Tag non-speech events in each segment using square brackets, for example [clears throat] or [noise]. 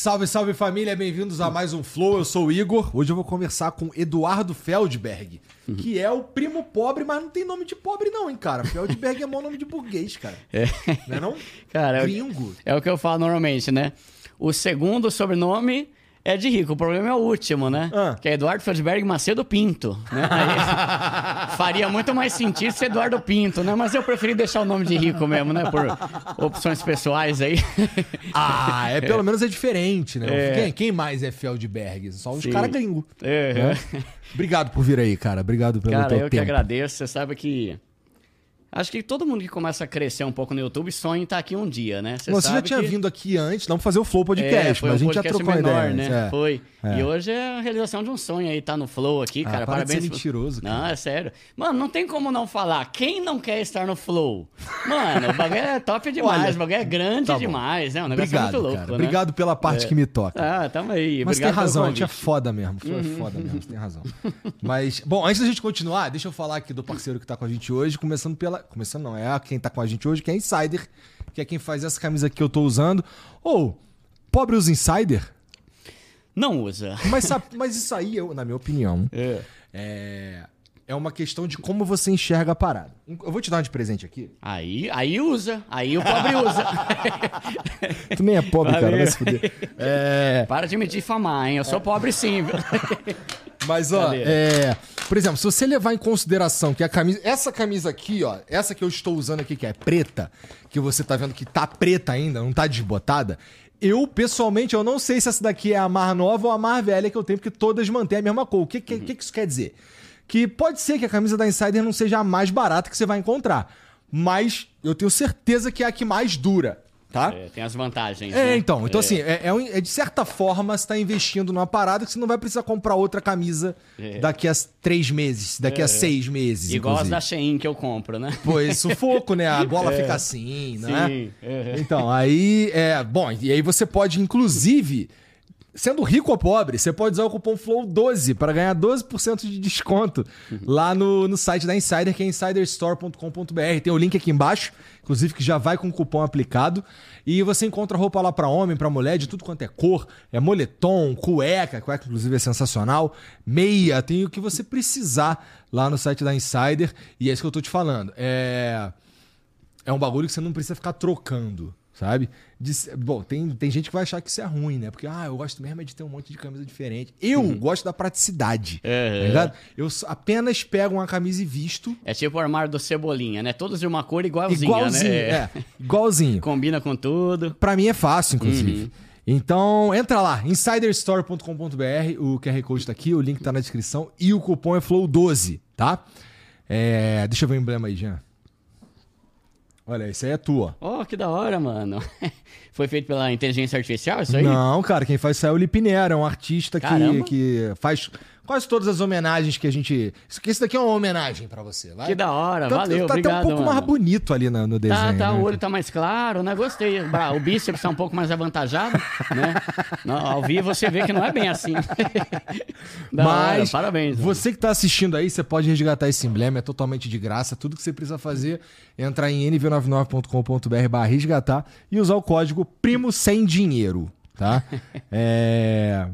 Salve, salve família, bem-vindos a mais um Flow. Eu sou o Igor. Hoje eu vou conversar com Eduardo Feldberg, que é o primo pobre, mas não tem nome de pobre, não, hein, cara. Feldberg é mau nome de burguês, cara. [laughs] É. Não é não? Cara, é o- Gringo. É o que eu falo normalmente, né? O segundo sobrenome é de rico, o problema é o último, né? Ah. Que é Eduardo Feldberg Macedo Pinto, né? [laughs] Faria muito mais sentido ser Eduardo Pinto, né? Mas eu preferi deixar o nome de rico mesmo, né? Por opções pessoais aí. Ah, é, pelo menos é diferente, né? É. Quem, quem mais é Feldberg? Só os caras gringos. É. Obrigado por vir aí, cara. Obrigado pelo Cara, teu eu que tempo. agradeço. Você sabe que. Acho que todo mundo que começa a crescer um pouco no YouTube sonha em estar aqui um dia, né? Você já sabe tinha que- vindo aqui antes, não pra fazer o Flow Podcast, É, foi mas a um gente já trocou menor, ideia. né? É. Foi. É. E hoje é a realização de um sonho aí, tá no Flow aqui, Ah, cara. para de Parabéns. ser por- mentiroso, cara. Não, é sério. Mano, não tem como não falar. Quem não quer estar no Flow? Mano, o bagulho é top [laughs] demais, Olha, o bagulho é grande tá demais, né? O negócio Obrigado, é muito louco, cara. né? Obrigado pela parte que me toca. Ah, tamo aí. Mas tem Obrigado pelo razão, a gente é foda mesmo. Foi foda mesmo, você tem razão. [laughs] Mas, bom, antes da gente continuar, deixa eu falar aqui do parceiro que tá com a gente hoje, começando pela. Começando não, é quem tá com a gente hoje, que é Insider, que é quem faz essa camisa que eu tô usando. Ou, pobre usa Insider? Não usa. Mas, sabe- mas isso aí, eu, na minha opinião, É. é, é uma questão de como você enxerga a parada. Eu vou te dar uma de presente aqui. Aí, aí usa. Aí o pobre usa. [laughs] Tu nem é pobre, cara, Valeu. vai se fuder. É. Para de me difamar, hein? Eu sou pobre sim? [laughs] Mas, ó, é, por exemplo, se você levar em consideração que a camisa. Essa camisa aqui, ó, essa que eu estou usando aqui, que é preta, que você tá vendo que tá preta ainda, não tá desbotada. Eu, pessoalmente, eu não sei se essa daqui é a mar nova ou a mar velha que eu tenho, porque todas mantêm a mesma cor. O que, que, que que isso quer dizer? Que pode ser que a camisa da Insider não seja a mais barata que você vai encontrar. Mas eu tenho certeza que é a que mais dura, tá? É, tem as vantagens. É, né? então. Então, assim, é, é é de certa forma você tá investindo numa parada que você não vai precisar comprar outra camisa daqui a três meses, daqui a seis meses. Igual as inclusive. da Shein que eu compro, né? Pois, sufoco, né? A [laughs] gola fica assim, né? Sim. é. Então, aí é. Bom, e aí você pode, inclusive. Sendo rico ou pobre, você pode usar o cupom FLOW12 para ganhar 12% de desconto lá no, no site da Insider, que é insiderstore.com.br. Tem o link aqui embaixo, inclusive que já vai com o cupom aplicado. E você encontra roupa lá para homem, para mulher, de tudo quanto é cor. É moletom, cueca, cueca inclusive é sensacional. Meia, tem o que você precisar lá no site da Insider. E é isso que eu tô te falando. É é um bagulho que você não precisa ficar trocando, sabe? De- bom, tem, tem gente que vai achar que isso é ruim, né? Porque, ah, eu gosto mesmo é de ter um monte de camisa diferente. Eu gosto da praticidade, É. tá ligado? Eu apenas pego uma camisa e visto É tipo o armário do Cebolinha, né? Todos de uma cor igualzinha, igualzinho, né? é, igualzinho. [laughs] Combina com tudo. Pra mim é fácil, inclusive. Então, entra lá, insiderstore.com.br, o QR Code tá aqui, o link tá na descrição e o cupom é FLOW12, tá? É, deixa eu ver o emblema aí, Jean. Olha, esse aí é tua. Oh, que da hora, mano. [laughs] Foi feito pela inteligência artificial isso aí? Não, cara, quem faz isso aí é o Lipinera, é um artista que, que faz quase todas as homenagens que a gente. Isso, daqui é uma homenagem pra você, vai? Que da hora, Tá- valeu, Tá obrigado, até um pouco mano. mais bonito ali no, no desenho. Tá, tá, né? o olho tá mais claro, né? Gostei. O bíceps tá um pouco mais avantajado, né? Não, ao vivo você vê que não é bem assim. [laughs] Da hora, Mas parabéns. mano. você que tá assistindo aí, você pode resgatar esse emblema, é totalmente de graça. Tudo que você precisa fazer é entrar em nv99.com.br barra resgatar e usar o código primo sem dinheiro, tá? [laughs] é...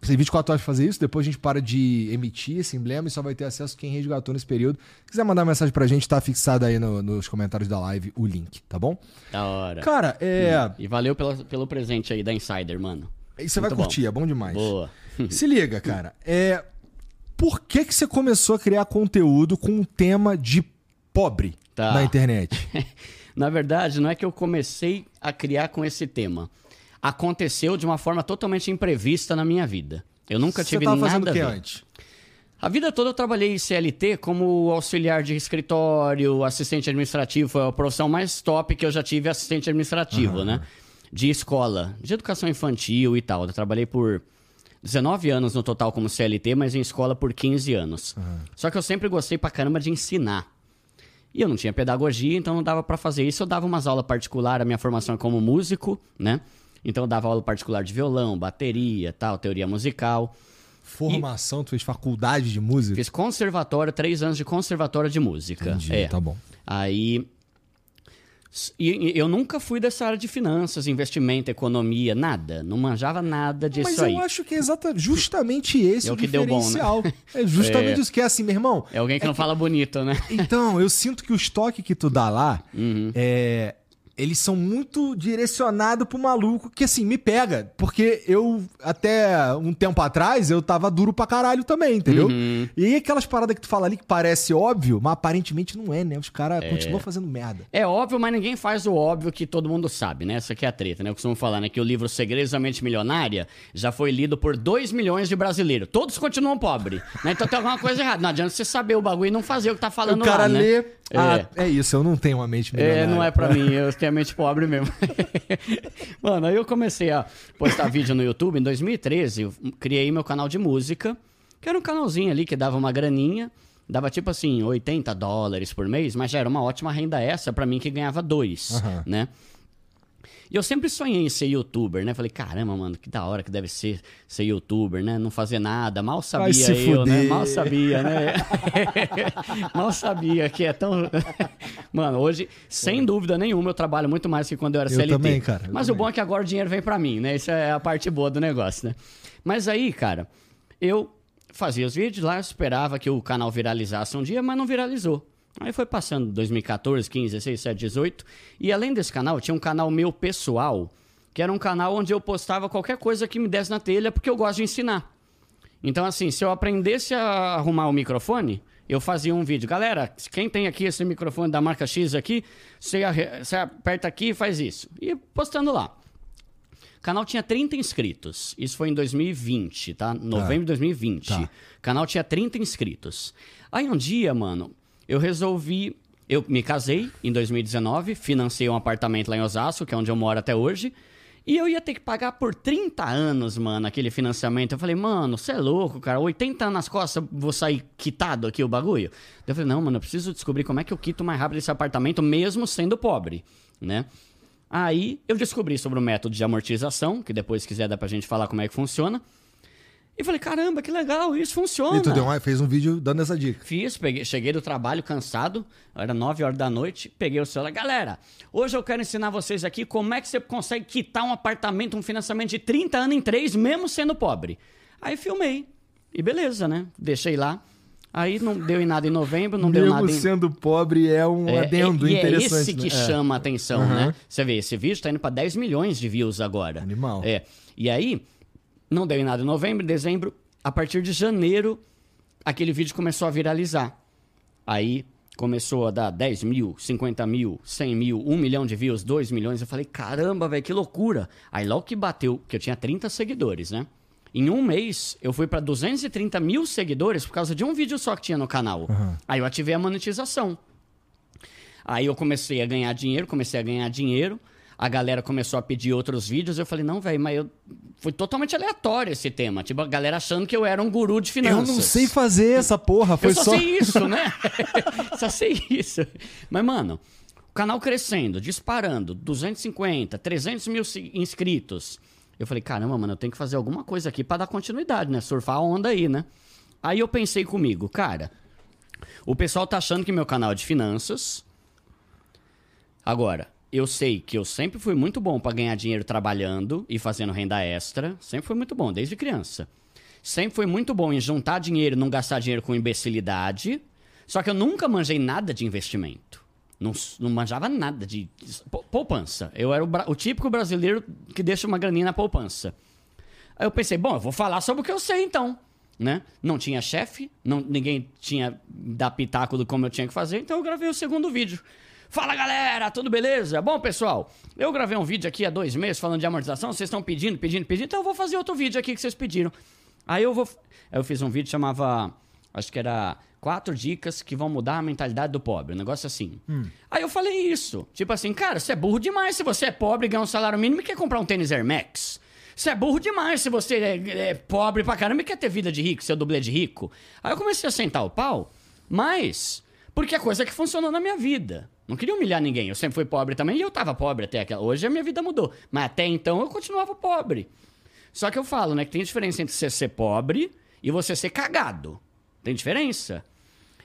Você tem 24 horas fazer isso, depois a gente para de emitir esse emblema e só vai ter acesso quem resgatou nesse período. Se quiser mandar mensagem pra gente, tá fixado aí no- nos comentários da live o link, tá bom? Da hora. Cara, é. E valeu pela- pelo presente aí da Insider, mano. E você vai Muito bom. curtir, é bom demais. Boa. [laughs] Se liga, cara. É. Por que, que você começou a criar conteúdo com um tema de pobre Tá. na internet? [laughs] Na verdade, não é que eu comecei a criar com esse tema. Aconteceu de uma forma totalmente imprevista na minha vida. Eu nunca você tive tava nada fazendo o a que antes? A vida toda eu trabalhei em CLT como auxiliar de escritório, assistente administrativo, foi a profissão mais top que eu já tive, assistente administrativo, né? De escola, de educação infantil e tal. Eu trabalhei por 19 anos no total como CLT, mas em escola por 15 anos. Só que eu sempre gostei pra caramba de ensinar. E eu não tinha pedagogia, então não dava pra fazer isso. Eu dava umas aulas particulares, a minha formação é como músico, né? Então eu dava aula particular de violão, bateria, tal, teoria musical. Formação, tu fez faculdade de música? Fiz conservatório, três anos de conservatório de música. Entendi, é. tá bom. Aí. E, e eu nunca fui dessa área de finanças, investimento, economia, nada. Não manjava nada disso Mas aí. eu acho que é exata, justamente esse É o o que deu bom, né? [laughs] É justamente É. isso que é assim, meu irmão. É alguém que não fala bonito, né? Então, eu sinto que o estoque que tu dá lá, Uhum. é, eles são muito direcionados pro maluco, que assim, me pega. Porque eu, até um tempo atrás, eu tava duro pra caralho também, entendeu? Uhum. E aí aquelas paradas que tu fala ali que parece óbvio, mas aparentemente não é, né? Os caras continuam fazendo merda. É óbvio, mas ninguém faz o óbvio que todo mundo sabe, né? Essa aqui é a treta, né? Eu costumo falar, né? Que o livro Segredos da Mente Milionária já foi lido por 2 milhões de brasileiros. Todos continuam pobres, né? Então tem alguma coisa errada. Não adianta você saber o bagulho e não fazer o que tá falando o cara lá, né? lê. Ah, É. é isso, eu não tenho uma mente milionária. É, não é pra mim, eu tenho a mente pobre mesmo. [laughs] Mano, aí eu comecei a postar vídeo no YouTube em 2013, eu criei meu canal de música, que era um canalzinho ali que dava uma graninha, dava tipo assim, 80 dólares por mês, mas já era uma ótima renda essa pra mim que ganhava dois, Aham. né? E eu sempre sonhei em ser youtuber, né? Falei, caramba, mano, que da hora que deve ser ser youtuber, né? Não fazer nada. Mal sabia eu, né? fuder. Mal sabia, né? [laughs] Mal sabia que é tão. [laughs] Mano, hoje, sem dúvida nenhuma, eu trabalho muito mais que quando eu era Eu CLT. também, cara, eu Mas o também. bom é que agora o dinheiro vem pra mim, né? Isso é a parte boa do negócio, né? Mas aí, cara, eu fazia os vídeos lá, eu esperava que o canal viralizasse um dia, mas não viralizou. Aí foi passando 2014, 15, 16, 17, 18. E além desse canal, tinha um canal meu pessoal, que era um canal onde eu postava qualquer coisa que me desse na telha, porque eu gosto de ensinar. Então, assim, se eu aprendesse a arrumar o microfone, eu fazia um vídeo. Galera, quem tem aqui esse microfone da marca X aqui, você, você aperta aqui e faz isso. E postando lá. O canal tinha 30 inscritos. Isso foi em 2020, tá? Novembro de 2020. Tá. O canal tinha 30 inscritos. Aí um dia, mano, eu resolvi. Eu me casei em 2019, financei um apartamento lá em Osasco, que é onde eu moro até hoje. E eu ia ter que pagar por 30 anos, mano, aquele financiamento. Eu falei, mano, você é louco, cara. 80 anos nas costas, vou sair quitado aqui o bagulho. Eu falei, não, mano, eu preciso descobrir como é que eu quito mais rápido esse apartamento, mesmo sendo pobre, né? Aí eu descobri sobre o método de amortização, que depois, se quiser, dá pra gente falar como é que funciona. E falei, caramba, que legal, isso funciona. E tu deu uma- fez um vídeo dando essa dica. Fiz, peguei, cheguei do trabalho cansado, era 9 horas da noite, peguei o celular. Galera, hoje eu quero ensinar vocês aqui como é que você consegue quitar um apartamento, um financiamento de 30 anos em 3, mesmo sendo pobre. Aí filmei. E beleza, né? Deixei lá. Aí não deu em nada em novembro, não deu Mesmo nada em. sendo pobre é um É, adendo e, e interessante. é esse que né? É. chama a atenção, Aham. né? Você vê, esse vídeo tá indo pra 10 milhões de views agora. Animal. É. E aí, não deu em nada em novembro, dezembro. A partir de janeiro, aquele vídeo começou a viralizar. Aí começou a dar 10 mil, 50 mil, 100 mil, 1 milhão de views, 2 milhões. Eu falei, caramba, velho, que loucura. Aí logo que bateu, que eu tinha 30 seguidores, né? Em um mês, eu fui pra 230 mil seguidores por causa de um vídeo só que tinha no canal. Aí eu ativei a monetização. Aí eu comecei a ganhar dinheiro, comecei a ganhar dinheiro. A galera começou a pedir outros vídeos. Eu falei, não, velho, mas eu. Foi totalmente aleatório esse tema. Tipo, a galera achando que eu era um guru de Eu finanças. não sei fazer essa porra, foi Eu só, só. sei isso, né? [laughs] só sei isso. Mas, mano, o canal crescendo, disparando, 250, 300 mil inscritos. Eu falei, caramba, mano, eu tenho que fazer alguma coisa aqui pra dar continuidade, né? Surfar a onda aí, né? Aí eu pensei comigo, cara, o pessoal tá achando que meu canal é de finanças. Agora, eu sei que eu sempre fui muito bom pra ganhar dinheiro trabalhando e fazendo renda extra. Sempre fui muito bom, desde criança. Sempre fui muito bom em juntar dinheiro não gastar dinheiro com imbecilidade. Só que eu nunca manjei nada de investimento. Não, não manjava nada de pou- poupança. Eu era o, o típico brasileiro que deixa uma graninha na poupança. Aí eu pensei, bom, eu vou falar sobre o que eu sei então. Né? Não tinha chefe, não, ninguém tinha dar pitaco do como eu tinha que fazer, então eu gravei o segundo vídeo. Fala galera, tudo beleza? Bom, pessoal, eu gravei um vídeo aqui há dois meses falando de amortização, vocês estão pedindo, pedindo, pedindo, então eu vou fazer outro vídeo aqui que vocês pediram. Aí eu vou. Eu fiz um vídeo que chamava. Acho que era quatro dicas que vão mudar a mentalidade do pobre. Um negócio assim. Aí eu falei isso. Tipo assim, cara, você é burro demais se você é pobre, ganha um salário mínimo e quer comprar um tênis Air Max. Você é burro demais se você é, é pobre pra caramba e quer ter vida de rico, ser dublê de rico. Aí eu comecei a sentar o pau, mas porque é coisa que funcionou na minha vida. Não queria humilhar ninguém. Eu sempre fui pobre também e eu tava pobre até aquela. Hoje a minha vida mudou. Mas até então eu continuava pobre. Só que eu falo, né, que tem diferença entre você ser pobre e você ser cagado. Tem diferença.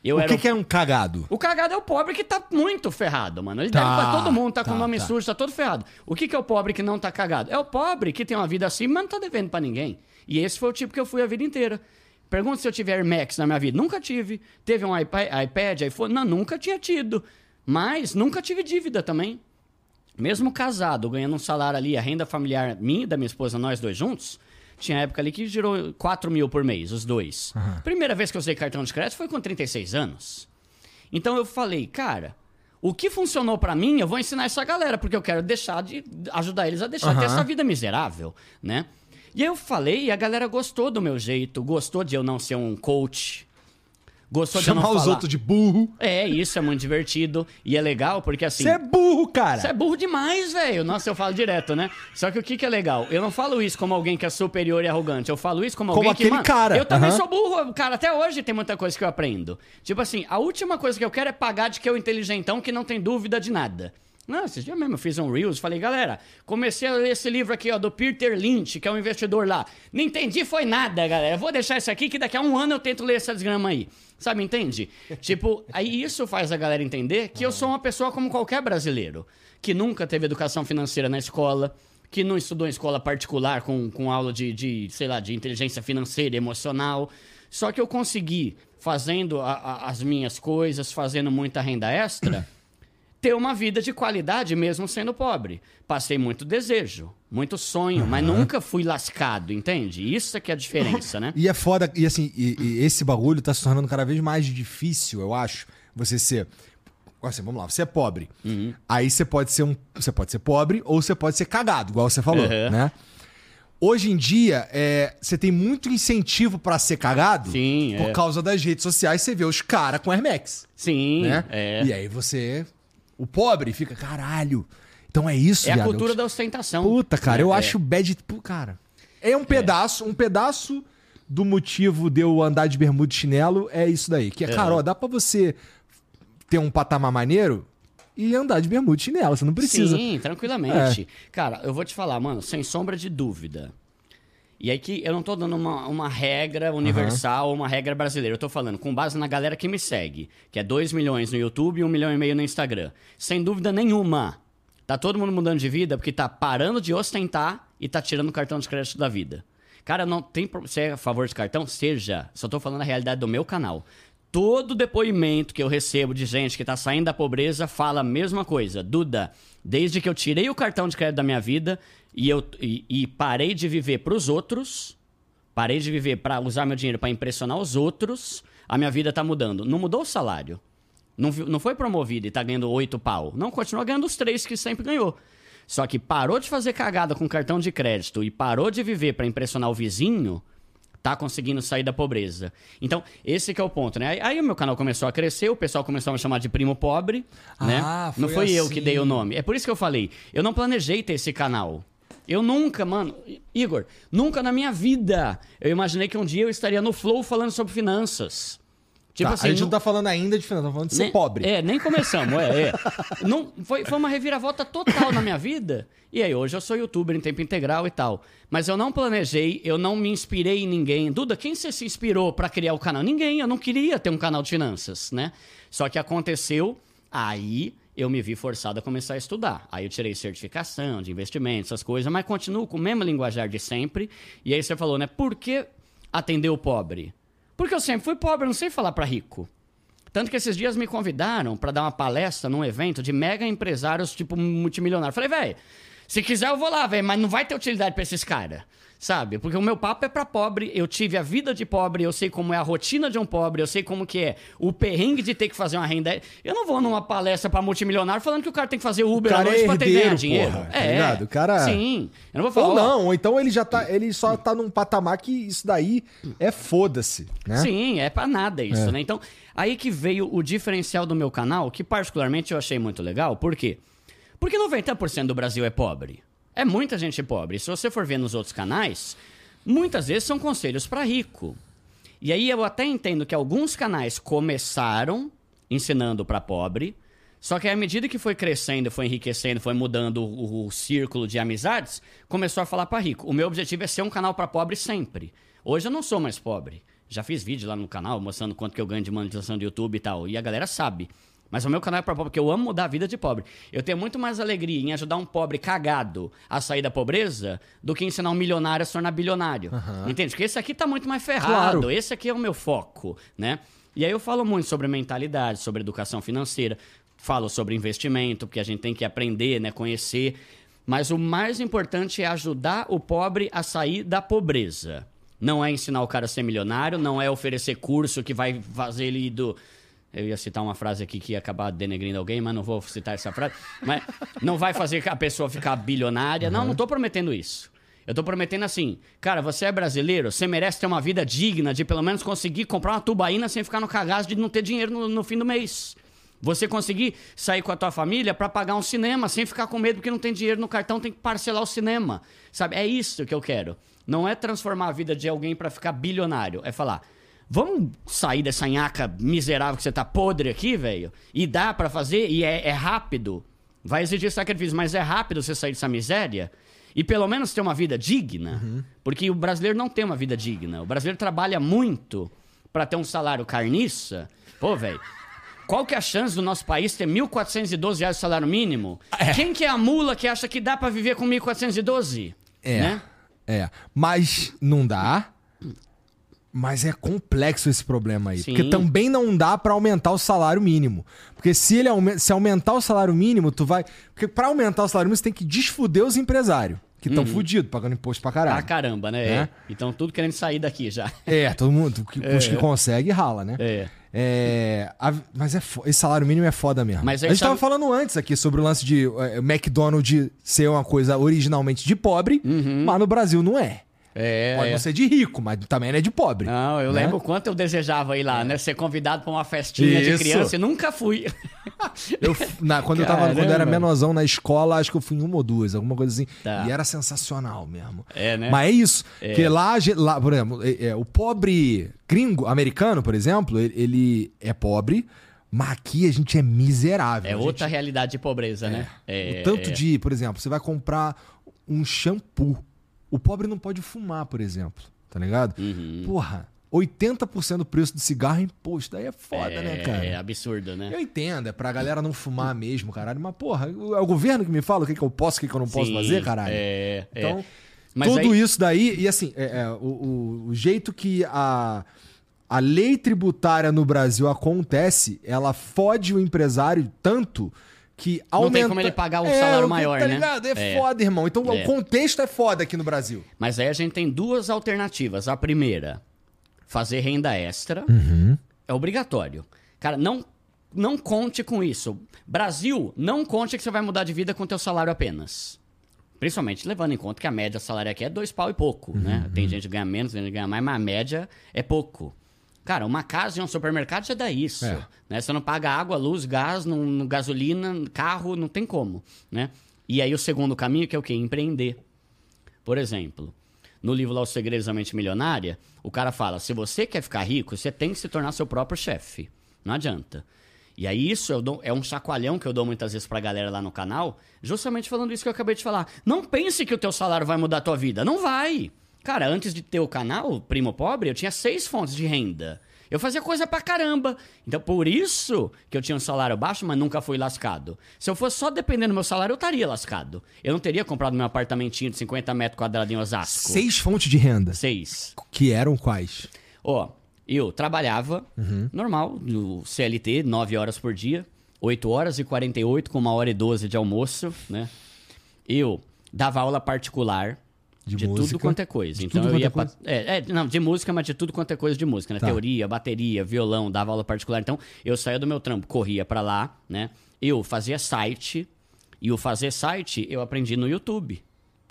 Eu o que, que é um cagado? O cagado é o pobre que tá muito ferrado, mano. Ele Tá, deve pra todo mundo, tá, com tá, o nome tá. sujo, tá todo ferrado. O que, que é o pobre que não tá cagado? É o pobre que tem uma vida assim, mas não tá devendo pra ninguém. E esse foi o tipo que eu fui a vida inteira. Pergunta se eu tive Air Max na minha vida. Nunca tive. Teve um iPad, iPad iPhone? Não, nunca tinha tido. Mas nunca tive dívida também. Mesmo casado, ganhando um salário ali, a renda familiar minha e da minha esposa, nós dois juntos, tinha época ali que girou 4 mil por mês, os dois. Primeira vez que eu usei cartão de crédito foi com 36 anos. Então eu falei, cara, o que funcionou pra mim, eu vou ensinar essa galera, porque eu quero deixar de ajudar eles a deixar de ter essa vida miserável, né? E aí eu falei, e a galera gostou do meu jeito, gostou de eu não ser um coach, gostou de Chamar não os falar... outros de burro. É, isso é muito divertido e é legal porque assim... Você é burro, cara. Você é burro demais, velho. Nossa, eu falo direto, né? Só que o que, que é legal? Eu não falo isso como alguém que é superior e arrogante. Eu falo isso como, Como alguém que. aquele Mano, cara. Eu também Aham. sou burro, cara. Até hoje tem muita coisa que eu aprendo. Tipo assim, a última coisa que eu quero é pagar de que eu inteligentão que não tem dúvida de nada. Não, esses dias mesmo eu fiz um Reels, falei, galera, comecei a ler esse livro aqui, ó, do Peter Lynch, que é um investidor lá. Não entendi foi nada, galera. Eu vou deixar isso aqui que daqui a um ano eu tento ler essa desgrama aí. Sabe, entende? [laughs] tipo, aí isso faz a galera entender que eu sou uma pessoa como qualquer brasileiro, que nunca teve educação financeira na escola, que não estudou em escola particular com, com aula de, de, sei lá, de inteligência financeira e emocional. Só que eu consegui, fazendo a- a- as minhas coisas, fazendo muita renda extra, ter uma vida de qualidade mesmo sendo pobre. Passei muito desejo, muito sonho, mas nunca fui lascado, entende? Isso é que é a diferença, né? [laughs] E é foda, e assim, e, e esse bagulho tá se tornando cada vez mais difícil, eu acho, você ser. Assim, vamos lá, você é pobre. Uhum. Aí você pode ser um. Você pode ser pobre ou você pode ser cagado, igual você falou, Uhum. né? Hoje em dia, é, você tem muito incentivo pra ser cagado Sim, por é. causa das redes sociais. Você vê os caras com Air Max, Sim, né? é. E aí você. O pobre fica, caralho. Então é isso, É a viado. cultura da ostentação. Puta, cara, eu É, acho bad. Pô, cara. É um pedaço, um pedaço do motivo de eu andar de bermuda e chinelo é isso daí. Que é, cara, ó, dá pra você ter um patamar maneiro e andar de bermuda e chinelo. Você não precisa. É. Sim, tranquilamente. Cara, eu vou te falar, mano, sem sombra de dúvida. E aí que eu não tô dando uma, uma regra universal, uma regra brasileira. Eu tô falando com base na galera que me segue, que é 2 milhões no YouTube e 1 milhão e meio no Instagram. Sem dúvida nenhuma. Tá todo mundo mudando de vida porque tá parando de ostentar e tá tirando o cartão de crédito da vida. Cara, não tem. Você é a favor de cartão? Seja. Só tô falando a realidade do meu canal. Todo depoimento que eu recebo de gente que tá saindo da pobreza fala a mesma coisa. Duda, desde que eu tirei o cartão de crédito da minha vida e, eu, e, e parei de viver pros outros, parei de viver pra usar meu dinheiro pra impressionar os outros, a minha vida tá mudando. Não mudou o salário. Não, não foi promovido e tá ganhando oito pau. Não, continua ganhando os três que sempre ganhou. Só que parou de fazer cagada com cartão de crédito e parou de viver pra impressionar o vizinho, tá conseguindo sair da pobreza. Então, esse que é o ponto, né? Aí, aí o meu canal começou a crescer, o pessoal começou a me chamar de primo pobre, né? Ah, não foi foi eu que assim. dei o nome. É por isso que eu falei, eu não planejei ter esse canal. Eu nunca, mano, Igor, nunca na minha vida eu imaginei que um dia eu estaria no Flow falando sobre finanças. Tipo Tá, assim, a gente nu- não tá falando ainda de finanças, tá falando de ser nem- pobre. É, nem começamos, é, é. Não, foi, foi uma reviravolta total na minha vida. E aí, hoje eu sou youtuber em tempo integral e tal. Mas eu não planejei, eu não me inspirei em ninguém. Duda, quem você se inspirou pra criar o canal? Ninguém, eu não queria ter um canal de finanças, né? Só que aconteceu, aí eu me vi forçado a começar a estudar. Aí eu tirei certificação de investimentos, essas coisas, mas continuo com o mesmo linguajar de sempre. E aí você falou, né? Por que atender o pobre? Porque eu sempre fui pobre, não sei falar pra rico. Tanto que esses dias me convidaram pra dar uma palestra num evento de mega empresários, tipo, multimilionários. Falei, velho, se quiser eu vou lá, velho, mas não vai ter utilidade pra esses caras. Sabe? Porque o meu papo é pra pobre, eu tive a vida de pobre, eu sei como é a rotina de um pobre, eu sei como que é o perrengue de ter que fazer uma renda. Eu não vou numa palestra pra multimilionário falando que o cara tem que fazer Uber à noite é pra ter ganhar dinheiro. porra, tá ligado? O cara- Sim. Eu não vou falar. Ou não, ou então ele já tá. Ele só tá num patamar que isso daí é foda-se, né? Sim, é pra nada isso, né? Então, aí que veio o diferencial do meu canal, que particularmente eu achei muito legal. Por quê? Porque 90% do Brasil é pobre. É muita gente pobre. Se você for ver nos outros canais, muitas vezes são conselhos pra rico. E aí eu até entendo que alguns canais começaram ensinando pra pobre, só que à medida que foi crescendo, foi enriquecendo, foi mudando o, o círculo de amizades, começou a falar pra rico. O meu objetivo é ser um canal pra pobre sempre. Hoje eu não sou mais pobre. Já fiz vídeo lá no canal mostrando quanto que eu ganho de monetização do YouTube e tal. E a galera sabe. Mas o meu canal é para pobre, porque eu amo mudar a vida de pobre. Eu tenho muito mais alegria em ajudar um pobre cagado a sair da pobreza do que ensinar um milionário a se tornar bilionário. Entende? Porque esse aqui tá muito mais ferrado. Claro. Esse aqui é o meu foco, né? E aí eu falo muito sobre mentalidade, sobre educação financeira, falo sobre investimento, porque a gente tem que aprender, né, conhecer. Mas o mais importante é ajudar o pobre a sair da pobreza. Não é ensinar o cara a ser milionário, não é oferecer curso que vai fazer ele ir do. Eu ia citar uma frase aqui que ia acabar denegrindo alguém, mas não vou citar essa frase. Mas não vai fazer a pessoa ficar bilionária. Não, não tô prometendo isso. Eu tô prometendo assim, cara, você é brasileiro, você merece ter uma vida digna de pelo menos conseguir comprar uma tubaína sem ficar no cagaço de não ter dinheiro no, no fim do mês. Você conseguir sair com a tua família pra pagar um cinema sem ficar com medo porque não tem dinheiro no cartão, tem que parcelar o cinema. Sabe? É isso que eu quero. Não é transformar a vida de alguém pra ficar bilionário. É falar, vamos sair dessa nhaca miserável que você tá podre aqui, velho? E dá pra fazer, e é, é rápido. Vai exigir sacrifício, mas é rápido você sair dessa miséria e pelo menos ter uma vida digna. Porque o brasileiro não tem uma vida digna. O brasileiro trabalha muito pra ter um salário carniça. Pô, velho. Qual que é a chance do nosso país ter 1.412 reais de salário mínimo? Quem que é a mula que acha que dá pra viver com 1.412? É. Né? É. Mas não dá. Mas é complexo esse problema aí. Sim. Porque também não dá pra aumentar o salário mínimo. Porque se ele aume- se aumentar o salário mínimo, tu vai. Porque pra aumentar o salário mínimo, você tem que desfuder os empresários. Que estão fudidos, pagando imposto pra caralho. caramba, né? É. É. Então tudo querendo sair daqui já. É, todo mundo. que- Os que consegue rala, né? É. É, a- mas é esse salário mínimo é foda mesmo. Mas a gente tava sabe- falando antes aqui sobre o lance de é, McDonald's ser uma coisa originalmente de pobre, mas no Brasil não é. É. Pode é. não ser de rico, mas também não é de pobre. Não, eu né? lembro o quanto eu desejava ir lá, né? Ser convidado pra uma festinha Isso. de criança e nunca fui. [laughs] Eu, na- quando, eu tava, quando eu era menorzão na escola, acho que eu fui em uma ou duas, alguma coisa assim. Tá. E era sensacional mesmo. É, né? Mas é isso. Porque lá, lá, por exemplo, é- é, o pobre gringo americano, por exemplo, ele, ele é pobre, mas aqui a gente é miserável. É A gente- outra realidade de pobreza, né? É, o tanto é. de, por exemplo, você vai comprar um shampoo. O pobre não pode fumar, por exemplo. Tá ligado? Uhum. Porra, 80% do preço do cigarro é imposto. Aí é foda, é, né, cara? É absurdo, né? Eu entendo, é pra galera não fumar mesmo, caralho. Mas, porra, é o governo que me fala o que, que eu posso o que, que eu não posso Sim, fazer, caralho. É, é. Então, Mas tudo aí- isso daí, e assim, é, é, o, o- o jeito que a, a lei tributária no Brasil acontece, ela fode o empresário tanto que aumenta... tem como ele pagar um salário o que- maior, tá né? ligado? É, É. foda, irmão. Então É. o contexto é foda aqui no Brasil. Mas aí a gente tem duas alternativas. A primeira, fazer renda extra. Uhum. É obrigatório. Cara, não, não conte com isso. Brasil, não conte que você vai mudar de vida com teu salário apenas. Principalmente levando em conta que a média salário aqui é dois pau e pouco, Uhum, né? Tem gente que ganha menos, tem gente que ganha mais, mas a média é pouco. Cara, uma casa e um supermercado já dá isso. É. Né? Você não paga água, luz, gás, não, não- gasolina, carro, não tem como, né? E aí o segundo caminho que é o quê? Empreender. Por exemplo, no livro lá Os Segredos da Mente Milionária, o cara fala: se você quer ficar rico, você tem que se tornar seu próprio chefe. Não adianta. E aí isso eu dou- é um chacoalhão que eu dou muitas vezes pra galera lá no canal, justamente falando isso que eu acabei de falar. Não pense que o teu salário vai mudar a tua vida. Não vai. Cara, antes de ter o canal Primo Pobre, eu tinha seis fontes de renda. Eu fazia coisa pra caramba. Então, por isso que eu tinha um salário baixo, mas nunca fui lascado. Se eu fosse só dependendo do meu salário, eu estaria lascado. Eu não teria comprado meu apartamentinho de 50 metros quadrados em Osasco. Seis fontes de renda. Seis. Que eram quais? Ó, eu trabalhava normal, no CLT, 9 horas por dia, 8 horas e 48 com uma hora e 12 de almoço, né? Eu dava aula particular De de, música? tudo quanto é coisa. De então tudo eu ia é pra, coisa? é, é, não, de música, mas de tudo quanto é coisa de música, né? Tá. Teoria, bateria, violão, dava aula particular. Então, eu saía do meu trampo, corria pra lá, né? Eu fazia site, e o fazer site eu aprendi no YouTube.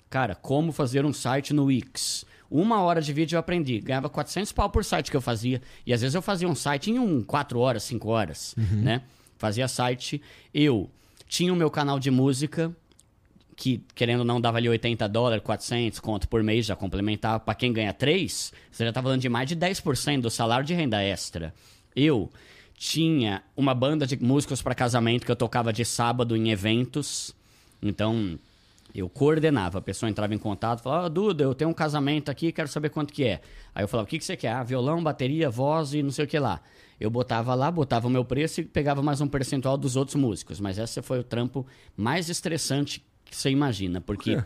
Cara, como fazer um site no Wix. Uma hora de vídeo eu aprendi. Ganhava 400 pau por site que eu fazia. E às vezes eu fazia um site em um 4 horas, 5 horas, né? Fazia site. Eu tinha o meu canal de música, que querendo ou não dava ali 80 dólares, 400 conto por mês, já complementava. Pra quem ganha 3, você já tá falando de mais de 10% do salário de renda extra. Eu tinha uma banda de músicos para casamento que eu tocava de sábado em eventos. Então, Eu coordenava, a pessoa entrava em contato, falava, oh, Duda, eu tenho um casamento aqui, quero saber quanto que é. Aí eu falava, o que, que você quer? Ah, violão, bateria, voz e não sei o que lá. Eu botava lá, botava o meu preço e pegava mais um percentual dos outros músicos. Mas esse foi o trampo mais estressante que você imagina, porque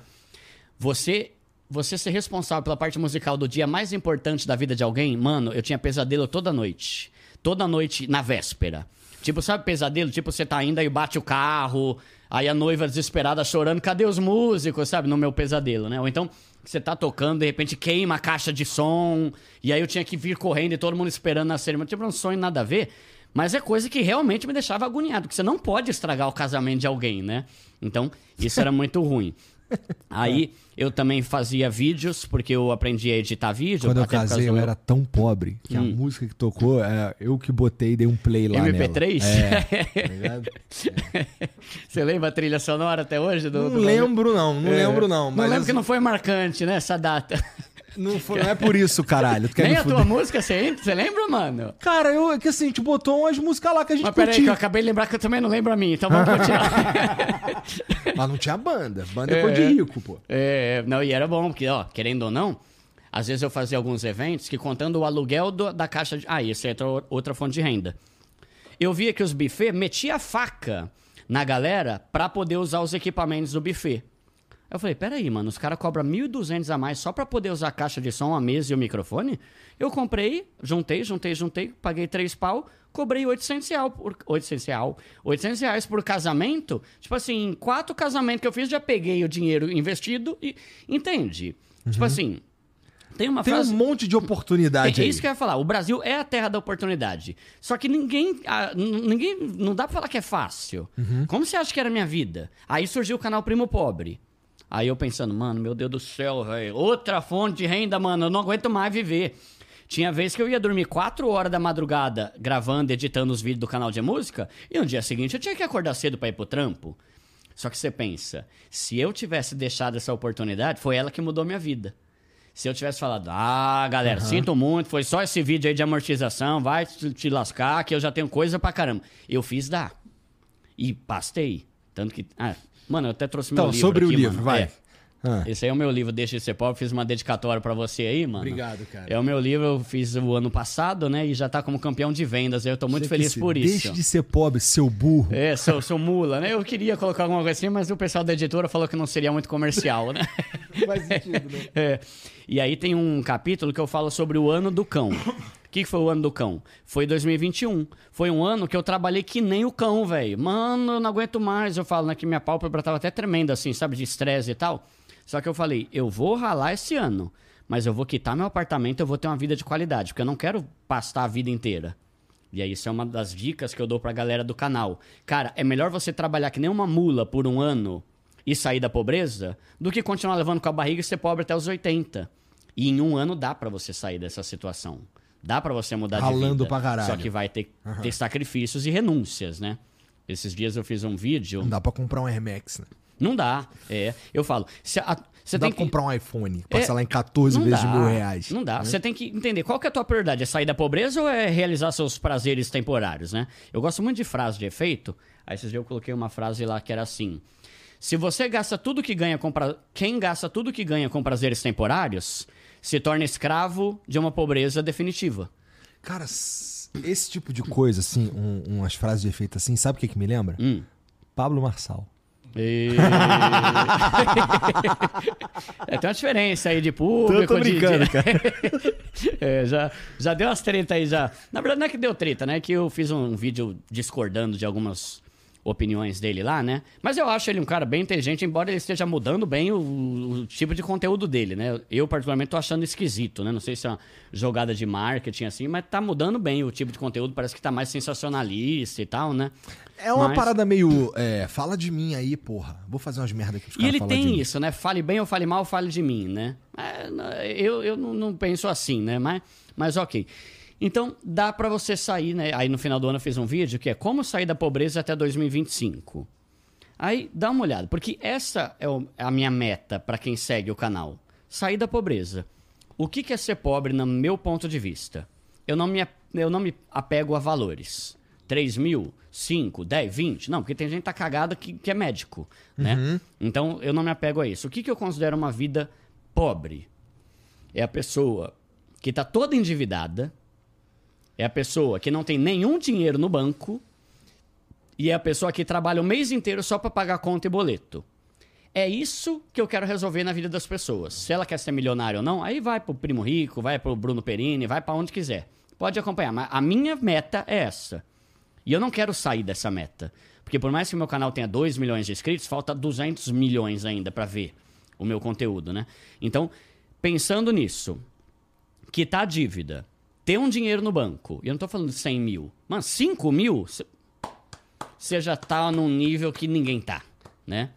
você você ser responsável pela parte musical do dia mais importante da vida de alguém, mano, eu tinha pesadelo toda noite. Toda noite na véspera. Tipo, sabe pesadelo? Tipo, você tá indo e bate o carro, Aí a noiva desesperada chorando, cadê os músicos, sabe? No meu pesadelo, né? Ou então você tá tocando, de repente queima a caixa de som, e aí eu tinha que vir correndo e todo mundo esperando na cerimônia. Tipo, um sonho nada a ver. Mas é coisa que realmente me deixava agoniado, porque você não pode estragar o casamento de alguém, né? Então, isso era muito ruim. [laughs] Aí eu também fazia vídeos, porque eu aprendi a editar vídeo. Quando eu casei, eu era tão pobre que hum. a música que tocou, é, eu que botei e dei um play lá. MP3? É, [laughs] tá é. [laughs] Você lembra a trilha sonora até hoje? Do, não do lembro, não, não é. lembro, não. Mas não lembro que não foi marcante, né, essa data. Não, foi, não é por isso, caralho. Nem a tua música, você, você lembra, mano? Cara, eu, é que assim, a gente botou umas músicas lá que a gente Mas peraí, que eu acabei de lembrar que eu também não lembro a mim, então vamos continuar. [laughs] Mas não tinha banda. Banda é, de rico, pô. É, não, e era bom, porque, ó, querendo ou não, às vezes eu fazia alguns eventos que contando o aluguel do, da caixa de... Ah, isso é outra, outra fonte de renda. Eu via que os buffets metiam faca na galera para poder usar os equipamentos do buffet. Eu falei, peraí, mano, os caras cobram 1.200 a mais só pra poder usar a caixa de som, a mesa e o microfone? Eu comprei, juntei, juntei, juntei, paguei 3 pau, cobrei 800 reais por, 800 reais, 800 reais por casamento. Tipo assim, quatro casamentos que eu fiz, já peguei o dinheiro investido e... Entende? Tipo uhum. Tipo assim, tem uma Tem frase... um monte de oportunidade é, é, isso que eu ia falar. O Brasil é a terra da oportunidade. Só que ninguém. Ah, ninguém não dá pra falar que é fácil. Uhum. Como você acha que era a minha vida? Aí surgiu o canal Primo Pobre. Aí eu pensando, mano, meu Deus do céu, velho. Outra fonte de renda, mano. Eu não aguento mais viver. Tinha vez que eu ia dormir 4 horas da madrugada gravando, editando os vídeos do canal de música, e no dia seguinte eu tinha que acordar cedo para ir pro trampo. Só que você pensa, se eu tivesse deixado essa oportunidade, foi ela que mudou minha vida. Se eu tivesse falado, ah, galera, uhum. sinto muito, foi só esse vídeo aí de amortização, vai te lascar, que eu já tenho coisa pra caramba. Eu fiz dar. E pastei. Tanto que. Ah, Mano, eu até trouxe meu então, livro. sobre aqui, o livro, mano. vai. É. Ah. Esse aí é o meu livro, Deixa de Ser Pobre. Fiz uma dedicatória para você aí, mano. Obrigado, cara. É o meu livro, eu fiz o ano passado, né? E já tá como campeão de vendas. Eu tô muito você feliz por isso. Deixe de ser pobre, seu burro. É, sou, sou mula, né? Eu queria colocar alguma coisa assim, mas o pessoal da editora falou que não seria muito comercial, né? Faz sentido, né? [laughs] É. E aí tem um capítulo que eu falo sobre o ano do cão. O [laughs] que, que foi o ano do cão? Foi 2021. Foi um ano que eu trabalhei que nem o cão, velho. Mano, eu não aguento mais. Eu falo, né? Que minha pálpebra tava até tremenda, assim, sabe? De estresse e tal. Só que eu falei, eu vou ralar esse ano. Mas eu vou quitar meu apartamento, eu vou ter uma vida de qualidade. Porque eu não quero pastar a vida inteira. E aí, isso é uma das dicas que eu dou pra galera do canal. Cara, é melhor você trabalhar que nem uma mula por um ano e sair da pobreza do que continuar levando com a barriga e ser pobre até os 80. E em um ano dá para você sair dessa situação. Dá para você mudar Ralando de vida. pra caralho. Só que vai ter, uhum. ter sacrifícios e renúncias, né? Esses dias eu fiz um vídeo. Não dá pra comprar um Air Max, né? Não dá. É. Eu falo. Você não tem dá que comprar um iPhone, passar é, lá em 14 vezes dá, mil reais. Não dá. Né? Você tem que entender qual que é a tua prioridade. É sair da pobreza ou é realizar seus prazeres temporários, né? Eu gosto muito de frase de efeito. Aí esses dias eu coloquei uma frase lá que era assim. Se você gasta tudo que ganha com pra... quem gasta tudo que ganha com prazeres temporários, se torna escravo de uma pobreza definitiva. Cara, esse tipo de coisa, assim, um, umas frases de efeito assim, sabe o que, que me lembra? Hum. Pablo Marçal. E... [laughs] é, tem uma diferença aí de público. Eu tô brincando, de... cara. [laughs] é, já, já deu umas treta aí já. Na verdade, não é que deu treta, né? Que eu fiz um vídeo discordando de algumas opiniões dele lá, né? Mas eu acho ele um cara bem inteligente, embora ele esteja mudando bem o, o, tipo de conteúdo dele, né? Eu, particularmente, tô achando esquisito, né? Não sei se é uma jogada de marketing assim, mas tá mudando bem o tipo de conteúdo, parece que tá mais sensacionalista e tal, né? É uma mas... parada meio. É, fala de mim aí, porra. Vou fazer umas merda aqui E ele tem isso, né? Fale bem ou fale mal, fale de mim, né? É, eu eu não, não penso assim, né? Mas, mas ok. Então, dá para você sair, né? Aí no final do ano eu fiz um vídeo que é como sair da pobreza até 2025. Aí dá uma olhada, porque essa é, é a minha meta para quem segue o canal. Sair da pobreza. O que, é ser pobre no meu ponto de vista? Eu não me, eu não me apego a valores. 3 mil, 5, 10, 20. Não, porque tem gente que tá cagada que, que é médico, né? Então, eu não me apego a isso. O que, que eu considero uma vida pobre? É a pessoa que tá toda endividada, é a pessoa que não tem nenhum dinheiro no banco e é a pessoa que trabalha o mês inteiro só para pagar conta e boleto. É isso que eu quero resolver na vida das pessoas. Se ela quer ser milionária ou não, aí vai pro Primo Rico, vai pro Bruno Perini, vai para onde quiser. Pode acompanhar, mas a minha meta é essa. E eu não quero sair dessa meta. Porque por mais que o meu canal tenha 2 milhões de inscritos, falta 200 milhões ainda para ver o meu conteúdo, né? Então, pensando nisso, quitar a dívida, ter um dinheiro no banco, e eu não tô falando de 100 mil, mas 5 mil, você já tá num nível que ninguém tá, né?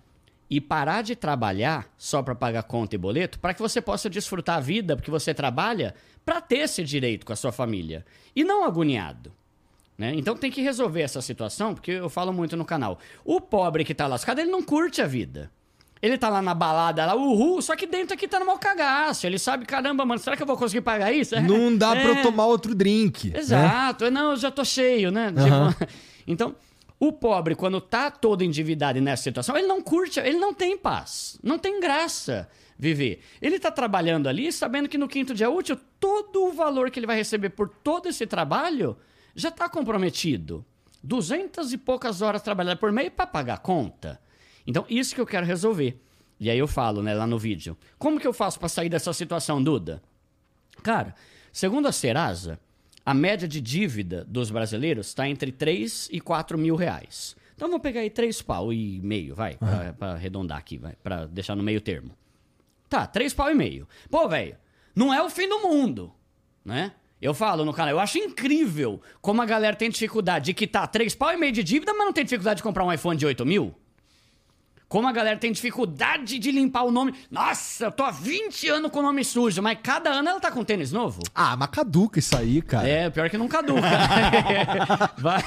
E parar de trabalhar só para pagar conta e boleto, para que você possa desfrutar a vida, porque você trabalha para ter esse direito com a sua família e não agoniado. Né? Então tem que resolver essa situação, porque eu falo muito no canal. O pobre que tá lascado, ele não curte a vida. Ele tá lá na balada, lá, uhul, só que dentro aqui tá no mau cagaço. Ele sabe, caramba, mano, será que eu vou conseguir pagar isso? Não [laughs] dá é. pra eu tomar outro drink. né? Exato. Não, eu já tô cheio, né? Tipo, [laughs] então, o pobre, quando tá todo endividado nessa situação, ele não curte, ele não tem paz. Não tem graça viver. Ele tá trabalhando ali, sabendo que no quinto dia útil, todo o valor que ele vai receber por todo esse trabalho já tá comprometido. Duzentas e poucas horas trabalhadas por mês para pagar a conta. Então, isso que eu quero resolver. E aí eu falo, né, lá no vídeo. Como que eu faço para sair dessa situação, Duda? Cara, segundo a Serasa, a média de dívida dos brasileiros está entre 3 e 4 mil reais. Então vamos pegar aí 3 pau e meio, vai, pra, pra arredondar aqui, vai, pra deixar no meio termo. Tá, 3 pau e meio. Pô, velho, não é o fim do mundo, né? Eu falo no canal, eu acho incrível como a galera tem dificuldade de quitar 3 pau e meio de dívida, mas não tem dificuldade de comprar um iPhone de 8 mil. Como a galera tem dificuldade de limpar o nome. Nossa, eu tô há 20 anos com o nome sujo, mas cada ano ela tá com tênis novo. Ah, mas caduca isso aí, cara. É, pior que não caduca. [laughs] Vai.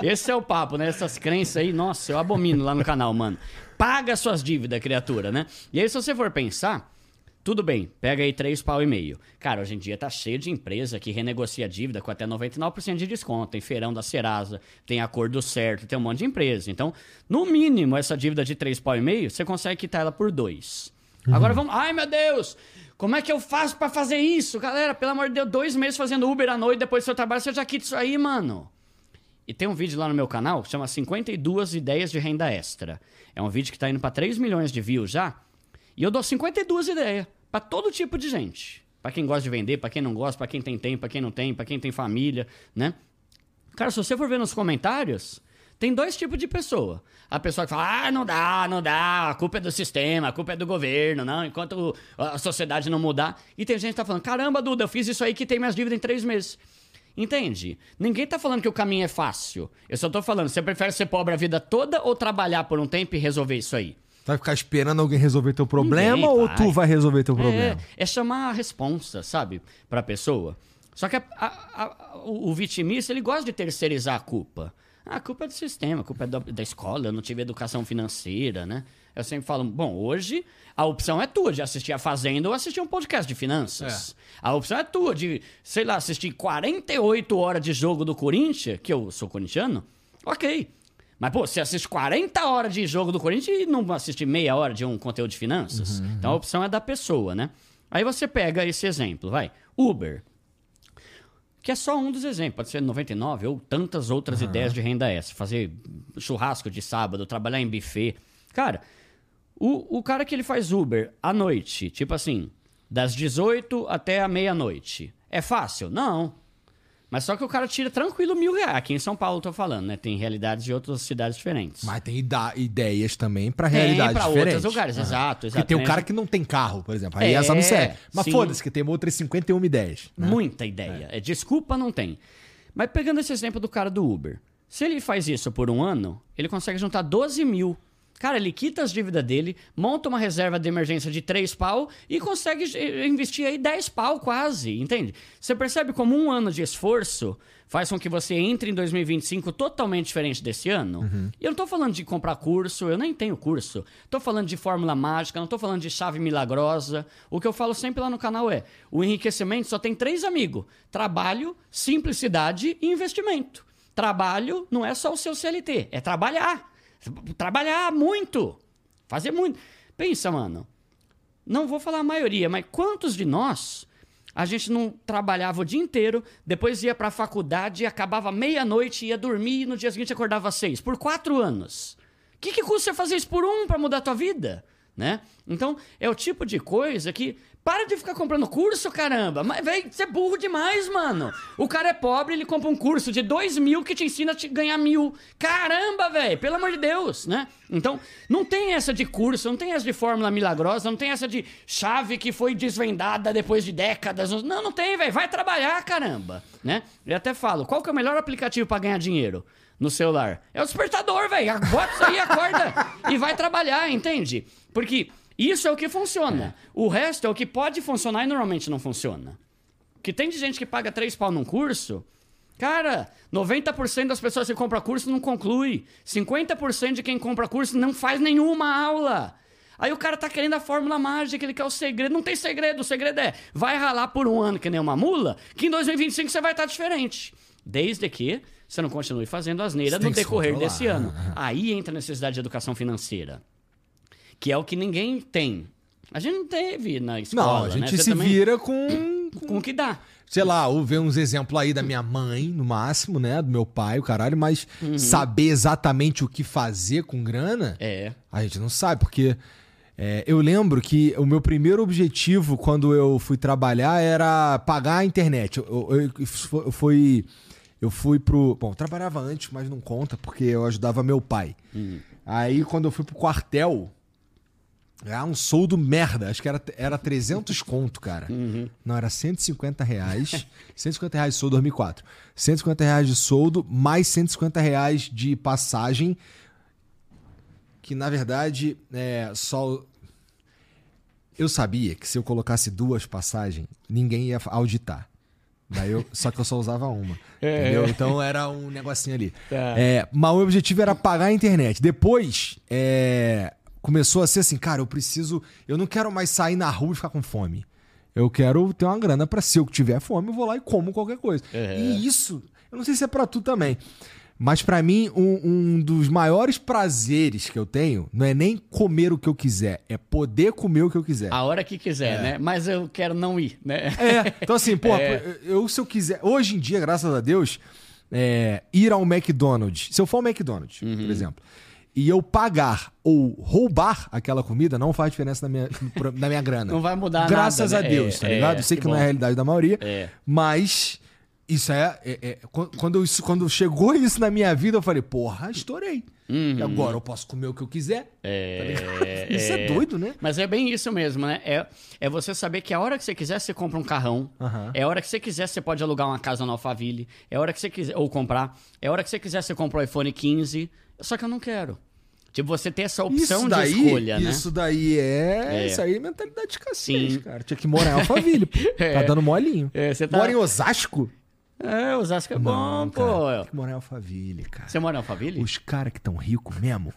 Esse é o papo, né? Essas crenças aí, nossa, eu abomino lá no canal, mano. Paga suas dívidas, criatura, né? E aí, se você for pensar, tudo bem, pega aí três pau e meio. Cara, hoje em dia tá cheio de empresa que renegocia a dívida com até 99% de desconto. Tem feirão da Serasa, tem acordo certo, tem um monte de empresa. Então, no mínimo, essa dívida de três pau e meio, você consegue quitar ela por dois. Agora vamos. Ai, meu Deus! Como é que eu faço pra fazer isso? Galera, pelo amor de Deus, dois meses fazendo Uber à noite depois do seu trabalho, você já quita isso aí, mano. E tem um vídeo lá no meu canal que chama 52 ideias de renda extra. É um vídeo que tá indo pra 3 milhões de views já. E eu dou 52 ideias pra todo tipo de gente. Pra quem gosta de vender, pra quem não gosta, pra quem tem tempo, pra quem não tem, pra quem tem família, né? Cara, se você for ver nos comentários, tem dois tipos de pessoa. A pessoa que fala, ah, não dá, não dá, a culpa é do sistema, a culpa é do governo, não, enquanto a sociedade não mudar. E tem gente que tá falando, caramba, Duda, eu fiz isso aí que tem minhas dívidas em três meses. Entende? Ninguém tá falando que o caminho é fácil. Eu só tô falando, você prefere ser pobre a vida toda ou trabalhar por um tempo e resolver isso aí? Vai ficar esperando alguém resolver teu problema Ninguém ou vai. tu vai resolver teu problema? É, é chamar a responsa, sabe? Pra pessoa. Só que a- a- a- o, o vitimista, ele gosta de terceirizar a culpa. Ah, a culpa é do sistema, a culpa é da, da escola, eu não tive educação financeira, né? Eu sempre falo, bom, hoje a opção é tua de assistir a Fazenda ou assistir um podcast de finanças. A opção é tua de, sei lá, assistir 48 horas de jogo do Corinthians, que eu sou corintiano, ok. Mas, pô, você assiste 40 horas de jogo do Corinthians e não assiste meia hora de um conteúdo de finanças. Então a opção é da pessoa, né? Aí você pega esse exemplo, vai. Uber. Que é só um dos exemplos. Pode ser 99 ou tantas outras ideias de renda extra. Fazer churrasco de sábado, trabalhar em buffet. Cara, o, o cara que ele faz Uber à noite, tipo assim, das 18 até a meia-noite. É fácil? Não. Mas só que o cara tira tranquilo mil reais. Aqui em São Paulo eu tô falando, né? Tem realidades de outras cidades diferentes. Mas tem ideias também pra Tem realidade pra outros lugares, exato, exato. Porque tem o Tem cara que não tem carro, por exemplo. Aí É, essa não serve. Mas foda-se, que tem outras 51 ideias. né? Muita ideia. É. Desculpa, não tem. Mas pegando esse exemplo do cara do Uber. Se ele faz isso por um ano, ele consegue juntar 12 mil. Cara, ele quita as dívidas dele, monta uma reserva de emergência de 3 pau e consegue investir aí 10 pau quase, entende? Você percebe como um ano de esforço faz com que você entre em 2025 totalmente diferente desse ano? E eu não tô falando de comprar curso, eu nem tenho curso. Tô falando de fórmula mágica, não tô falando de chave milagrosa. O que eu falo sempre lá no canal é: o enriquecimento só tem três amigos: trabalho, simplicidade e investimento. Trabalho não é só o seu CLT, é trabalhar. Trabalhar muito. Fazer muito. Pensa, mano. Não vou falar a maioria, mas quantos de nós a gente não trabalhava o dia inteiro, depois ia pra faculdade, acabava meia-noite, ia dormir e no dia seguinte acordava às seis? Por quatro anos. O que, que custa você fazer isso por um para mudar a tua vida? Né? Então, é o tipo de coisa que para de ficar comprando curso, caramba. Mas, velho, você é burro demais, mano. O cara é pobre, ele compra um curso de dois mil que te ensina a te ganhar mil. Caramba, velho, pelo amor de Deus, né? Então, não tem essa de curso, não tem essa de fórmula milagrosa, não tem essa de chave que foi desvendada depois de décadas. Não, não tem, velho. Vai trabalhar, caramba, né? Eu até falo, qual que é o melhor aplicativo para ganhar dinheiro? no celular. É o despertador, velho. Bota isso aí, acorda [laughs] e vai trabalhar, entende? Porque isso é o que funciona. O resto é o que pode funcionar e normalmente não funciona. Que tem de gente que paga três pau num curso. Cara, 90% das pessoas que compram curso não conclui. 50% de quem compra curso não faz nenhuma aula. Aí o cara tá querendo a fórmula mágica, ele quer o segredo. Não tem segredo, o segredo é vai ralar por um ano que nem uma mula, que em 2025 você vai estar diferente. Desde que você não continue fazendo asneira no decorrer desse ano. Aí entra a necessidade de educação financeira que é o que ninguém tem. A gente não teve na escola. Não, a gente né? se também... vira com, com o que dá. Sei lá, ou ver uns exemplos aí da minha mãe, no máximo, né? Do meu pai, o caralho, mas uhum. saber exatamente o que fazer com grana, é. a gente não sabe, porque é, eu lembro que o meu primeiro objetivo quando eu fui trabalhar era pagar a internet. Eu, eu, eu, fui. Eu fui pro. Bom, eu trabalhava antes, mas não conta, porque eu ajudava meu pai. Uhum. Aí, quando eu fui pro quartel, é um soldo merda. Acho que era, era 300 conto, cara. Uhum. Não, era 150 reais. [laughs] 150 reais de soldo 2004. 150 reais de soldo, mais 150 reais de passagem. Que, na verdade, é só... Eu sabia que se eu colocasse duas passagens, ninguém ia auditar. Daí eu, só que eu só usava uma. [laughs] É. Entendeu? Então era um negocinho ali. Tá. É, mas o objetivo era pagar a internet. Depois, é, começou a ser assim, cara, eu preciso. Eu não quero mais sair na rua e ficar com fome. Eu quero ter uma grana para se eu tiver fome, eu vou lá e como qualquer coisa. É. E isso, eu não sei se é para tu também. Mas para mim, um, um, dos maiores prazeres que eu tenho não é nem comer o que eu quiser, é poder comer o que eu quiser. A hora que quiser, é. né? Mas eu quero não ir, né? É. Então, assim, pô, [laughs] é. eu se eu quiser. Hoje em dia, graças a Deus, é, ir ao McDonald's. Se eu for ao McDonald's, uhum. por exemplo, e eu pagar ou roubar aquela comida não faz diferença na minha, na minha [laughs] grana. Não vai mudar Graças nada. Graças a Deus, é, tá ligado? É, Sei que, que não é a realidade da maioria, é. mas isso é, é, é, quando, isso, quando chegou isso na minha vida, eu falei, porra, estourei. Uhum. Agora eu posso comer o que eu quiser. É, tá [laughs] isso é, doido, né? Mas é bem isso mesmo, né? É, é você saber que a hora que você quiser, você compra um carrão. Uhum. É a hora que você quiser, você pode alugar uma casa no Alphaville. É a hora que você quiser, ou comprar. É a hora que você quiser, você compra o iPhone 15. Só que eu não quero. Tipo, você ter essa opção daí, de escolha, né? Isso daí é. é. Isso aí é mentalidade de cacete, Sim. cara. Tinha que morar em Alphaville, pô. [laughs] É. Tá dando molinho. É, tá... Mora em Osasco? É, Osasco é bom, pô. Cara, tem que morar em Alphaville, cara. Você mora em Alphaville? Os caras que estão ricos mesmo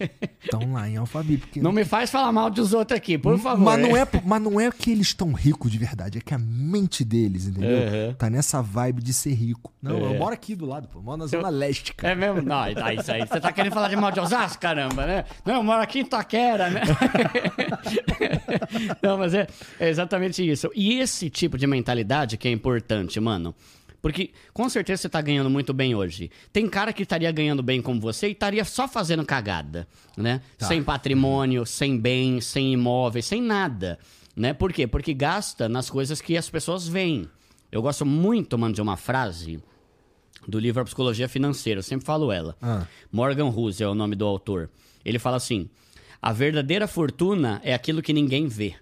[laughs] estão lá em Alphaville. Porque... Não me faz falar mal dos outros aqui, por favor. Mas não é, mas não é que eles estão ricos de verdade, é que a mente deles, entendeu? Uhum. Tá nessa vibe de ser rico. Não, é. eu moro aqui do lado, pô. Eu moro na Zona eu... Leste, cara. É mesmo? Não, tá isso aí. Você tá querendo falar de mal de Osasco, caramba, né? Não, eu moro aqui em Taquera, né? [laughs] não, mas é, é exatamente isso. E esse tipo de mentalidade que é importante, mano. Porque com certeza você está ganhando muito bem hoje. Tem cara que estaria ganhando bem como você e estaria só fazendo cagada, né? Tá. Sem patrimônio, sem bens, sem imóveis, sem nada, né? Por quê? Porque gasta nas coisas que as pessoas veem. Eu gosto muito, mano, de uma frase do livro A Psicologia Financeira, eu sempre falo ela. Ah. Morgan Housel é o nome do autor. Ele fala assim: a verdadeira fortuna é aquilo que ninguém vê.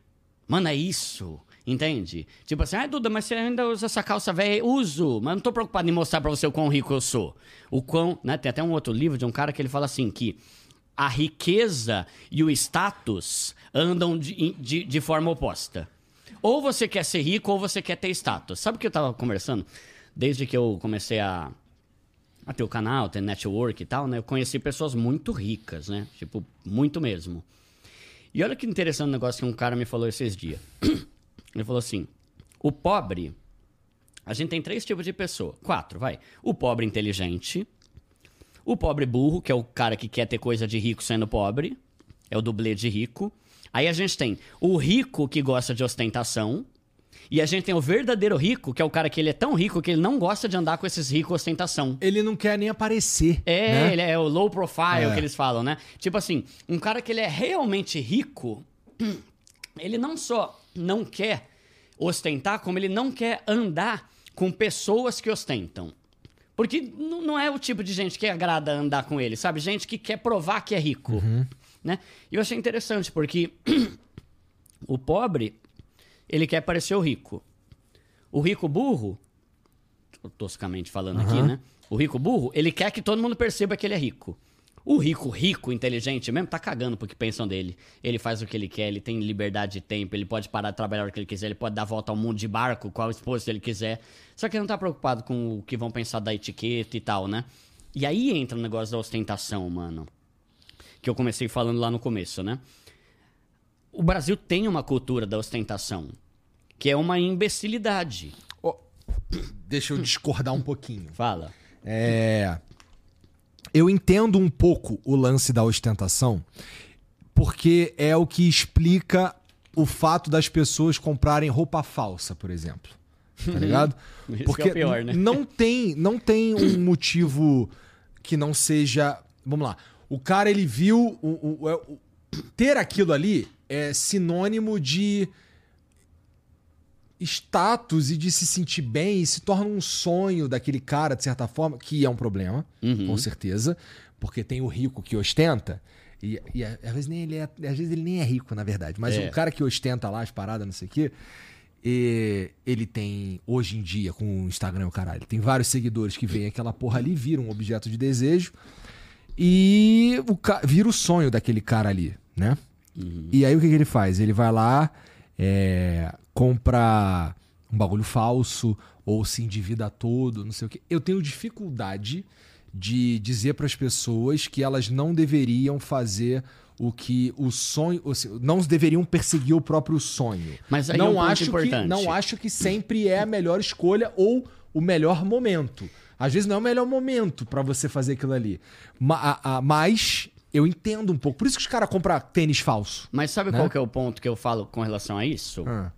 Mano, é isso. Entende? Tipo assim, ah, Duda, mas você ainda usa essa calça velha? Uso, mas não tô preocupado em mostrar pra você o quão rico eu sou. O quão. Né? Tem até um outro livro de um cara que ele fala assim: que a riqueza e o status andam de, de, de forma oposta. Ou você quer ser rico ou você quer ter status. Sabe o que eu tava conversando? Desde que eu comecei a, a ter o canal, ter network e tal, né? Eu conheci pessoas muito ricas, né? Tipo, muito mesmo. E olha que interessante o negócio que um cara me falou esses dias. [clears throat] Ele falou assim: o pobre A gente tem três tipos de pessoa. Quatro, vai. O pobre inteligente. O pobre burro, que é o cara que quer ter coisa de rico sendo pobre. É o dublê de rico. Aí a gente tem o rico que gosta de ostentação. E a gente tem o verdadeiro rico, que é o cara que ele é tão rico que ele não gosta de andar com esses ricos ostentação. Ele não quer nem aparecer. É, né? ele é o low profile É. que eles falam, né? Tipo assim, um cara que ele é realmente rico, [clears throat] ele não só não quer ostentar, como ele não quer andar com pessoas que ostentam. Porque não é o tipo de gente que agrada andar com ele, sabe? Gente que quer provar que é rico, né? E eu achei interessante, porque [clears throat] o pobre, ele quer parecer o rico. O rico burro, toscamente falando aqui, né? O rico burro, ele quer que todo mundo perceba que ele é rico. O rico, rico, inteligente mesmo, tá cagando pro que pensam dele. Ele faz o que ele quer, ele tem liberdade de tempo, ele pode parar de trabalhar o que ele quiser, ele pode dar volta ao mundo de barco, qual esposa ele quiser. Só que ele não tá preocupado com o que vão pensar da etiqueta e tal, né? E aí entra o negócio da ostentação, mano. Que eu comecei falando lá no começo, né? O Brasil tem uma cultura da ostentação, que é uma imbecilidade. Ó, [coughs] deixa eu discordar um pouquinho. Fala. É. Eu entendo um pouco o lance da ostentação, porque é o que explica o fato das pessoas comprarem roupa falsa, por exemplo. Tá ligado? [laughs] Isso que Porque é o pior, né? não tem, não tem um motivo que não seja. Vamos lá. O cara ele viu o, o- o- ter aquilo ali é sinônimo de status e de se sentir bem e se torna um sonho daquele cara, de certa forma, que é um problema, com certeza, porque tem o rico que ostenta. E, e às vezes nem ele é, às vezes ele nem é rico, na verdade. Mas É. o cara que ostenta lá as paradas, não sei o quê, e ele tem, hoje em dia, com o Instagram o caralho, tem vários seguidores que veem aquela porra ali, viram um objeto de desejo e o ca... vira o sonho daquele cara ali, né? E aí o que, que ele faz? Ele vai lá, é, compra um bagulho falso ou se endivida todo, não sei o quê. Eu tenho dificuldade de dizer para as pessoas que elas não deveriam fazer o que o sonho, ou seja, não deveriam perseguir o próprio sonho. Mas aí é não um ponto acho importante. que não acho que sempre é a melhor escolha ou o melhor momento. Às vezes não é o melhor momento pra você fazer aquilo ali. Mas eu entendo um pouco. Por isso que os caras compram tênis falso. Mas sabe Né? qual que é o ponto que eu falo com relação a isso? Ah,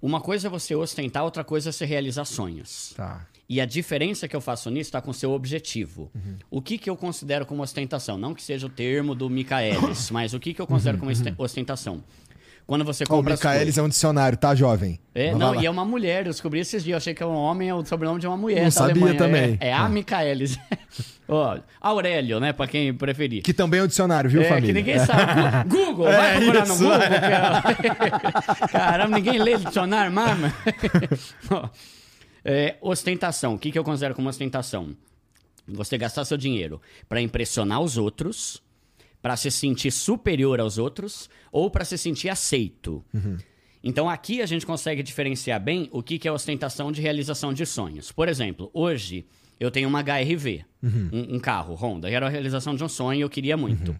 Uma coisa é você ostentar, outra coisa é você realizar sonhos. tá. E a diferença que eu faço nisso está com o seu objetivo. Uhum. O que, que eu considero como ostentação? Não que seja o termo do Michaelis, [coughs] mas o que, que eu considero como [coughs] osten- ostentação? Quando você o compra coisas. Michaelis é um dicionário, tá, jovem? É, Mas não, vai e é uma mulher, eu descobri esses dias, eu achei que é um homem, é o sobrenome de uma mulher. Não da sabia Alemanha. também. É, é a Ah. Michaelis. [laughs] Ó, Aurélio, né, pra quem preferir. Que também é um dicionário, viu, é, família? que ninguém sabe. [laughs] Google, vai É procurar no isso. Google. [laughs] cara. Caramba, ninguém lê dicionário, mama. É, ostentação. O que, que eu considero como ostentação? Você gastar seu dinheiro pra impressionar os outros, pra se sentir superior aos outros ou pra se sentir aceito. Então aqui a gente consegue diferenciar bem o que, que é ostentação de realização de sonhos. Por exemplo, hoje eu tenho uma HRV, um, um carro Honda, era a realização de um sonho e eu queria muito.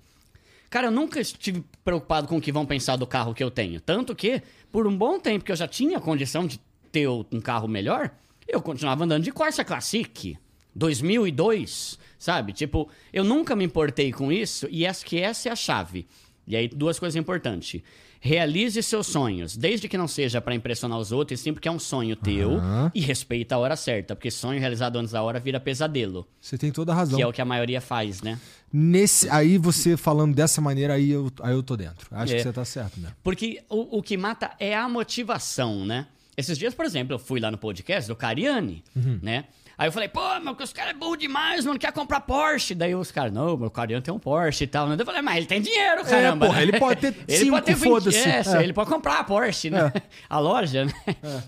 Cara, eu nunca estive preocupado com o que vão pensar do carro que eu tenho. Tanto que, por um bom tempo que eu já tinha condição de ter um carro melhor, eu continuava andando de Corsa Classic. 2002, sabe? Tipo, eu nunca me importei com isso e acho que essa é a chave. E aí, duas coisas importantes. Realize seus sonhos, desde que não seja pra impressionar os outros, e sim porque é um sonho teu. Aham. E respeita a hora certa, porque sonho realizado antes da hora vira pesadelo. Você tem toda a razão. Que é o que a maioria faz, né? Nesse, aí você falando dessa maneira, aí eu, aí eu tô dentro. Acho É. que você tá certo, né? Porque o, o que mata é a motivação, né? Esses dias, por exemplo, eu fui lá no podcast do Cariani, né? Aí eu falei, pô, meu, os caras é burro demais, mano, quer comprar Porsche. Daí os caras, não, meu Cariani tem um Porsche e tal. né? Eu falei, mas ele tem dinheiro, caramba. porra, né? ele pode ter [laughs] ele cinco, pode ter 20, foda-se. É, É. ele pode comprar a Porsche, né? [laughs] A loja, né?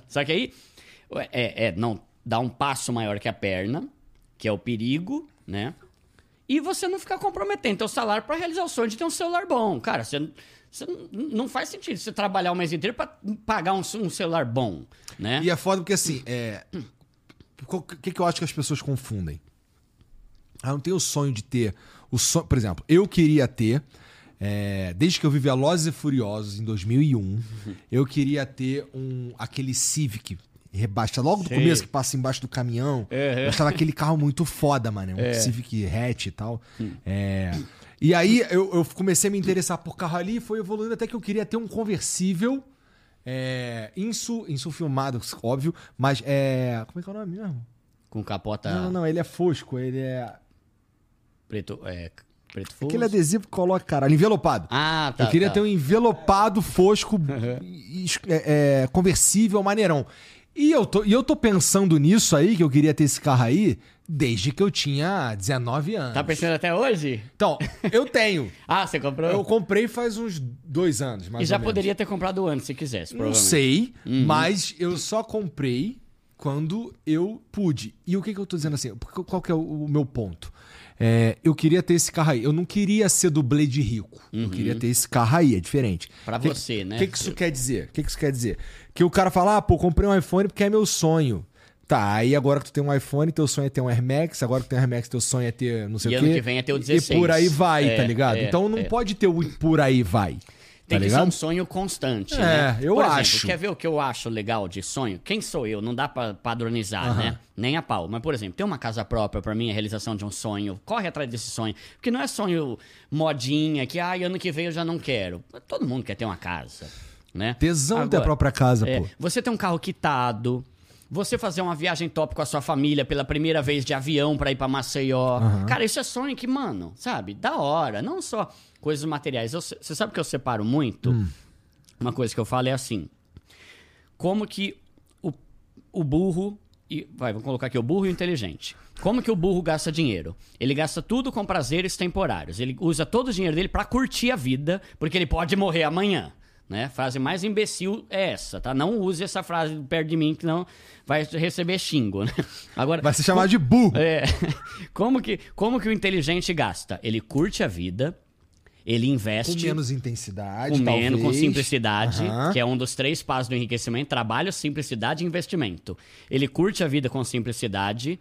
Só que aí, é, é, não, dá um passo maior que a perna, que é o perigo, né? E você não ficar comprometendo teu salário pra realizar o sonho de ter um celular bom. Cara, você, você não- faz sentido você trabalhar o mês inteiro pra pagar um, um celular bom, né? E é foda porque assim, é. O que, que eu acho que as pessoas confundem? Eu não tenho o sonho de ter. O sonho, por exemplo, eu queria ter. é, desde que eu vi Velozes e Furiosos em 2001, eu queria ter um aquele Civic rebaixado. Logo do Sei. começo, que passa embaixo do caminhão. Uhum. Eu achava aquele carro muito foda, mano. Um É. Civic hatch e tal. É. E aí eu, eu comecei a me interessar por carro ali e foi evoluindo até que eu queria ter um conversível. É, insu, insulfilmado, óbvio, mas é. Como é que é o nome mesmo? Com capota Não, não, ele é fosco, ele é. preto, é, preto fuso. Aquele adesivo que coloca, caralho, envelopado. Ah, tá. eu queria tá. ter um envelopado fosco, [laughs] é, é, conversível, maneirão. E eu, tô, e eu tô pensando nisso aí, que eu queria ter esse carro aí, desde que eu tinha 19 anos. Tá pensando até hoje? Então, eu tenho. [laughs] Ah, você comprou? Eu comprei faz uns dois anos, mais e já poderia ter comprado antes, se quisesse, Não sei, Uhum. mas eu só comprei quando eu pude. E o que, que eu tô dizendo assim? Qual que é o, o meu ponto? É, eu queria ter esse carro aí. Eu não queria ser dublê de rico. Eu queria ter esse carro aí, é diferente. Uhum. Pra Que- você, né? O que, que isso quer dizer? O que, que isso quer dizer? Que o cara fala, ah, pô, comprei um iPhone porque é meu sonho. Tá, aí agora que tu tem um iPhone, teu sonho é ter um Air Max, agora que tu tem um Air Max, teu sonho é ter não sei E o ano quê. que vem é ter o E 16. por aí vai, É, tá ligado? é, então não é. pode ter o por aí vai. Tem tá que ser ligado? um sonho constante, É, né? eu Por exemplo, acho. quer ver o que eu acho legal de sonho? Quem sou eu? Não dá pra padronizar, né? Nem a pau. Mas, por exemplo, ter uma casa própria, pra mim, é a realização de um sonho. Corre atrás desse sonho. Porque não é sonho modinha, que, ai, ano que vem eu já não quero. Todo mundo quer ter uma casa, né? Tesão ter a Agora, própria casa, é, pô. Você ter um carro quitado. Você fazer uma viagem top com a sua família pela primeira vez de avião pra ir pra Maceió. Cara, isso é sonho que, mano, sabe? Da hora. Não só coisas materiais. Eu- Você sabe que eu separo muito? Uma coisa que eu falo é assim. Como que o, o burro... E, vai, vamos colocar aqui o burro e o inteligente. Como que o burro gasta dinheiro? Ele gasta tudo com prazeres temporários. Ele usa todo o dinheiro dele pra curtir a vida, porque ele pode morrer amanhã. Né? Frase mais imbecil é essa, tá? Não use essa frase perto de mim, que não vai receber xingo, né? Agora, Vai ser chamado de burro. é, [laughs] como, que, como que o inteligente gasta? Ele curte a vida, ele Com investe menos intensidade, com talvez. menos, com simplicidade, Aham. que é um dos três passos do enriquecimento: trabalho, simplicidade e investimento. Ele curte a vida com simplicidade.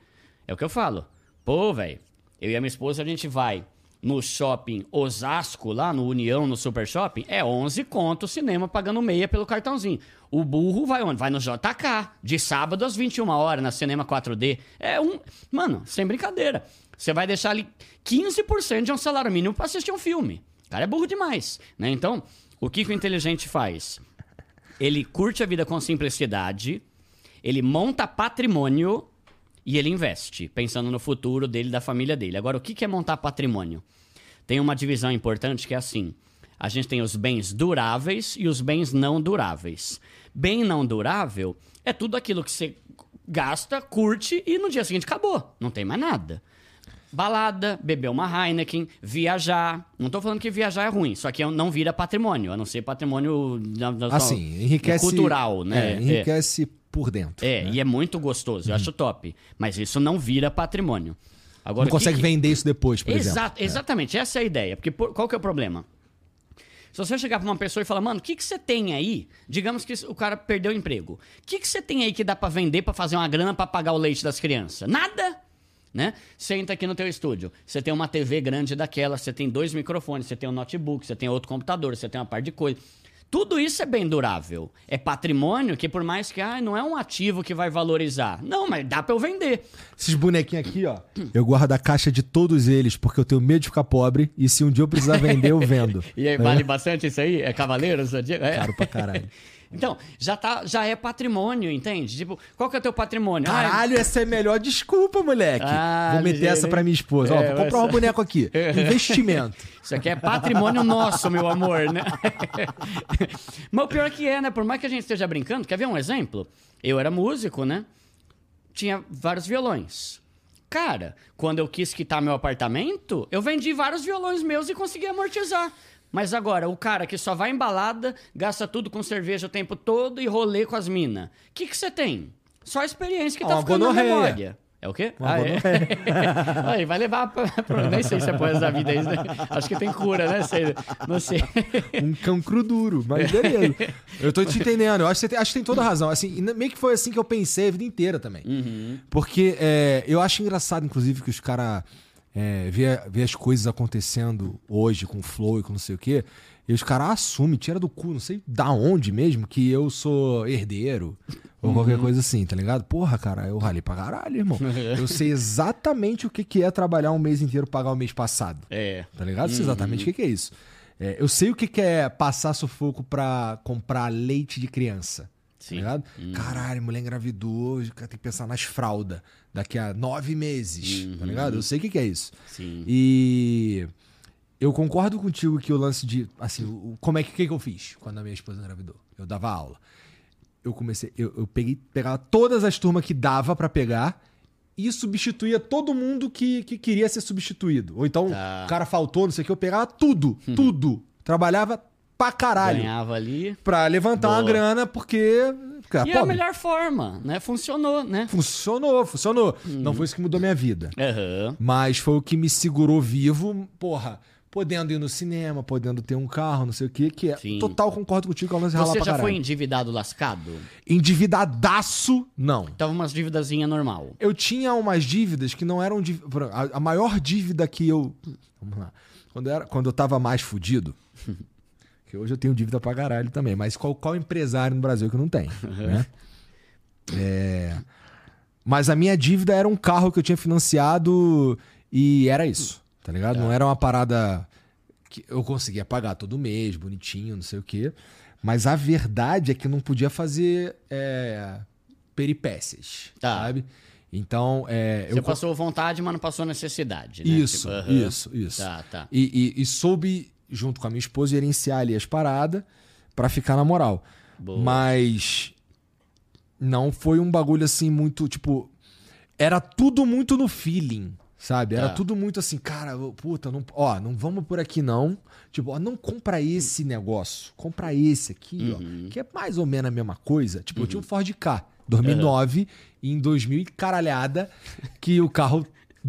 É o que eu falo. Pô, velho, eu e a minha esposa, a gente vai no shopping Osasco, lá no União, no Super Shopping, é 11 conto o cinema pagando meia pelo cartãozinho. O burro vai onde? Vai no JK, de sábado às 21 horas, na Cinema 4D. É um... Mano, sem brincadeira. Você vai deixar ali 15% de um salário mínimo pra assistir um filme. O cara é burro demais, né? Então, o que, que o inteligente faz? Ele curte a vida com simplicidade, ele monta patrimônio e ele investe, pensando no futuro dele e da família dele. Agora, o que é montar patrimônio? Tem uma divisão importante que é assim: a gente tem os bens duráveis e os bens não duráveis. Bem não durável é tudo aquilo que você gasta, curte e no dia seguinte acabou. Não tem mais nada. Balada, beber uma Heineken, viajar. Não tô falando que viajar é ruim, só que não vira patrimônio, a não ser patrimônio Assim, enriquece. cultural, né? É, enriquece por dentro. É, e é muito gostoso, eu acho top. Mas isso não vira patrimônio. Agora, Não consegue que- vender isso depois, por Exato, exemplo. É. exatamente, essa é a ideia. Porque por- qual que é o problema? Se você chegar pra uma pessoa e falar, mano, o que, que você tem aí? Digamos que o cara perdeu o emprego. O que, que você tem aí que dá pra vender pra fazer uma grana pra pagar o leite das crianças? Nada! Né? Senta aqui no teu estúdio. Você tem uma TV grande daquela, você tem dois microfones, você tem um notebook, você tem outro computador, você tem uma parte de coisa. Tudo isso é bem durável. É patrimônio que, por mais que ah, não é um ativo que vai valorizar. Não, mas dá pra eu vender. Esses bonequinhos aqui, ó. Eu guardo a caixa de todos eles, porque eu tenho medo de ficar pobre. E se um dia eu precisar vender, eu vendo. [laughs] E aí, vale bastante isso aí? É Cavaleiro? É. Caro pra caralho. [laughs] Então, já, tá, já é patrimônio, entende? Tipo, qual que é o teu patrimônio? Ah, Caralho, essa é a melhor desculpa, moleque. Ah, vou meter ligeiro, essa pra minha esposa. Ó, É, vou comprar essa- um boneco aqui. [laughs] Investimento. Isso aqui é patrimônio nosso, meu amor, né? [laughs] Mas o pior é que é, né? Por mais que a gente esteja brincando, quer ver um exemplo? Eu era músico, né? Tinha vários violões. Cara, quando eu quis quitar meu apartamento, eu vendi vários violões meus e consegui amortizar. Mas agora, o cara que só vai em balada, gasta tudo com cerveja o tempo todo e rolê com as minas. O que que você tem? Só a experiência que tá uma ficando na gonorreia. memória. É o quê? Uma Ah, é? [laughs] Aí, vai levar pra, pra- Nem sei se é pro resto da vida isso, né? Acho que tem cura, né? Sei, não sei. Um cancro duro, mas beleza. Eu tô te entendendo. Eu acho que, você tem, acho que tem toda razão. Assim, e meio que foi assim que eu pensei a vida inteira também. Uhum. Porque é, eu acho engraçado, inclusive, que os caras é, ver, ver as coisas acontecendo hoje com o Flow e com não sei o quê, e os caras assumem, tira do cu, não sei da onde mesmo, que eu sou herdeiro. Ou qualquer coisa assim, tá ligado? Porra, cara, eu ralei pra caralho, irmão. [laughs] Eu sei exatamente o que, que é trabalhar um mês inteiro pagar o mês passado. É. Tá ligado? Sei exatamente o que, que é isso. É, eu sei o que, que é passar sufoco pra comprar leite de criança. Sim. Tá ligado? Caralho, mulher engravidou, tem que pensar nas fraldas daqui a nove meses. Tá ligado? Eu sei o que, que é isso. Sim. E eu concordo contigo que o lance de. Assim, o- como é que, que, que eu fiz quando a minha esposa engravidou? Eu dava aula. Eu comecei. Eu, eu peguei, pegava todas as turmas que dava pra pegar e substituía todo mundo que, que queria ser substituído. Ou então Tá. o cara faltou, não sei o que, eu pegava tudo, [laughs] tudo. Trabalhava pra caralho. Ganhava ali. Pra levantar uma Boa. grana, porque. Cara, E é a melhor forma, né? Funcionou, né? Funcionou, funcionou. Não foi isso que mudou minha vida. Aham. Mas foi o que me segurou vivo, porra. Podendo ir no cinema, podendo ter um carro, não sei o quê, que é Sim. total concordo contigo que é um lance Você já foi caralho. endividado lascado? Endividadaço, não. Tava umas dívidazinha normal. Eu tinha umas dívidas que não eram. dív- a maior dívida que eu. Vamos lá. Quando eu, era, quando eu tava mais fudido. [laughs] que hoje eu tenho dívida pra caralho também. Mas qual, qual empresário no Brasil que não tem? [laughs] Né? É, mas a minha dívida era um carro que eu tinha financiado e era isso. Tá ligado? Não era uma parada que eu conseguia pagar todo mês, bonitinho, não sei o quê. Mas a verdade é que eu não podia fazer é, peripécias, Tá. sabe? Então, é, Você eu passou vontade, mas não passou necessidade, né? isso, Tipo, isso, isso. Tá, tá. E, e- e soube, junto com a minha esposa, gerenciar ali as paradas pra ficar na moral. Boa. Mas não foi um bagulho assim muito, tipo. Era tudo muito no feeling, sabe? Era Tá. tudo muito assim, cara, puta, não, ó, não vamos por aqui não. Tipo, ó, não compra esse negócio, compra esse aqui, Uhum. ó, que é mais ou menos a mesma coisa. Tipo, eu tinha um Ford K, 2009, e em 2000 e caralhada, que o carro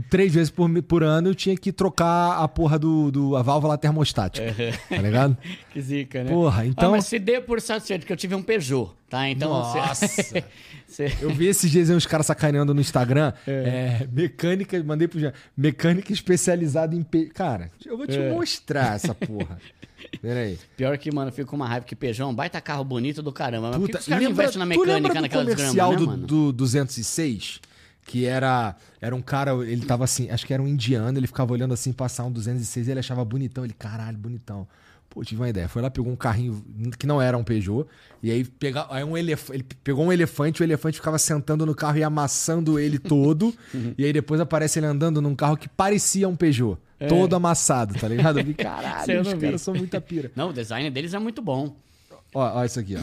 três vezes por, por ano eu tinha que trocar a porra do, do a válvula termostática, tá ligado? [laughs] Que zica, né? Porra, então- Ah, mas se dê por satisfeito, que eu tive um Peugeot, tá? Então Nossa! [laughs] você... Eu vi esses dias uns caras sacaneando no Instagram. É, mecânica, mandei pro Jean. Mecânica especializada em. Pe... Cara, eu vou te É. mostrar essa [laughs] porra. Pera aí. Pior que, mano, eu fico com uma raiva que Peugeot é um baita carro bonito do caramba. Mas por que Puta, os caras investem na mecânica naquela desgrama, né, do, mano? do 206? Que era, era um cara, ele tava assim, acho que era um indiano, ele ficava olhando assim, passar um 206 e ele achava bonitão. Ele, caralho, bonitão. Pô, tive uma ideia. Foi lá, pegou um carrinho que não era um Peugeot, e aí, pega, aí um elef, ele pegou um elefante, o elefante ficava sentando no carro e amassando ele todo, [laughs] e aí depois aparece ele andando num carro que parecia um Peugeot, todo amassado, tá ligado? Eu vi, [laughs] caralho, os vi. caras são muita pira. Não, o design deles é muito bom. Ó, ó, isso aqui, ó.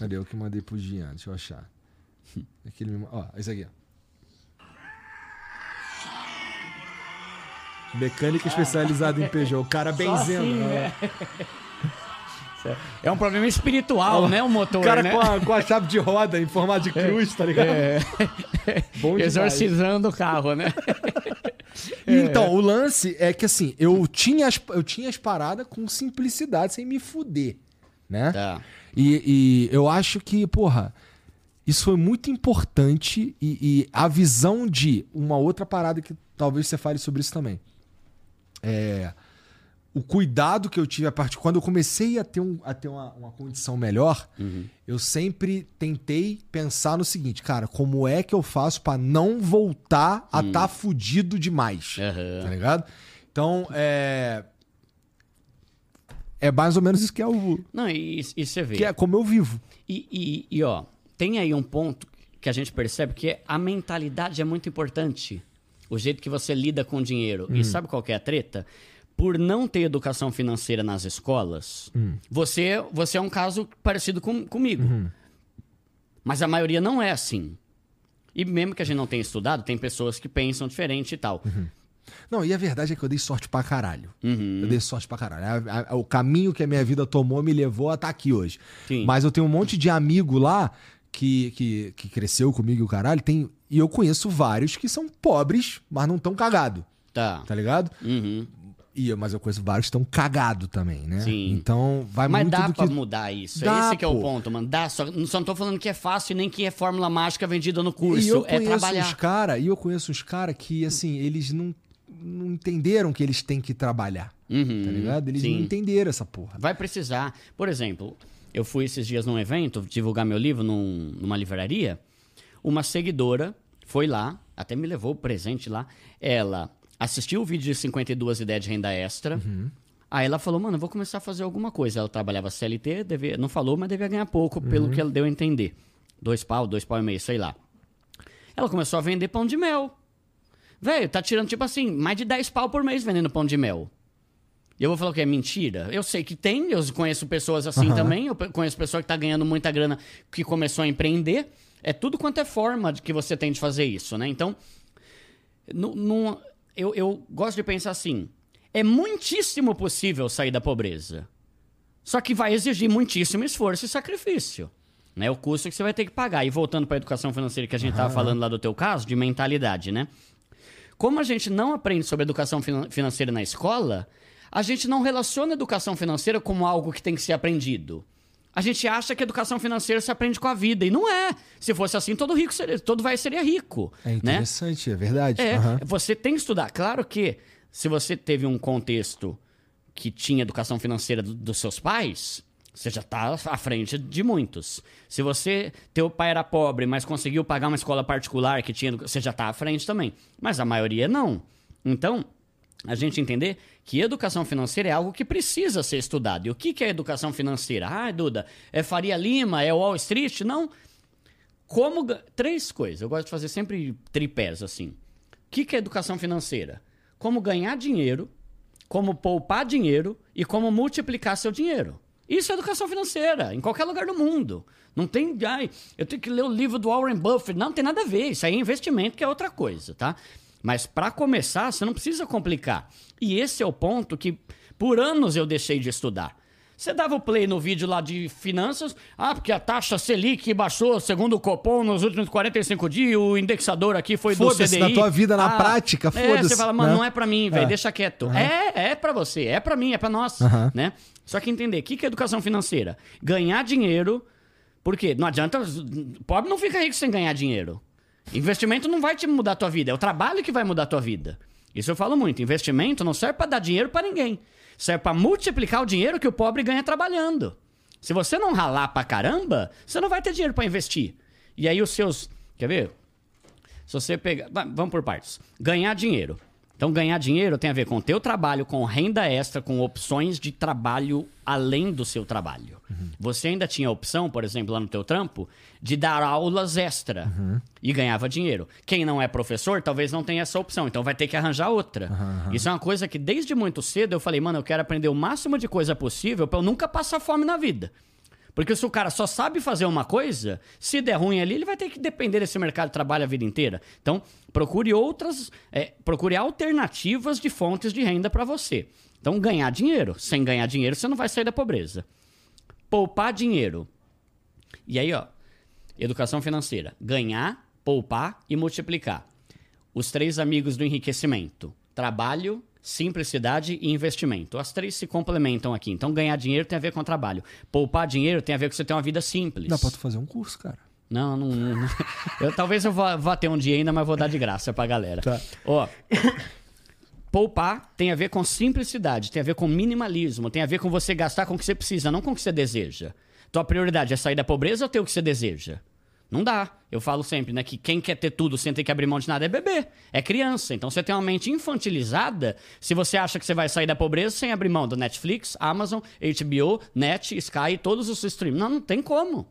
Cadê? Eu que mandei pro Jean, deixa eu achar. [laughs] Aqui ele me... ma- Ó, isso aqui, ó. Mecânica especializada em Peugeot. O cara benzendo. assim, né? É um problema espiritual, né? O motor, O cara né? com, a, com a chave de roda em formato de cruz, tá ligado? É. [laughs] Bom demais. Exorcizando o carro, né? [laughs] Então, o lance é que assim, eu tinha as, eu tinha as paradas com simplicidade, sem me fuder, né? Tá. E, e eu acho que, porra, isso foi muito importante e, e a visão de uma outra parada que talvez você fale sobre isso também. É, o cuidado que eu tive a partir quando eu comecei a ter, um, a ter uma, uma condição melhor, eu sempre tentei pensar no seguinte, cara, como é que eu faço pra não voltar a estar fudido demais? Aham. Tá ligado? Então, é. É mais ou menos isso que é o. Não, e, e você vê. Que é como eu vivo. E, e- e, ó, tem aí um ponto que a gente percebe que a mentalidade é muito importante. O jeito que você lida com dinheiro. Hum. E sabe qual que é a treta? Por não ter educação financeira nas escolas, Hum. você, você é um caso parecido com, comigo. Uhum. Mas a maioria não é assim. E mesmo que a gente não tenha estudado, tem pessoas que pensam diferente e tal. Uhum. Não, e a verdade é que eu dei sorte pra caralho. Uhum. Eu dei sorte pra caralho. A- a- o caminho que a minha vida tomou me levou a estar aqui hoje. Sim. Mas eu tenho um monte de amigo lá que, que, que cresceu comigo e o caralho. Tem, e eu conheço vários que são pobres, mas não tão cagado. Tá. Tá ligado? Uhum. E, eu- mas eu conheço vários que estão cagado também, né? Sim. Então vai Mas muito dá do pra que. mudar isso. Dá, Esse que é o ponto, mano. Dá, só, só não tô falando que é fácil nem que é fórmula mágica vendida no curso. E eu é conheço trabalhar. uns cara, e eu conheço uns cara que assim, eles não não entenderam que eles têm que trabalhar. Uhum, Tá ligado? Eles sim. não entenderam essa porra. Vai precisar. Por exemplo, eu fui esses dias num evento divulgar meu livro num- numa livraria. Uma seguidora foi lá, até me levou o presente lá. Ela assistiu o vídeo de 52 ideias de renda extra. Aí ela falou, mano, eu vou começar a fazer alguma coisa. Ela trabalhava CLT, devia, não falou, mas devia ganhar pouco, pelo que ela deu a entender. Dois pau, dois pau e meio, sei lá. Ela começou a vender pão de mel. Velho, tá tirando, tipo assim, mais de 10 pau por mês vendendo pão de mel. E eu vou falar que é mentira? Eu sei que tem, eu conheço pessoas assim também, eu conheço pessoa que tá ganhando muita grana que começou a empreender. É tudo quanto é forma de que você tem de fazer isso, né? Então, nu- nu- eu, eu gosto de pensar assim: é muitíssimo possível sair da pobreza. Só que vai exigir muitíssimo esforço e sacrifício. Né? O custo que você vai ter que pagar. E voltando para a educação financeira que a gente estava falando lá do teu caso, de mentalidade, né? Como a gente não aprende sobre educação finan- financeira na escola, a gente não relaciona educação financeira como algo que tem que ser aprendido. A gente acha que a educação financeira se aprende com a vida. E não é. Se fosse assim, todo rico seria, todo vai seria rico. É né? interessante, é verdade. É, Aham. você tem que estudar. Claro que se você teve um contexto que tinha educação financeira do- dos seus pais, você já está à frente de muitos. Se você, teu pai era pobre, mas conseguiu pagar uma escola particular que tinha, você já está à frente também. Mas a maioria não. Então, a gente entender que educação financeira é algo que precisa ser estudado. E o que que é educação financeira? Ah, Duda, é Faria Lima, é Wall Street? Não. Como. Três coisas. Eu gosto de fazer sempre tripés assim. O que, que é educação financeira? Como ganhar dinheiro, como poupar dinheiro e como multiplicar seu dinheiro. Isso é educação financeira, em qualquer lugar do mundo. Não tem. Ai, eu tenho que ler o livro do Warren Buffett. Não, não tem nada a ver. Isso aí é investimento, que é outra coisa, tá? Mas para começar, você não precisa complicar. E esse é o ponto que por anos eu deixei de estudar. Você dava o play no vídeo lá de finanças, ah, porque a taxa Selic baixou segundo o Copom nos últimos 45 dias, o indexador aqui foi do CDI. na tua vida, na Ah, prática, É, foda-se, você fala, mano, né? não é pra mim, velho, É. deixa quieto. É, é pra você, é pra mim, é pra nós, Aham. né? Só que entender, o que que é educação financeira? Ganhar dinheiro, porque não adianta, pobre não fica rico sem ganhar dinheiro. Investimento não vai te mudar a tua vida, é o trabalho que vai mudar a tua vida. Isso eu falo muito, investimento não serve pra dar dinheiro pra ninguém. Serve pra multiplicar o dinheiro que o pobre ganha trabalhando. Se você não ralar pra caramba, você não vai ter dinheiro pra investir. E aí os seus, quer ver? Se você pegar. va- Vamos por partes. Ganhar dinheiro. Então, ganhar dinheiro tem a ver com o teu trabalho, com renda extra, com opções de trabalho além do seu trabalho. Você ainda tinha a opção, por exemplo, lá no teu trampo, de dar aulas extra e ganhava dinheiro. Quem não é professor, talvez não tenha essa opção, então vai ter que arranjar outra. Isso é uma coisa que desde muito cedo eu falei, mano, eu quero aprender o máximo de coisa possível para eu nunca passar fome na vida. Porque se o cara só sabe fazer uma coisa, se der ruim ali, ele vai ter que depender desse mercado de trabalho a vida inteira. Então, procure outras, é, procure alternativas de fontes de renda para você. Então, ganhar dinheiro. Sem ganhar dinheiro, você não vai sair da pobreza. Poupar dinheiro. E aí, ó, educação financeira. Ganhar, poupar e multiplicar. Os três amigos do enriquecimento: trabalho, simplicidade e investimento. As três se complementam aqui. Então, ganhar dinheiro tem a ver com trabalho. Poupar dinheiro tem a ver com você ter uma vida simples. Dá pra tu fazer um curso, cara. Não, não. não- [laughs] eu, talvez eu vá, vá ter um dia ainda, mas vou dar de graça pra galera. Tá. Ó. Poupar tem a ver com simplicidade, tem a ver com minimalismo, tem a ver com você gastar com o que você precisa, não com o que você deseja. Tua prioridade é sair da pobreza ou ter o que você deseja? Não dá. Eu falo sempre, né, que quem quer ter tudo sem ter que abrir mão de nada é bebê, é criança. Então você tem uma mente infantilizada se você acha que você vai sair da pobreza sem abrir mão do Netflix, Amazon, HBO, Net, Sky e todos os streams. Não, não tem como.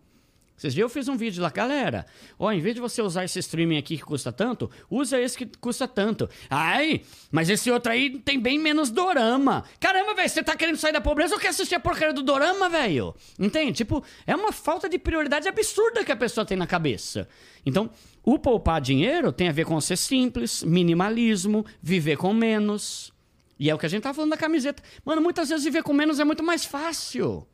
Esses dias eu fiz um vídeo lá, galera. Ó, em vez de você usar esse streaming aqui que custa tanto, usa esse que custa tanto. Ai, mas esse outro aí tem bem menos dorama. Caramba, velho, você tá querendo sair da pobreza ou quer assistir a porcaria do dorama, velho? Entende? Tipo, é uma falta de prioridade absurda que a pessoa tem na cabeça. Então, o poupar dinheiro tem a ver com ser simples, minimalismo, viver com menos. E é o que a gente tá falando da camiseta. Mano, muitas vezes viver com menos é muito mais fácil.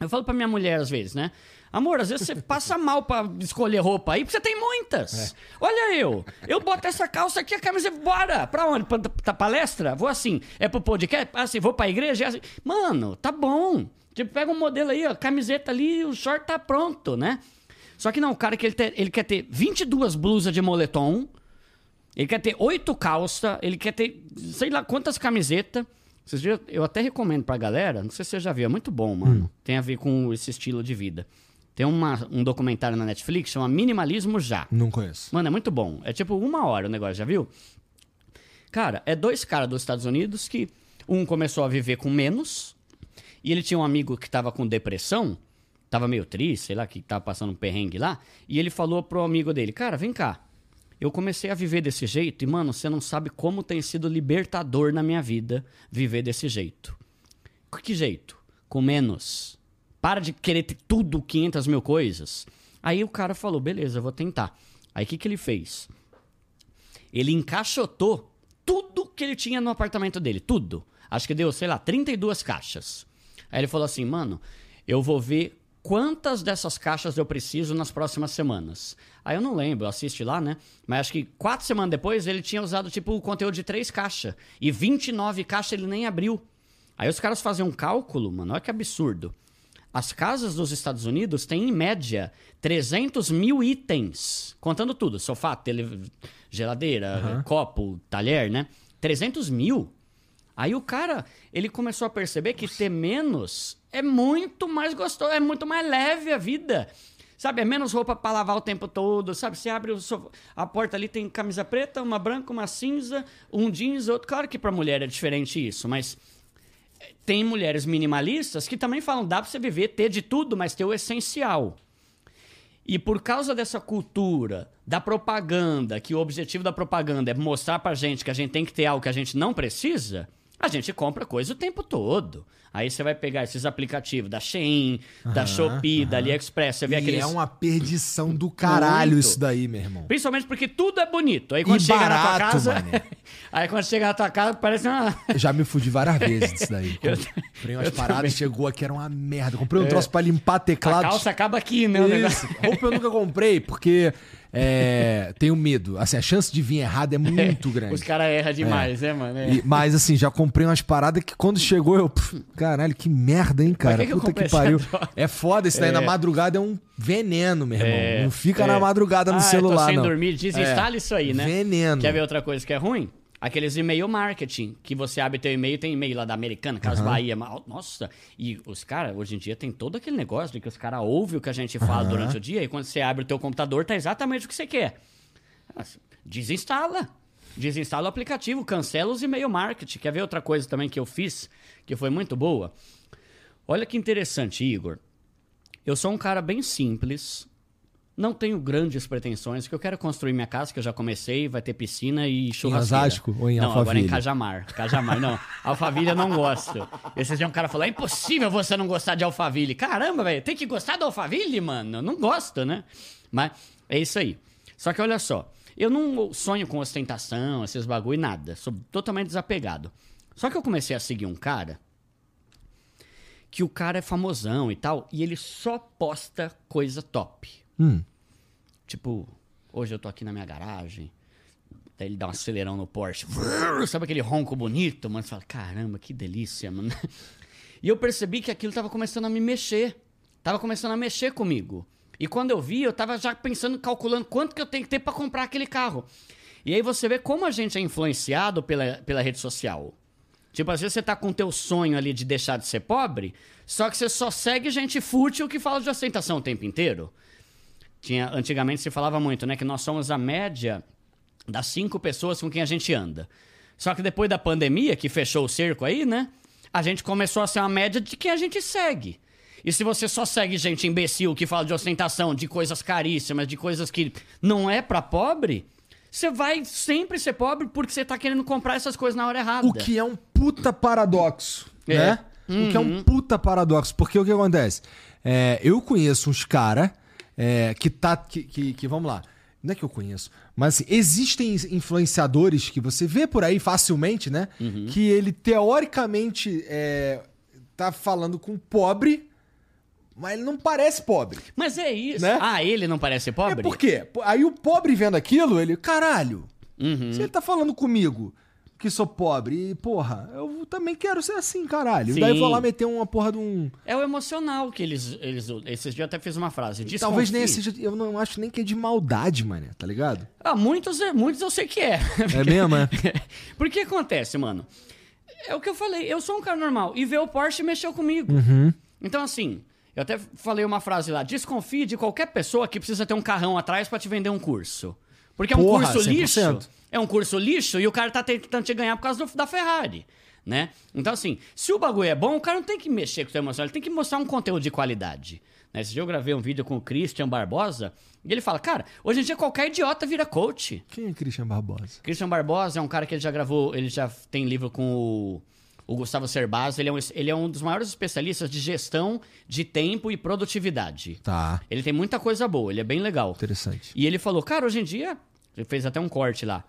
Eu falo pra minha mulher às vezes, né? Amor, às vezes você passa mal pra escolher roupa aí, porque você tem muitas. Olha eu, eu boto essa calça aqui, a camisa, bora! Pra onde? Pra, pra palestra? Vou assim. É pro podcast? Assim, vou pra igreja? É assim. Mano, tá bom. Tipo, pega um modelo aí, ó, camiseta ali, o short tá pronto, né? Só que não, o cara que ele, te- ele quer ter 22 blusas de moletom, Ele quer ter oito calças, ele quer ter sei lá quantas camisetas. Eu até recomendo pra galera, não sei se você já viu, é muito bom, mano. Tem a ver com esse estilo de vida. Tem uma- um documentário na Netflix chama Minimalismo Já. Não conheço. Mano, é muito bom. É tipo uma hora o negócio, já viu? Cara, é dois caras dos Estados Unidos que um começou a viver com menos e ele tinha um amigo que tava com depressão, tava meio triste, sei lá, que tava passando um perrengue lá, e ele falou pro amigo dele, cara, vem cá, eu comecei a viver desse jeito e, mano, você não sabe como tem sido libertador na minha vida viver desse jeito. Que jeito? Com menos. Para de querer ter tudo, 500 mil coisas. Aí o cara falou, beleza, eu vou tentar. Aí o que, que ele fez? Ele encaixotou tudo que ele tinha no apartamento dele, tudo. Acho que deu, sei lá, 32 caixas. Aí ele falou assim, mano, eu vou ver quantas dessas caixas eu preciso nas próximas semanas. Aí eu não lembro, assiste lá, né? Mas acho que quatro semanas depois ele tinha usado, tipo, o conteúdo de três caixas. E 29 caixas ele nem abriu. Aí os caras fazem um cálculo, mano, olha que absurdo. As casas dos Estados Unidos têm, em média, 300 mil itens. Contando tudo: sofá, tele... geladeira, copo, talher, né? 300 mil. Aí o cara, ele começou a perceber que ter menos é muito mais gostoso, é muito mais leve a vida. Sabe, é menos roupa pra lavar o tempo todo, sabe? Você abre sofá, a porta ali, tem camisa preta, uma branca, uma cinza, um jeans, outro. Claro que pra mulher é diferente isso, mas tem mulheres minimalistas que também falam, dá pra você viver, ter de tudo, mas ter o essencial. E por causa dessa cultura da propaganda, que o objetivo da propaganda é mostrar pra gente que a gente tem que ter algo que a gente não precisa, a gente compra coisa o tempo todo. Aí você vai pegar esses aplicativos da Shein, da Shopee, da AliExpress, você vê E aqueles... é uma perdição do caralho Muito. isso daí, meu irmão. Principalmente porque tudo é bonito. Aí quando E chega na tua barato, casa... mané. [laughs] aí quando chega na tua casa, parece uma... Eu já me fudi várias vezes disso daí. [laughs] Eu- Comprei umas paradas também. chegou aqui, era uma merda. Comprei um troço pra limpar A teclado. calça acaba aqui, né? Isso. Roupa eu nunca comprei, porque é, tenho medo. Assim, a chance de vir errado é muito [laughs] grande. Os caras erram demais, né, mano? É. E- mas assim, já comprei umas paradas que quando chegou eu. pff, caralho, que merda, hein, cara? que que Puta comprei que pariu. É foda, isso daí na madrugada é um veneno, meu irmão. É, não fica é. na madrugada no ah, celular, eu tô sem não. dormir, desinstala É. isso aí, né? Veneno. Quer ver outra coisa que é ruim? Aqueles e-mail marketing, que você abre teu e-mail, tem e-mail lá da Americana, Casas Bahia, ma- nossa, e os caras, hoje em dia tem todo aquele negócio de que os caras ouvem o que a gente fala durante o dia, e quando você abre o teu computador, tá exatamente o que você quer. Desinstala. Desinstala o aplicativo, cancela os e-mail marketing. Quer ver outra coisa também que eu fiz, que foi muito boa? Olha que interessante, Igor. Eu sou um cara bem simples, não tenho grandes pretensões, que eu quero construir minha casa, que eu já comecei, vai ter piscina e churrasqueira. Osasco ou em Não, agora em Alphaville? Cajamar. Cajamar, não. Alphaville eu não gosto. Esse dia um cara falou, é impossível você não gostar de Alphaville. Caramba, velho, tem que gostar do Alphaville, mano. Eu não gosto, né? Mas é isso aí. Só que olha só, eu não sonho com ostentação, esses bagulho, nada. Sou totalmente desapegado. Só que eu comecei a seguir um cara que o cara é famosão e tal, e ele só posta coisa top. Hum. Tipo, hoje eu tô aqui na minha garagem, daí ele dá um acelerão no Porsche, [laughs] sabe aquele ronco bonito, mano? Você fala, caramba, que delícia, mano. [laughs] E eu percebi que aquilo tava começando a me mexer, tava começando a mexer comigo. E quando eu vi, eu tava já pensando, calculando quanto que eu tenho que ter pra comprar aquele carro. E aí você vê como a gente é influenciado pela, pela rede social. Tipo, às vezes você tá com o teu sonho ali de deixar de ser pobre, só que você só segue gente fútil que fala de ostentação o tempo inteiro. Tinha, antigamente se falava muito, né? Que nós somos a média das cinco pessoas com quem a gente anda. Só que depois da pandemia, que fechou o cerco aí, né? A gente começou a ser uma média de quem a gente segue. E se você só segue gente imbecil que fala de ostentação, de coisas caríssimas, de coisas que não é pra pobre, você vai sempre ser pobre porque você tá querendo comprar essas coisas na hora errada. O que é um puta paradoxo, É. né? O que é um puta paradoxo. Porque o que acontece? É, eu conheço uns cara é, que tá. Que, que, que- vamos lá. Não é que eu conheço. Mas assim, existem influenciadores que você vê por aí facilmente, né? Que ele teoricamente é, tá falando com pobre, mas ele não parece pobre. Mas é isso. Né? Ah, ele não parece pobre? É por quê? Aí o pobre vendo aquilo, ele, caralho, Uhum. se ele tá falando comigo, que sou pobre. E, porra, eu também quero ser assim, caralho. Sim. Daí eu vou lá meter uma porra de um. É o emocional que eles. eles esses dias eu até fiz uma frase. Talvez nem desconfie. seja. Eu não acho nem que é de maldade, mano, tá ligado? Ah, muitos, é- muitos eu sei que é. É mesmo, é? [laughs] Porque acontece, mano. É o que eu falei, eu sou um cara normal. E ver o Porsche mexeu comigo. Uhum. Então, assim, eu até falei uma frase lá: desconfie de qualquer pessoa que precisa ter um carrão atrás pra te vender um curso. Porque é um Porra, curso 100%. lixo. É um curso lixo e o cara tá tentando te ganhar por causa do- da Ferrari. Né? Então, assim, se o bagulho é bom, o cara não tem que mexer com o seu emocional, ele tem que mostrar um conteúdo de qualidade. Né? Esse dia eu gravei um vídeo com o Christian Barbosa e ele fala: Cara, hoje em dia qualquer idiota vira coach. Quem é Christian Barbosa? Christian Barbosa é um cara que ele já gravou, ele já tem livro com o, o Gustavo Cerbasi, ele é, um, ele é um dos maiores especialistas de gestão de tempo e produtividade. Tá. Ele tem muita coisa boa, ele é bem legal. Interessante. E ele falou, cara, hoje em dia, ele fez até um corte lá,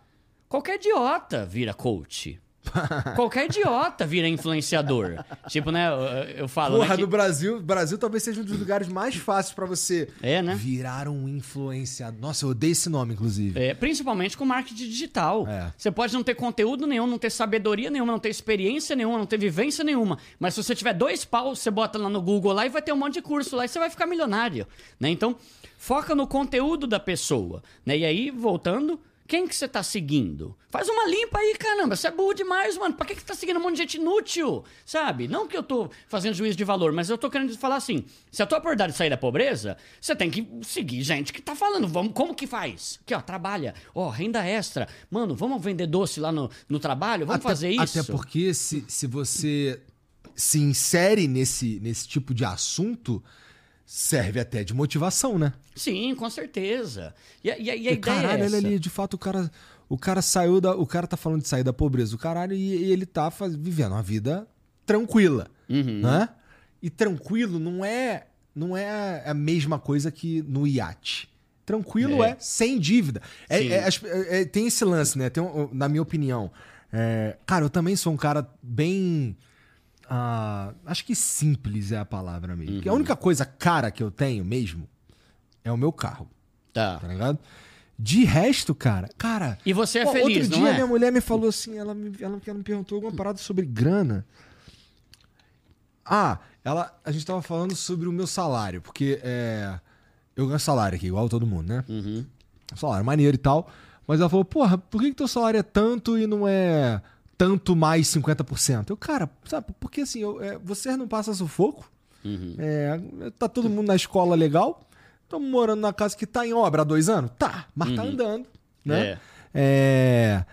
qualquer idiota vira coach. [laughs] Qualquer idiota vira influenciador. tipo, né, eu, eu falo, Porra, né, que- no Brasil, Brasil talvez seja um dos lugares mais fáceis pra você É, né? virar um influenciador. Nossa, eu odeio esse nome, inclusive. É, principalmente com marketing digital. É. Você pode não ter conteúdo nenhum, não ter sabedoria nenhuma, não ter experiência nenhuma, não ter vivência nenhuma. Mas se você tiver dois paus, você bota lá no Google lá e vai ter um monte de curso lá e você vai ficar milionário. Né? Então, foca no conteúdo da pessoa. Né? E aí, voltando, quem que você tá seguindo? Faz uma limpa aí, caramba. Você é burro demais, mano. Pra que, que você tá seguindo um monte de gente inútil? Sabe? Não que eu tô fazendo juízo de valor, mas eu tô querendo falar assim: se a tua prioridade sair da pobreza, você tem que seguir gente que tá falando. Vamos, como que faz? Aqui, ó, trabalha. Ó, renda extra. Mano, vamos vender doce lá no, no trabalho? Vamos até, fazer isso? Até porque se, se você se insere nesse, nesse tipo de assunto, serve até de motivação, né? Sim, com certeza. E, a- e e a E, ideia caralho, é essa. ali, de fato, o cara, o cara saiu da. O cara tá falando de sair da pobreza, o caralho, e, e ele tá faz- vivendo uma vida tranquila. Uhum. Né? E tranquilo não é, não é a mesma coisa que no iate. Tranquilo é, É. sem dívida. É- é- é- é- tem esse lance, né? Tem na minha opinião. é, cara, eu também sou um cara bem. Ah, acho que simples é a palavra mesmo. Porque a Uhum. única coisa cara que eu tenho mesmo é o meu carro Tá. tá ligado? De resto, cara, cara. E você é pô, feliz, Outro não dia é? minha mulher me falou assim, ela me, ela, ela me perguntou alguma parada sobre grana. Ah, ela, a gente tava falando sobre o meu salário, porque é, eu ganho salário aqui, igual todo mundo, né? Uhum. Salário maneiro e tal. Mas ela falou, porra, por que, que teu salário é tanto e não é tanto mais 50%? Eu, cara, sabe, porque assim, eu, é, vocês não passam sufoco, Uhum. é, tá todo mundo na escola legal. Estamos morando na casa que tá em obra há dois anos? Tá, mas tá andando, né? É.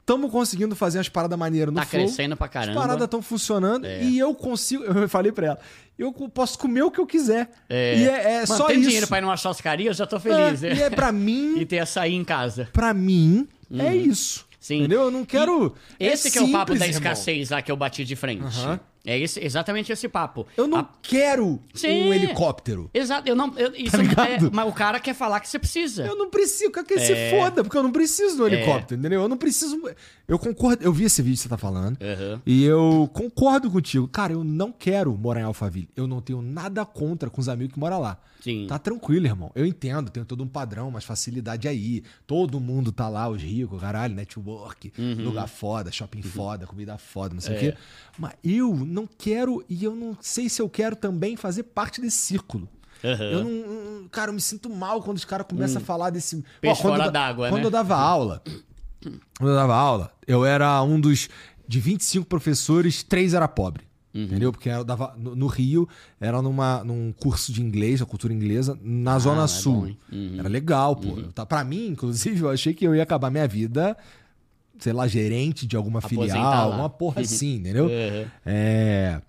Estamos conseguindo fazer umas paradas maneiras no Tá flow. crescendo pra As caramba. paradas estão funcionando É. e eu consigo. [laughs] Eu falei pra ela, eu posso comer o que eu quiser. É. E é, é Mano, só tem isso. dinheiro pra ir numa churrascaria, eu já tô feliz. É, e é pra mim, [laughs] E ter açaí em casa. pra mim, é isso. Uhum. Sim. Entendeu? Eu não quero. Esse que é o papo da irmão. escassez lá que eu bati de frente. Aham. É esse, exatamente esse papo. Eu não A- quero Sim. um helicóptero. Exato, eu não. Eu, isso Tá é, mas o cara quer falar que você precisa. Eu não preciso, eu quero que ele se É. foda, porque eu não preciso do helicóptero, entendeu? Eu não preciso. Eu concordo, eu vi esse vídeo que você tá falando. Aham. E eu concordo contigo. Cara, eu não quero morar em Alphaville. Eu não tenho nada contra com os amigos que moram lá. Sim. Tá tranquilo, irmão. Eu entendo, tem todo um padrão, mais facilidade aí. Todo mundo tá lá, os ricos, caralho, network, Uhum. lugar foda, shopping foda, comida foda, não sei o É. quê. Mas eu não quero, e eu não sei se eu quero também fazer parte desse círculo. Aham. Eu não, não- Cara, eu me sinto mal quando os caras começam a falar desse. Hum. Peixe quando eu da- d'água, Quando né? eu dava aula. Quando eu dava aula, eu era um dos. De 25 professores, três era pobre. Uhum. Entendeu? Porque eu dava, no, no Rio, era numa, num curso de inglês, a cultura inglesa, na Zona é Sul. bom, hein? Uhum. Era legal, pô. Tá, pra mim, inclusive, eu achei que eu ia acabar minha vida, sei lá, gerente de alguma Aposentar filial, lá. alguma porra [laughs] assim, entendeu? Uhum. É.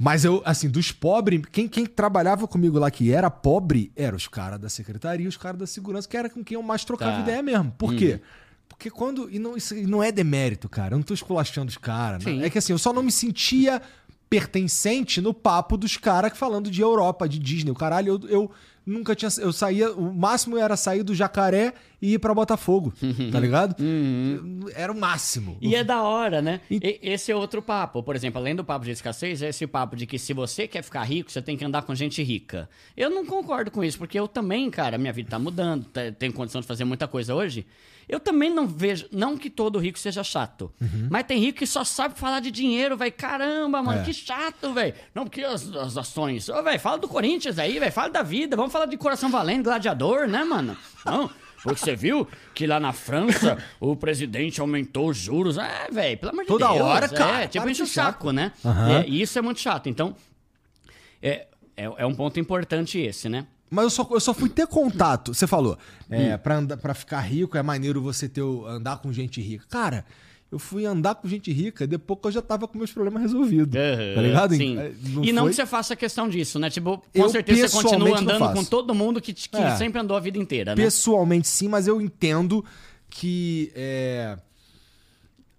Mas eu, assim, dos pobres, quem, quem trabalhava comigo lá que era pobre, eram os caras da secretaria, os caras da segurança, que era com quem eu mais trocava Tá. ideia mesmo. Por quê? Porque quando. E não, isso não é demérito, cara. Eu não tô esculachando os caras. É que assim, eu só não me sentia pertencente no papo dos caras falando de Europa, de Disney. O caralho, eu, eu nunca tinha. Eu saía. O máximo era sair do jacaré e ir pra Botafogo. [laughs] tá ligado? Era o máximo. E é da hora, né? E- esse é outro papo. Por exemplo, além do papo de escassez, é esse papo de que se você quer ficar rico, você tem que andar com gente rica. Eu não concordo com isso, porque eu também, cara, minha vida tá mudando, tá- tenho condição de fazer muita coisa hoje. Eu também não vejo, não que todo rico seja chato, mas tem rico que só sabe falar de dinheiro, velho. Caramba, mano, É. que chato, velho. Não, porque as, as ações. Ô, velho, fala do Corinthians aí, velho, fala da vida. Vamos falar de coração valente, gladiador, né, mano? Não. Porque você viu que lá na França [laughs] o presidente aumentou os juros. É, velho, pelo amor de Toda Deus. hora, cara, É, tipo, enche o saco, né? Aham. É, e isso é muito chato. Então, é, é, é um ponto importante esse, né? Mas eu só, eu só fui ter contato. Você falou, é, pra, andar, pra ficar rico é maneiro você ter, andar com gente rica. Cara, eu fui andar com gente rica depois que eu já tava com meus problemas resolvidos. Tá ligado? Sim. É, e não foi- que você faça questão disso, né? Tipo, com Eu certeza você continua pessoalmente não andando faço. com todo mundo que, que É. sempre andou a vida inteira, né? Pessoalmente sim, mas eu entendo que é,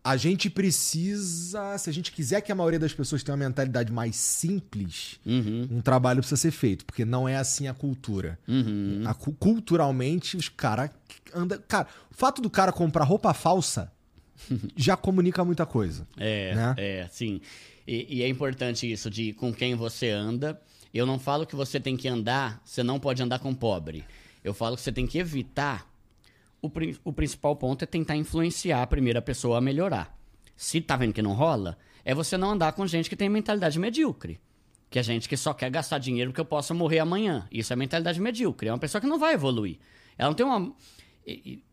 a gente precisa, se a gente quiser que a maioria das pessoas tenha uma mentalidade mais simples, Uhum. um trabalho precisa ser feito, porque não é assim a cultura. Uhum. A cu- culturalmente, os caras anda, cara, o fato do cara comprar roupa falsa [laughs] já comunica muita coisa. É, né? é, sim. E, e é importante isso de com quem você anda. Eu não falo que você tem que andar, você não pode andar com pobre. Eu falo que você tem que evitar. O, o principal ponto é tentar influenciar a primeira pessoa a melhorar. Se tá vendo que não rola, é você não andar com gente que tem mentalidade medíocre. Que é gente que só quer gastar dinheiro porque eu possa morrer amanhã. Isso é mentalidade medíocre. É uma pessoa que não vai evoluir. Ela não tem uma.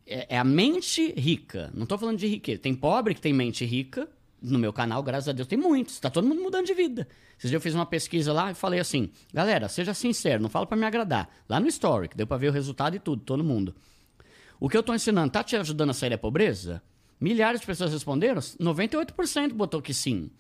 É é a mente rica. Não tô falando de riqueza. Tem pobre que tem mente rica. No meu canal, graças a Deus, tem muitos. Tá todo mundo mudando de vida. Esses dias eu fiz uma pesquisa lá e falei assim: galera, seja sincero, não fala pra me agradar. Lá no Story, que deu pra ver o resultado e tudo, todo mundo. O que eu tô ensinando tá te ajudando a sair da pobreza? Milhares de pessoas responderam, 98% botou que sim.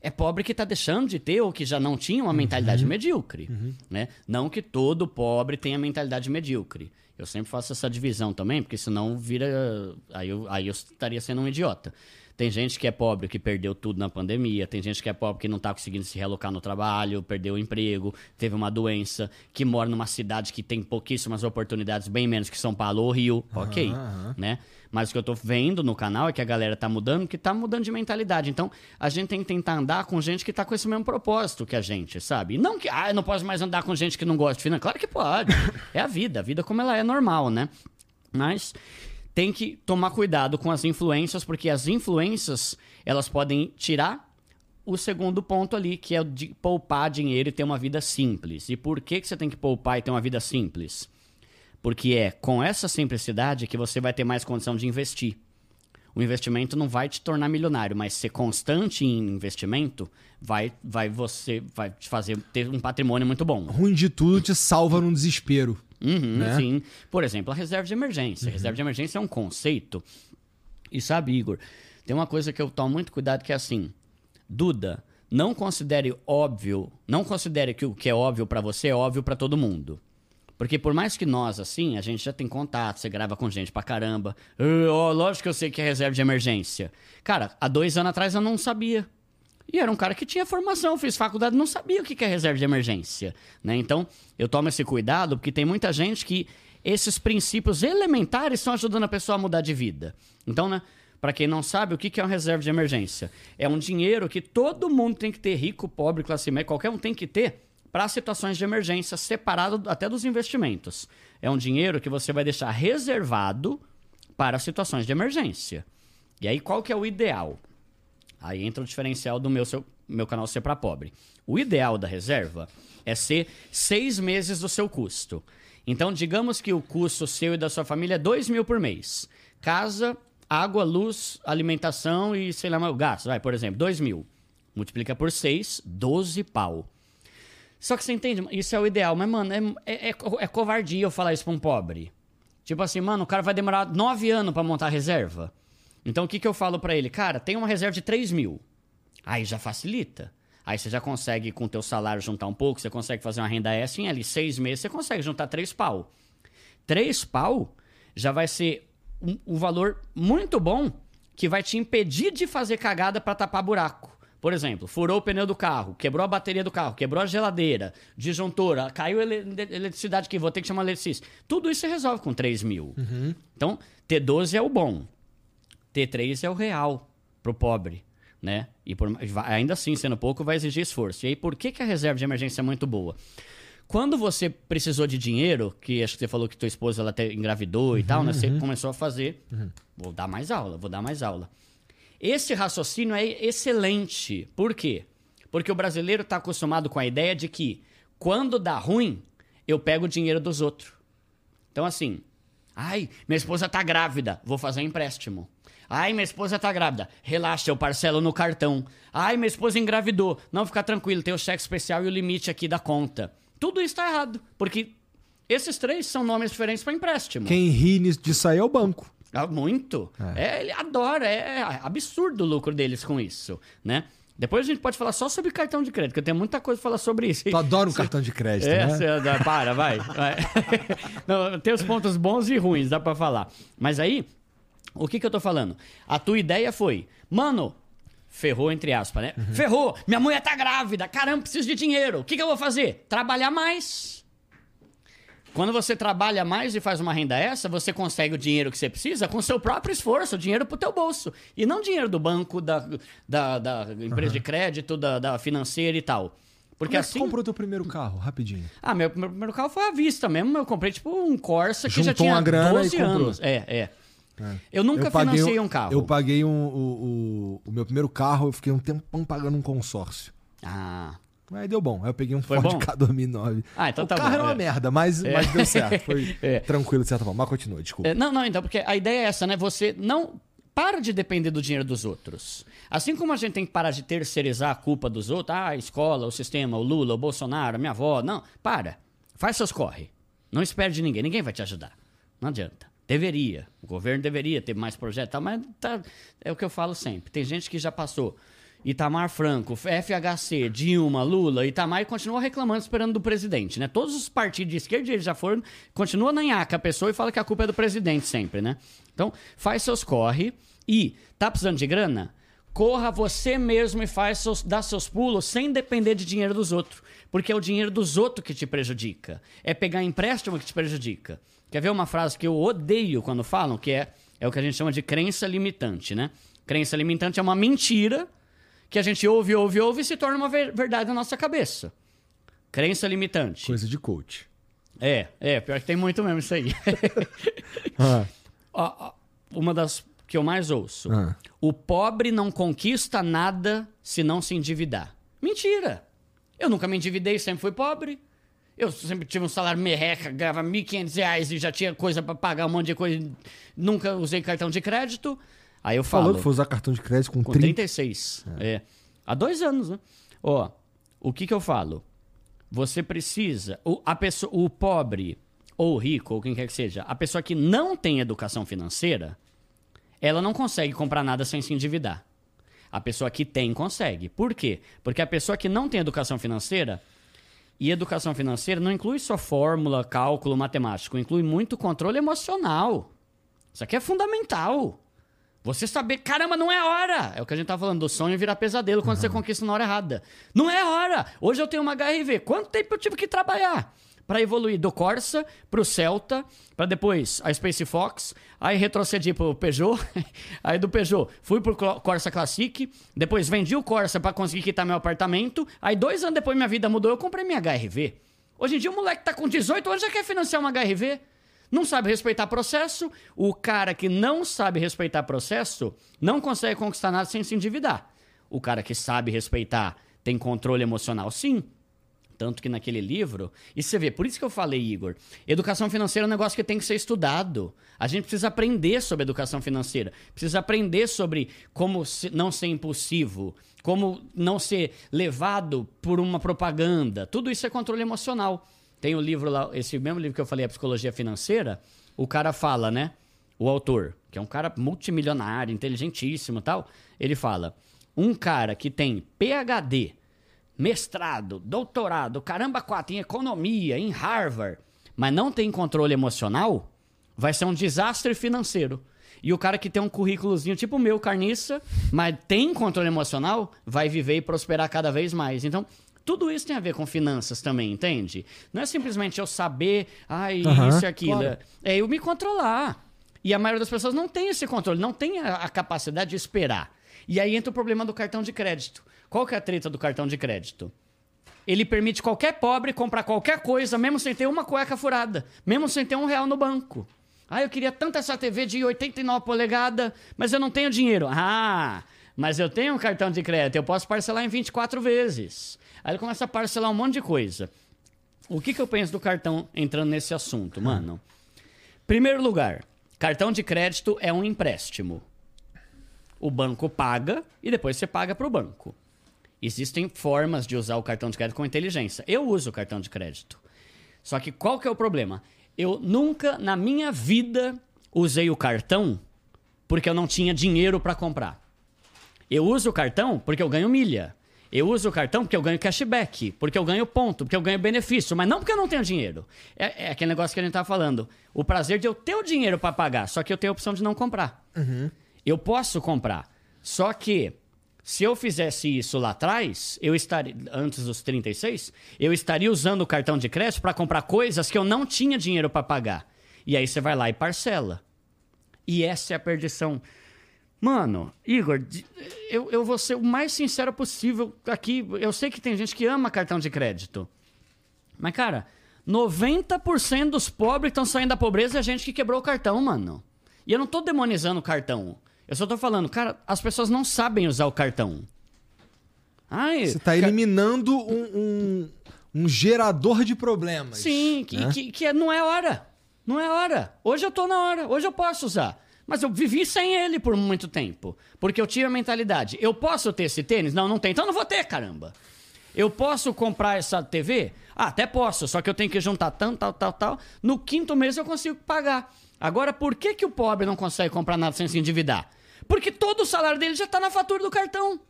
É pobre que tá deixando de ter ou que já não tinha uma mentalidade medíocre. Né? Não que todo pobre tenha mentalidade medíocre. Eu sempre faço essa divisão também, porque senão vira. Aí eu, aí eu estaria sendo um idiota. Tem gente que é pobre que perdeu tudo na pandemia, tem gente que é pobre que não tá conseguindo se realocar no trabalho, perdeu o emprego, teve uma doença, que mora numa cidade que tem pouquíssimas oportunidades, bem menos que São Paulo ou Rio. ok. Né? Mas o que eu tô vendo no canal é que a galera tá mudando, que tá mudando de mentalidade. Então, a gente tem que tentar andar com gente que tá com esse mesmo propósito que a gente, sabe? E não que, ah, eu não posso mais andar com gente que não gosta de finanças. Claro que pode. [laughs] É a vida, a vida como ela é normal, né? Mas tem que tomar cuidado com as influências, porque as influências, elas podem tirar o segundo ponto ali, que é de poupar dinheiro e ter uma vida simples. E por que, que você tem que poupar e ter uma vida simples? Porque é com essa simplicidade que você vai ter mais condição de investir. O investimento não vai te tornar milionário, mas ser constante em investimento vai, vai você vai te fazer ter um patrimônio muito bom. Ruim de tudo te salva num desespero. Uhum, né? Sim. Por exemplo, a reserva de emergência. A reserva de emergência é um conceito. E sabe, Igor, tem uma coisa que eu tomo muito cuidado que é assim: Duda, não considere óbvio, não considere que o que é óbvio pra você é óbvio pra todo mundo. Porque por mais que nós, assim, a gente já tem contato, você grava com gente pra caramba. "Ah, ó, lógico que eu sei que é reserva de emergência. Cara, há dois anos atrás eu não sabia. E era um cara que tinha formação, fez faculdade, não sabia o que é reserva de emergência. Né? Então, eu tomo esse cuidado porque tem muita gente que esses princípios elementares estão ajudando a pessoa a mudar de vida. Então, né? Para quem não sabe, o que que é uma reserva de emergência? É um dinheiro que todo mundo tem que ter, rico, pobre, classe média, qualquer um tem que ter para situações de emergência, separado até dos investimentos. É um dinheiro que você vai deixar reservado para situações de emergência. E aí, qual que é o ideal? Aí entra o diferencial do meu, seu- meu canal Ser para Pobre. O ideal da reserva é ser seis meses do seu custo. Então, digamos que o custo seu e da sua família é dois mil por mês. Casa, água, luz, alimentação e sei lá, o gasto. Vai, por exemplo, dois mil. Multiplica por seis, 12 pau. Só que você entende? Isso é o ideal. Mas, mano, é, é, é é covardia eu falar isso pra um pobre. Tipo assim, mano, o cara vai demorar nove anos pra montar a reserva. Então o que, que eu falo pra ele? Cara, tem uma reserva de 3 mil. Aí já facilita. Aí você já consegue, com o teu salário, juntar um pouco, você consegue fazer uma renda extra em ali seis meses, você consegue juntar três pau. Três pau já vai ser um, um valor muito bom que vai te impedir de fazer cagada pra tapar buraco. Por exemplo, furou o pneu do carro, quebrou a bateria do carro, quebrou a geladeira, disjuntora, caiu a ele- eletricidade aqui, vou ter que chamar eletricista. Tudo isso você resolve com 3 mil. Então, T12 é o bom. T3 é o real pro pobre, né? E por- ainda assim, sendo pouco, vai exigir esforço. E aí, por que, que a reserva de emergência é muito boa? Quando você precisou de dinheiro, que acho que você falou que tua esposa ela até engravidou e tal, né? Você começou a fazer. Vou dar mais aula, vou dar mais aula. Esse raciocínio é excelente. Por quê? Porque o brasileiro está acostumado com a ideia de que quando dá ruim, eu pego o dinheiro dos outros. Então, assim, ai, minha esposa tá grávida, vou fazer um empréstimo. Ai, minha esposa tá grávida, relaxa, eu parcelo no cartão. Ai, minha esposa engravidou, não, fica tranquilo, tem o cheque especial e o limite aqui da conta. Tudo isso tá errado, porque esses três são nomes diferentes para empréstimo. Quem ri disso aí é o banco. Ah, muito. É, ele adora, é absurdo o lucro deles com isso, né? Depois a gente pode falar só sobre cartão de crédito, que eu tenho muita coisa pra falar sobre isso. Tu adora um [laughs] cartão de crédito, É, né? cê- dá- para, vai. vai. [laughs] Não, tem os pontos bons e ruins, dá pra falar. Mas aí, o que que eu tô falando? A tua ideia foi, mano, ferrou entre aspas, né? Uhum. Ferrou, minha mulher tá grávida, caramba, preciso de dinheiro. O que que eu vou fazer? Trabalhar mais. Quando você trabalha mais e faz uma renda essa, você consegue o dinheiro que você precisa com seu próprio esforço, o dinheiro pro teu bolso. E não dinheiro do banco, da, da, da empresa de crédito, da, da financeira e tal. Porque Como é assim. comprou teu primeiro carro? Rapidinho. Ah, meu, meu primeiro carro foi à vista mesmo. Eu comprei tipo um Corsa que já Juntou tinha uma grana 12 e comprou. anos. É, é. Eu nunca Eu um- um carro. Eu paguei um, o, o, o meu primeiro carro, eu fiquei um tempão pagando um consórcio. Ah. Aí deu bom. Aí eu peguei um Foi Ford bom? K 2009. Ah, então o tá carro bom, era uma é. merda, mas, mas deu certo. Foi [laughs] É. tranquilo de certa forma. Mas continua, desculpa. É, Não, não, então, porque a ideia é essa, né? Você não. Para de depender do dinheiro dos outros. Assim como a gente tem que parar de terceirizar a culpa dos outros, ah, a escola, o sistema, o Lula, o Bolsonaro, a minha avó. Não, para. Faz seus corre. Não espere de ninguém. Ninguém vai te ajudar. Não adianta. Deveria. O governo deveria ter mais projetos, mas tá, é o que eu falo sempre. Tem gente que já passou Itamar Franco, FHC, Dilma, Lula, Itamar continua reclamando, esperando do presidente, né? Todos os partidos de esquerda eles já foram, continua na nhaca a pessoa e fala que a culpa é do presidente sempre, né? Então, faz seus corre e tá precisando de grana? Corra você mesmo e faz seus, dá seus pulos sem depender de dinheiro dos outros. Porque é o dinheiro dos outros que te prejudica. É pegar empréstimo que te prejudica. Quer ver uma frase que eu odeio quando falam, que é, é o que a gente chama de crença limitante, né? Crença limitante é uma mentira que a gente ouve, ouve, ouve e se torna uma ver- verdade na nossa cabeça. Crença limitante. Coisa de coach. É, é, pior que tem muito mesmo isso aí. [laughs] Ah, uma das que eu mais ouço. Ah. O pobre não conquista nada se não se endividar. Mentira! Eu nunca me endividei, sempre fui pobre. Eu sempre tive um salário merreca, ganhava 1.500 reais e já tinha coisa pra pagar, um monte de coisa. Nunca usei cartão de crédito. Aí eu falo. falou que foi usar cartão de crédito com, Com 30. 36. É. Há dois anos, né? Ó, o que que eu falo? Você precisa. O, a pessoa, o pobre, ou o rico, ou quem quer que seja, a pessoa que não tem educação financeira, ela não consegue comprar nada sem se endividar. A pessoa que tem consegue. Por quê? Porque a pessoa que não tem educação financeira. E educação financeira não inclui só fórmula, cálculo matemático, inclui muito controle emocional. Isso aqui é fundamental. Você saber, caramba, não é hora. É o que a gente tá falando, do sonho virar pesadelo quando você conquista na hora errada. Não é hora. Hoje eu tenho uma HRV. Quanto tempo eu tive que trabalhar para evoluir do Corsa pro Celta, para depois a Space Fox, aí retrocedi pro Peugeot, [laughs] aí do Peugeot fui pro Clo- Corsa Classic, depois vendi o Corsa para conseguir quitar meu apartamento, aí dois anos depois minha vida mudou, eu comprei minha HRV. Hoje em dia o moleque tá com 18 anos já quer financiar uma HRV. Não sabe respeitar processo. O cara que não sabe respeitar processo não consegue conquistar nada sem se endividar. O cara que sabe respeitar tem controle emocional, sim. Tanto que naquele livro. E você vê, por isso que eu falei, Igor. Educação financeira é um negócio que tem que ser estudado. A gente precisa aprender sobre educação financeira. Precisa aprender sobre como não ser impulsivo. Como não ser levado por uma propaganda. Tudo isso é controle emocional. Tem o livro lá, esse mesmo livro que eu falei, A Psicologia Financeira. O cara fala, né? O autor, que é um cara multimilionário, inteligentíssimo tal. Ele fala: um cara que tem PhD mestrado, doutorado, caramba, quatro em economia, em Harvard, mas não tem controle emocional, vai ser um desastre financeiro. E o cara que tem um currículozinho tipo o meu, carniça, mas tem controle emocional, vai viver e prosperar cada vez mais. Então, tudo isso tem a ver com finanças também, entende? Não é simplesmente eu saber, ai, Aham, isso e aquilo. claro. É eu me controlar. E a maioria das pessoas não tem esse controle, não tem a, a capacidade de esperar. E aí entra o problema do cartão de crédito. Qual que é a treta do cartão de crédito? Ele permite qualquer pobre comprar qualquer coisa, mesmo sem ter uma cueca furada, mesmo sem ter um real no banco. Ah, eu queria tanto essa TV de 89 polegadas, mas eu não tenho dinheiro. Ah, mas eu tenho um cartão de crédito, eu posso parcelar em 24 vezes. Aí ele começa a parcelar um monte de coisa. O que, que eu penso do cartão entrando nesse assunto, mano? Primeiro lugar, cartão de crédito é um empréstimo. O banco paga e depois você paga para o banco. Existem formas de usar o cartão de crédito com inteligência. Eu uso o cartão de crédito. Só que qual que é o problema? Eu nunca na minha vida usei o cartão porque eu não tinha dinheiro para comprar. Eu uso o cartão porque eu ganho milha. Eu uso o cartão porque eu ganho cashback, porque eu ganho ponto, porque eu ganho benefício, mas não porque eu não tenho dinheiro. É, é aquele negócio que a gente tá falando. O prazer de eu ter o dinheiro para pagar, só que eu tenho a opção de não comprar. Eu posso comprar. Só que se eu fizesse isso lá atrás, eu estaria antes dos 36, eu estaria usando o cartão de crédito para comprar coisas que eu não tinha dinheiro para pagar. E aí você vai lá e parcela. E essa é a perdição. Mano, Igor, eu, eu vou ser o mais sincero possível aqui. Eu sei que tem gente que ama cartão de crédito. Mas, cara, 90% dos pobres que estão saindo da pobreza é gente que quebrou o cartão, mano. E eu não tô demonizando o cartão. Eu só tô falando, cara, as pessoas não sabem usar o cartão. Ai, Você tá eliminando um, um, um gerador de problemas. Sim, que, né? que, que é- não é hora. Não é hora. Hoje eu tô na hora. Hoje eu posso usar. Mas eu vivi sem ele por muito tempo. Porque eu tive a mentalidade. Eu posso ter esse tênis? Não, não tem. Então eu não vou ter, caramba. Eu posso comprar essa TV? Ah, até posso. Só que eu tenho que juntar tanto, tal, tal, tal. No quinto mês eu consigo pagar. Agora, por que, que o pobre não consegue comprar nada sem se endividar? Porque todo o salário dele já tá na fatura do cartão.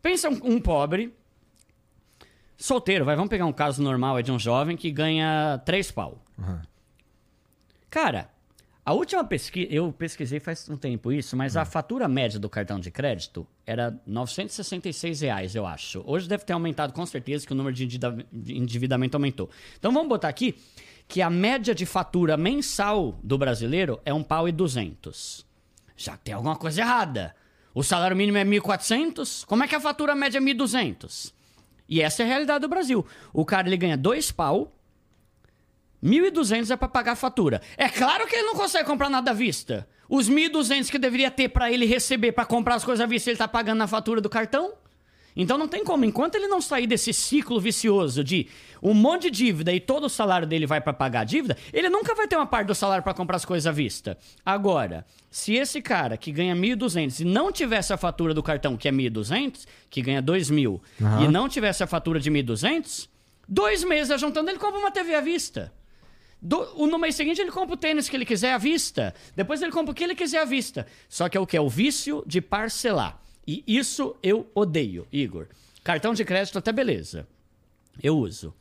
Pensa um, um pobre, solteiro, vai, vamos pegar um caso normal é de um jovem que ganha três pau. Cara, a última pesquisa, eu pesquisei faz um tempo isso, mas a fatura média do cartão de crédito era 966 reais, eu acho. Hoje deve ter aumentado com certeza que o número de endividamento aumentou. Então vamos botar aqui que a média de fatura mensal do brasileiro é um pau e duzentos. Já tem alguma coisa errada. O salário mínimo é 1.400, como é que a fatura média é 1.200? E essa é a realidade do Brasil. O cara ele ganha dois pau, 1.200 é para pagar a fatura. É claro que ele não consegue comprar nada à vista. Os 1.200 que deveria ter para ele receber para comprar as coisas à vista, ele tá pagando na fatura do cartão? Então não tem como. Enquanto ele não sair desse ciclo vicioso de um monte de dívida e todo o salário dele vai para pagar a dívida, ele nunca vai ter uma parte do salário para comprar as coisas à vista. Agora, se esse cara que ganha 1.200 e não tivesse a fatura do cartão, que é 1.200, que ganha 2.000, Aham. e não tivesse a fatura de 1.200, dois meses juntando, ele compra uma TV à vista. Do- no mês seguinte ele compra o tênis que ele quiser à vista. Depois ele compra o que ele quiser à vista. Só que é o que? É o vício de parcelar. E isso eu odeio, Igor. Cartão de crédito até beleza. Eu uso.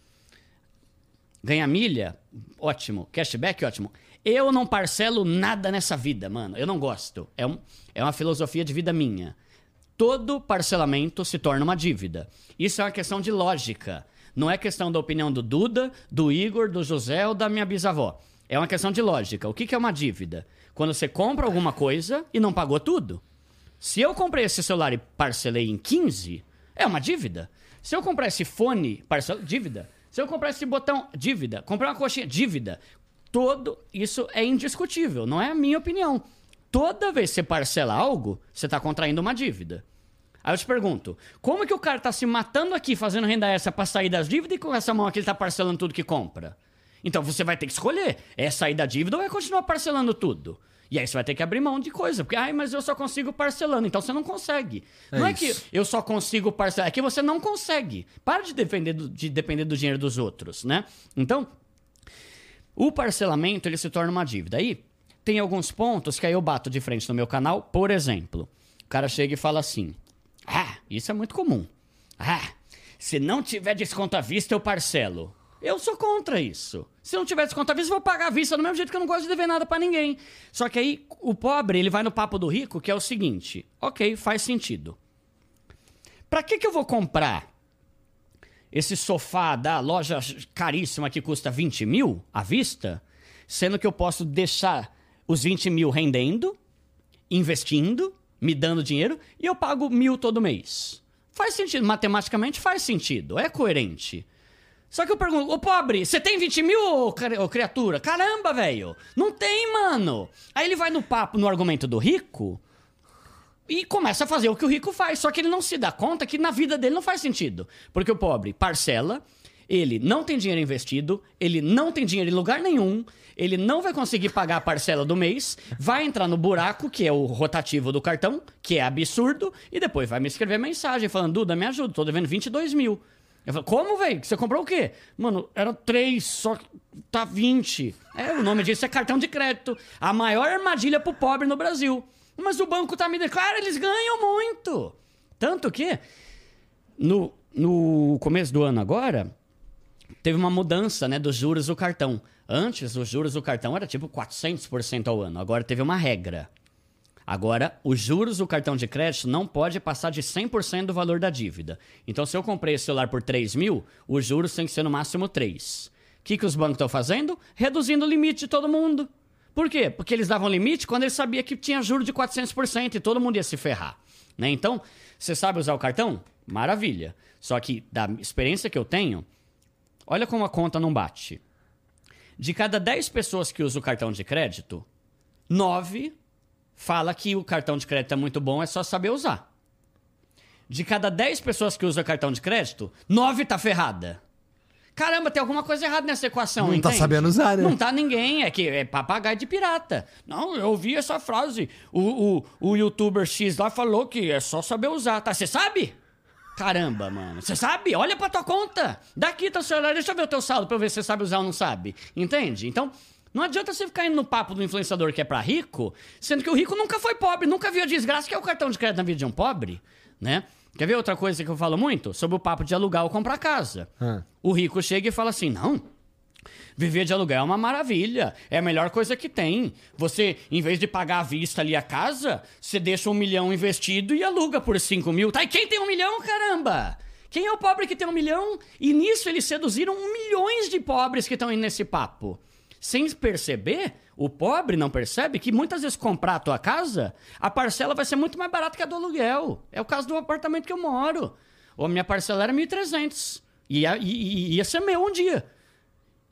Ganha milha? Ótimo. Cashback? Ótimo. Eu não parcelo nada nessa vida, mano. Eu não gosto. É, um- é uma filosofia de vida minha. Todo parcelamento se torna uma dívida. Isso é uma questão de lógica. Não é questão da opinião do Duda, do Igor, do José ou da minha bisavó. É uma questão de lógica. O que que é uma dívida? Quando você compra alguma coisa e não pagou tudo. Se eu comprei esse celular e parcelei em 15, é uma dívida. Se eu comprar esse fone, parcela, dívida. Se eu comprar esse botão, dívida. Comprar uma coxinha, dívida. Todo isso é indiscutível, não é a minha opinião. Toda vez que você parcela algo, você está contraindo uma dívida. Aí eu te pergunto, como que o cara tá se matando aqui fazendo renda extra pra sair das dívidas e com essa mão aqui ele tá parcelando tudo que compra? Então você vai ter que escolher, é sair da dívida ou é continuar parcelando tudo? E aí você vai ter que abrir mão de coisa, porque, ai, mas eu só consigo parcelando, então você não consegue. É não é que isso. eu só consigo parcelar, é que você não consegue. Para de depender do, de depender do dinheiro dos outros, né? Então, o parcelamento ele se torna uma dívida. Aí tem alguns pontos que aí eu bato de frente no meu canal. Por exemplo, o cara chega e fala assim: Ah, isso é muito comum. Ah, se não tiver desconto à vista, eu parcelo. Eu sou contra isso. Se não tiver desconto à vista, eu vou pagar à vista do mesmo jeito que eu não gosto de dever nada pra ninguém. Só que aí o pobre, ele vai no papo do rico, que é o seguinte: ok, faz sentido. Pra que, que eu vou comprar esse sofá da loja caríssima que custa 20 mil à vista, sendo que eu posso deixar os 20 mil rendendo, investindo, me dando dinheiro, e eu pago mil todo mês? Faz sentido, matematicamente faz sentido, é coerente. Só que eu pergunto, ô pobre, você tem 20 mil, ô, cri- ô criatura? Caramba, velho. Não tem, mano. Aí ele vai no papo, no argumento do rico, e começa a fazer o que o rico faz. Só que ele não se dá conta que na vida dele não faz sentido. Porque o pobre parcela, ele não tem dinheiro investido, ele não tem dinheiro em lugar nenhum, ele não vai conseguir pagar a parcela do mês, vai entrar no buraco, que é o rotativo do cartão, que é absurdo, e depois vai me escrever mensagem falando: Duda, me ajuda, tô devendo 22 mil. Eu falo, como, velho? Você comprou o quê? Mano, era 3, só tá 20. É, o nome disso é cartão de crédito. A maior armadilha pro pobre no Brasil. Mas o banco tá me dando. Claro, eles ganham muito. Tanto que, no, no começo do ano agora, teve uma mudança né, dos juros do cartão. Antes, os juros do cartão era tipo 400% ao ano. Agora teve uma regra. Agora, os juros do cartão de crédito não pode passar de 100% do valor da dívida. Então, se eu comprei esse celular por 3 mil, os juros têm que ser no máximo 3. O que, que os bancos estão fazendo? Reduzindo o limite de todo mundo. Por quê? Porque eles davam limite quando eles sabiam que tinha juro de 400% e todo mundo ia se ferrar. Né? Então, você sabe usar o cartão? Maravilha. Só que, da experiência que eu tenho, olha como a conta não bate. De cada 10 pessoas que usam o cartão de crédito, 9 fala que o cartão de crédito é muito bom, é só saber usar. De cada 10 pessoas que usam cartão de crédito, 9 tá ferrada. Caramba, tem alguma coisa errada nessa equação, Não tá entende? sabendo usar, né? Não tá ninguém, é que é papagaio de pirata. Não, eu ouvi essa frase. O, o, o youtuber X lá falou que é só saber usar, tá? Você sabe? Caramba, mano. Você sabe? Olha pra tua conta. Daqui teu celular, deixa eu ver o teu saldo pra eu ver se você sabe usar ou não sabe. Entende? Então, não adianta você ficar indo no papo do influenciador que é pra rico, sendo que o rico nunca foi pobre, nunca viu a desgraça que é o cartão de crédito na vida de um pobre, né? Quer ver outra coisa que eu falo muito? Sobre o papo de alugar ou comprar casa. Ah. O rico chega e fala assim: não, Viver de aluguel é uma maravilha. É a melhor coisa que tem. Você, em vez de pagar à vista ali a casa, você deixa um milhão investido e aluga por cinco mil. Tá? E quem tem um milhão, caramba? Quem é o pobre que tem um milhão? E nisso eles seduziram milhões de pobres que estão indo nesse papo. Sem perceber, o pobre não percebe que muitas vezes comprar a tua casa, a parcela vai ser muito mais barata que a do aluguel. É o caso do apartamento que eu moro. A minha parcela era 1.300. Ia, ia, ia ser meu um dia.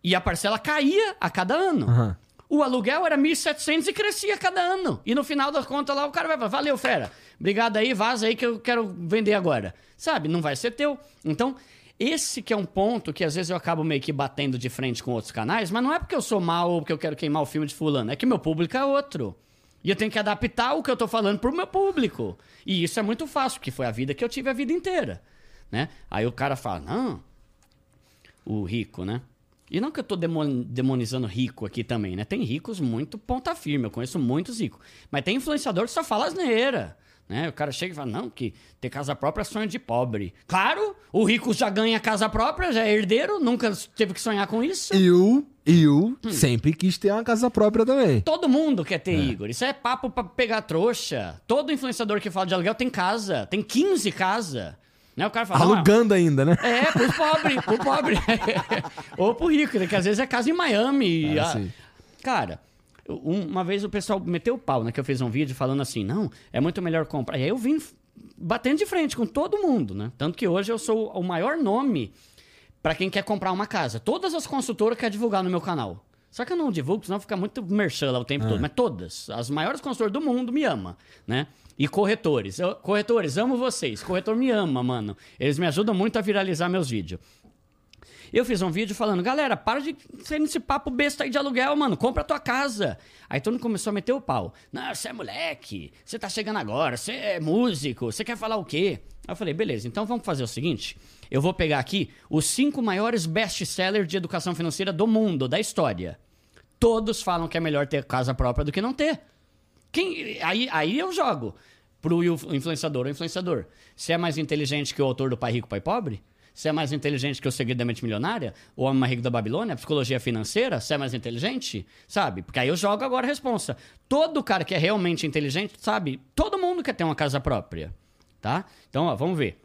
E a parcela caía a cada ano. Aham. O aluguel era 1.700 e crescia a cada ano. E no final da conta lá o cara vai falar, valeu, fera. Obrigado aí, vaza aí que eu quero vender agora. Sabe? Não vai ser teu. Então, esse que é um ponto que às vezes eu acabo meio que batendo de frente com outros canais, mas não é porque eu sou mal ou porque eu quero queimar o filme de fulano. É que meu público é outro. E eu tenho que adaptar o que eu tô falando pro meu público. E isso é muito fácil, porque foi a vida que eu tive a vida inteira. Né? Aí o cara fala, não, o rico, né? E não que eu tô demon- demonizando rico aqui também, né? Tem ricos muito ponta firme, eu conheço muitos ricos. Mas tem influenciador que só fala asneira. Né? O cara chega e fala, não, que ter casa própria é sonho de pobre. Claro, o rico já ganha casa própria, já é herdeiro, nunca teve que sonhar com isso. Eu, eu Hum. sempre quis ter uma casa própria também. Todo mundo quer ter, Igor. Isso é papo pra pegar trouxa. Todo influenciador que fala de aluguel tem casa. Tem 15 casa. Né? O cara fala, "Não, Alugando ainda, né? É, pro pobre, pro pobre. [laughs] Ou pro rico, né? Que às vezes é casa em Miami. Ah, sim. Cara, uma vez o pessoal meteu o pau, né? Que eu fiz um vídeo falando assim, não, é muito melhor comprar. E aí eu vim batendo de frente com todo mundo, né? Tanto que hoje eu sou o maior nome pra quem quer comprar uma casa. Todas as consultoras querem divulgar no meu canal. Só que eu não divulgo, senão fica muito merchan lá o tempo todo. Mas todas, as maiores consultoras do mundo me amam, né? E corretores. Eu- corretores, amo vocês. Corretor me ama, mano. Eles me ajudam muito a viralizar meus vídeos. Eu fiz um vídeo falando, galera, para de ser nesse papo besta aí de aluguel, mano. Compra a tua casa. Aí todo mundo começou a meter o pau. Não, você é moleque. Você tá chegando agora. Você é músico. Você quer falar o quê? Aí eu falei, beleza, então vamos fazer o seguinte. Eu vou pegar aqui os cinco maiores best-sellers de educação financeira do mundo, da história. Todos falam que é melhor ter casa própria do que não ter. Quem, aí, aí eu jogo pro influenciador ou influenciador. Você é mais inteligente que o autor do Pai Rico, Pai Pobre? Você é mais inteligente que o Segredo da Mente Milionária? O Homem Mais Rico da Babilônia? Psicologia Financeira? Você é mais inteligente? Sabe? Porque aí eu jogo agora a responsa. Todo cara que é realmente inteligente, sabe? Todo mundo quer ter uma casa própria, tá? Então, ó, vamos ver.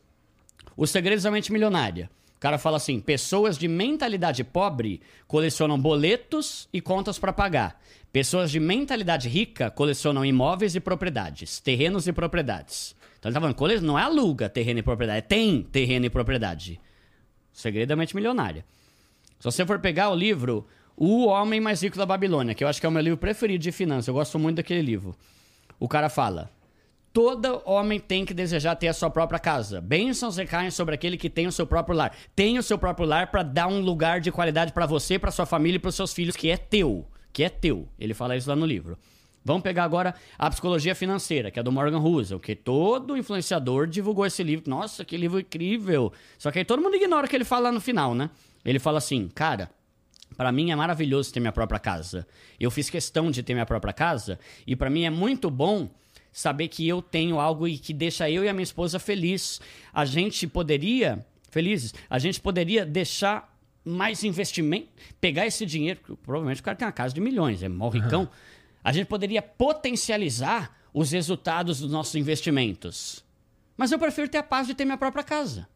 Os Segredos da Mente Milionária. O cara fala assim: pessoas de mentalidade pobre colecionam boletos e contas para pagar. Pessoas de mentalidade rica colecionam imóveis e propriedades, terrenos e propriedades. Então ele tá falando, não é aluga terreno e propriedade, é tem terreno e propriedade. Segredo da mente milionária. Se você for pegar o livro O Homem Mais Rico da Babilônia, que eu acho que é o meu livro preferido de finanças, eu gosto muito daquele livro. O cara fala: Todo homem tem que desejar ter a sua própria casa. Bênçãos recaem sobre aquele que tem o seu próprio lar. Tem o seu próprio lar para dar um lugar de qualidade para você, para sua família e para seus filhos, que é teu. Que é teu. Ele fala isso lá no livro. Vamos pegar agora a psicologia financeira, que é do Morgan Housel, que todo influenciador divulgou esse livro. Nossa, que livro incrível! Só que aí todo mundo ignora o que ele fala no final, né? Ele fala assim, cara, para mim é maravilhoso ter minha própria casa. Eu fiz questão de ter minha própria casa e para mim é muito bom saber que eu tenho algo e que deixa eu e a minha esposa feliz. A gente poderia, felizes, a gente poderia deixar mais investimento, pegar esse dinheiro, provavelmente o cara tem uma casa de milhões, é mó ricão. Uhum. A gente poderia potencializar os resultados dos nossos investimentos. Mas eu prefiro ter a paz de ter minha própria casa.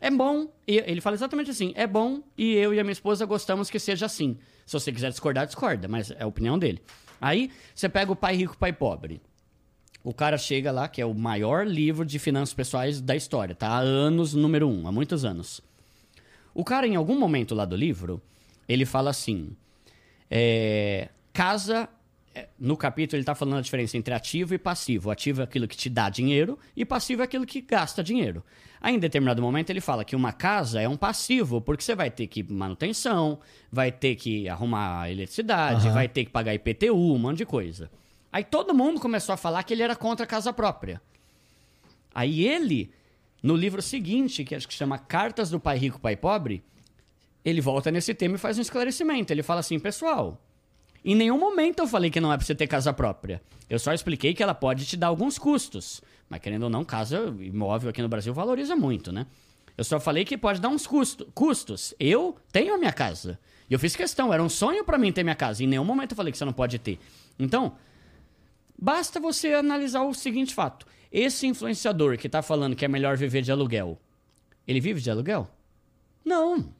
É bom, ele fala exatamente assim: é bom e eu e a minha esposa gostamos que seja assim. Se você quiser discordar, discorda, mas é a opinião dele. Aí você pega o Pai Rico, Pai Pobre. O cara chega lá, que é o maior livro de finanças pessoais da história, tá? Há anos, número um, há muitos anos. O cara, em algum momento lá do livro, ele fala assim: é, casa. É, no capítulo, ele está falando a diferença entre ativo e passivo. Ativo é aquilo que te dá dinheiro e passivo é aquilo que gasta dinheiro. Aí, em determinado momento, ele fala que uma casa é um passivo, porque você vai ter que manutenção, vai ter que arrumar eletricidade, uhum. vai ter que pagar IPTU, um monte de coisa. Aí todo mundo começou a falar que ele era contra a casa própria. Aí ele, no livro seguinte, que acho que chama Cartas do Pai Rico, Pai Pobre, ele volta nesse tema e faz um esclarecimento. Ele fala assim, pessoal, em nenhum momento eu falei que não é para você ter casa própria. Eu só expliquei que ela pode te dar alguns custos. Mas querendo ou não, casa imóvel aqui no Brasil valoriza muito, né? Eu só falei que pode dar uns custo, custos. Eu tenho a minha casa. E eu fiz questão, era um sonho para mim ter minha casa. Em nenhum momento eu falei que você não pode ter. Então, Basta você analisar o seguinte fato: esse influenciador que está falando que é melhor viver de aluguel, ele vive de aluguel? Não.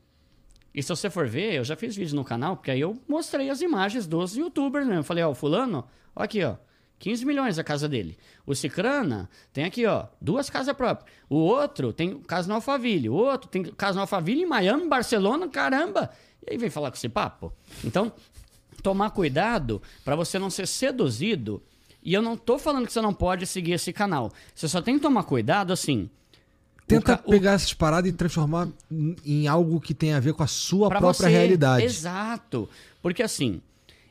E se você for ver, eu já fiz vídeo no canal, porque aí eu mostrei as imagens dos youtubers mesmo. Eu falei, ó, o fulano, ó aqui, ó. 15 milhões a casa dele. O Cicrana tem aqui, ó, duas casas próprias. O outro tem casa no Alphaville. O outro tem casa no Alphaville em Miami, Barcelona, caramba. E aí vem falar com esse papo. Então, tomar cuidado para você não ser seduzido e eu não tô falando que você não pode seguir esse canal. Você só tem que tomar cuidado, assim. Tenta ca... pegar essas paradas e transformar em algo que tem a ver com a sua pra própria você. realidade. Exato. Porque assim,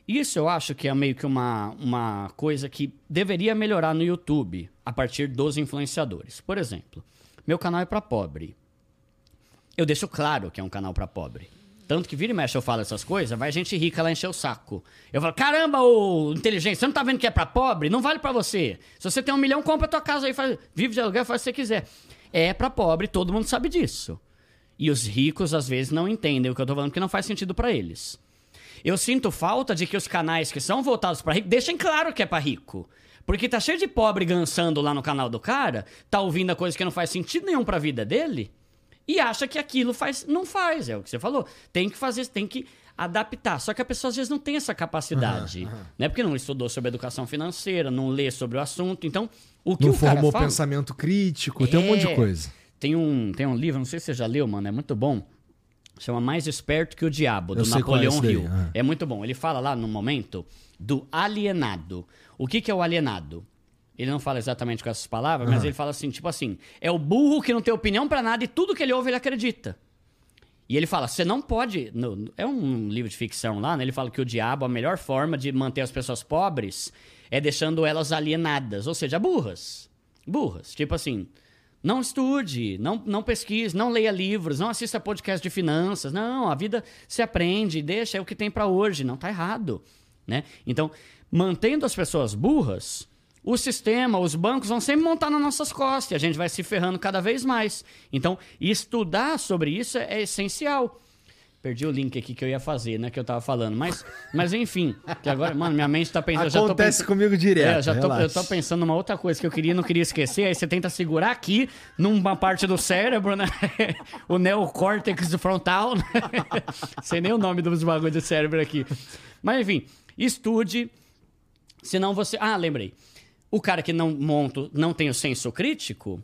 isso eu acho que é meio que uma, uma coisa que deveria melhorar no YouTube a partir dos influenciadores. Por exemplo, meu canal é para pobre. Eu deixo claro que é um canal para pobre. Tanto que vira e mexe eu falo essas coisas, vai gente rica lá encher o saco. Eu falo, caramba, ô inteligente, você não tá vendo que é pra pobre? Não vale para você. Se você tem um milhão, compra a tua casa aí, faz, vive de aluguel, faz o que você quiser. É pra pobre, todo mundo sabe disso. E os ricos, às vezes, não entendem o que eu tô falando, porque não faz sentido para eles. Eu sinto falta de que os canais que são voltados para rico deixem claro que é para rico. Porque tá cheio de pobre gansando lá no canal do cara, tá ouvindo a coisa que não faz sentido nenhum pra vida dele e acha que aquilo faz. Não faz, é o que você falou. Tem que fazer, tem que adaptar. Só que a pessoa às vezes não tem essa capacidade. Uhum, uhum. Né? Porque não estudou sobre educação financeira, não lê sobre o assunto. Então, o que não o formou fala, pensamento crítico, é, tem um monte de é, coisa. Tem um, tem um livro, não sei se você já leu, mano, é muito bom. Chama Mais Esperto que o Diabo, do Napoleão é Hill. Uhum. É muito bom. Ele fala lá no momento do alienado. O que, que é o alienado? Ele não fala exatamente com essas palavras, uhum. mas ele fala assim, tipo assim, é o burro que não tem opinião para nada e tudo que ele ouve ele acredita. E ele fala, você não pode. No, é um livro de ficção lá, né? Ele fala que o diabo, a melhor forma de manter as pessoas pobres é deixando elas alienadas, ou seja, burras. Burras. Tipo assim, não estude, não, não pesquise, não leia livros, não assista podcast de finanças. Não, a vida se aprende, deixa é o que tem para hoje. Não tá errado. Né? Então, mantendo as pessoas burras, o sistema, os bancos vão sempre montar nas nossas costas e a gente vai se ferrando cada vez mais. Então, estudar sobre isso é essencial. Perdi o link aqui que eu ia fazer, né? Que eu tava falando. Mas, mas enfim, que agora, mano, minha mente tá pensando. Acontece comigo direto. É, já tô, eu tô pensando numa outra coisa que eu queria não queria esquecer. Aí você tenta segurar aqui, numa parte do cérebro, né? [laughs] o neocórtex frontal, né? [laughs] Sei nem o nome dos bagulhos do cérebro aqui. Mas enfim, estude. Senão você. Ah, lembrei. O cara que não monta, não tem o senso crítico,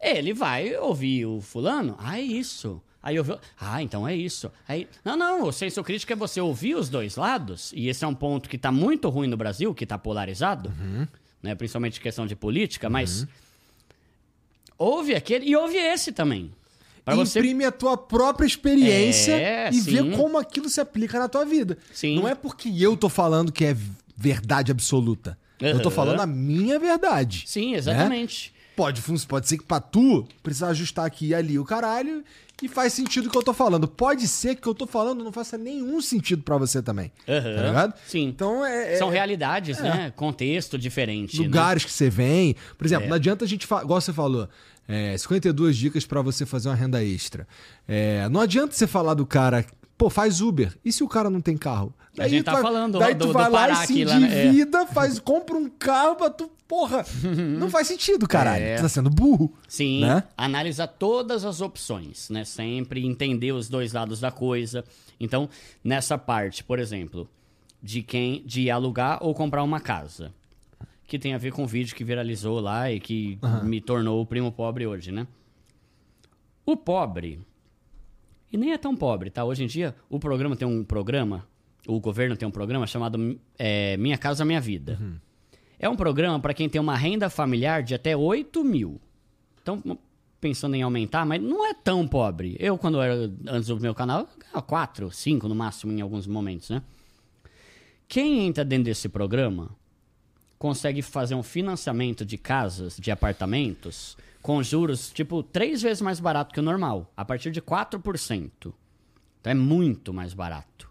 ele vai ouvir o fulano. Ah, é isso. Aí ouviu. Ah, então é isso. Aí, não, não, o senso crítico é você ouvir os dois lados, e esse é um ponto que tá muito ruim no Brasil, que tá polarizado, né? Principalmente em questão de política, mas ouve aquele e ouve esse também. Pra você Imprime a tua própria experiência É, e vê como aquilo se aplica na tua vida. Sim. Não é porque eu tô falando que é verdade absoluta. Eu tô falando a minha verdade. Sim, exatamente. Pode, fun- pode ser que pra tu precisa ajustar aqui e ali o caralho e faz sentido o que eu tô falando. Pode ser que o que eu tô falando não faça nenhum sentido pra você também. Aham. Tá ligado? Sim. Então é. é- São realidades, né? Contexto diferente. né? lugares que você vem. Por exemplo, É. não adianta a gente, fa- igual você falou, é, 52 dicas pra você fazer uma renda extra. É, não adianta você falar do cara, pô, faz Uber. E se o cara não tem carro? A gente tá vai- falando daí do- tu do vai lá e se aqui lá, né? É. endivida, faz, compra um carro pra tu, porra, não faz sentido, caralho. É. Tu tá sendo burro. Sim, Né? analisar todas as opções, né? Sempre entender os dois lados da coisa. Então, nessa parte, por exemplo, de quem de alugar ou comprar uma casa, que tem a ver com o vídeo que viralizou lá e que me tornou o primo pobre hoje, né? O pobre e nem é tão pobre, tá? Hoje em dia, o programa tem um programa, o governo tem um programa chamado é, Minha Casa Minha Vida. É um programa para quem tem uma renda familiar de até 8 mil. Então, pensando em aumentar, mas não é tão pobre. Eu, quando era antes do meu canal, ganhava 4, 5 no máximo em alguns momentos, né? Quem entra dentro desse programa consegue fazer um financiamento de casas, de apartamentos, com juros, tipo, três vezes mais barato que o normal, a partir de 4%. Então é muito mais barato.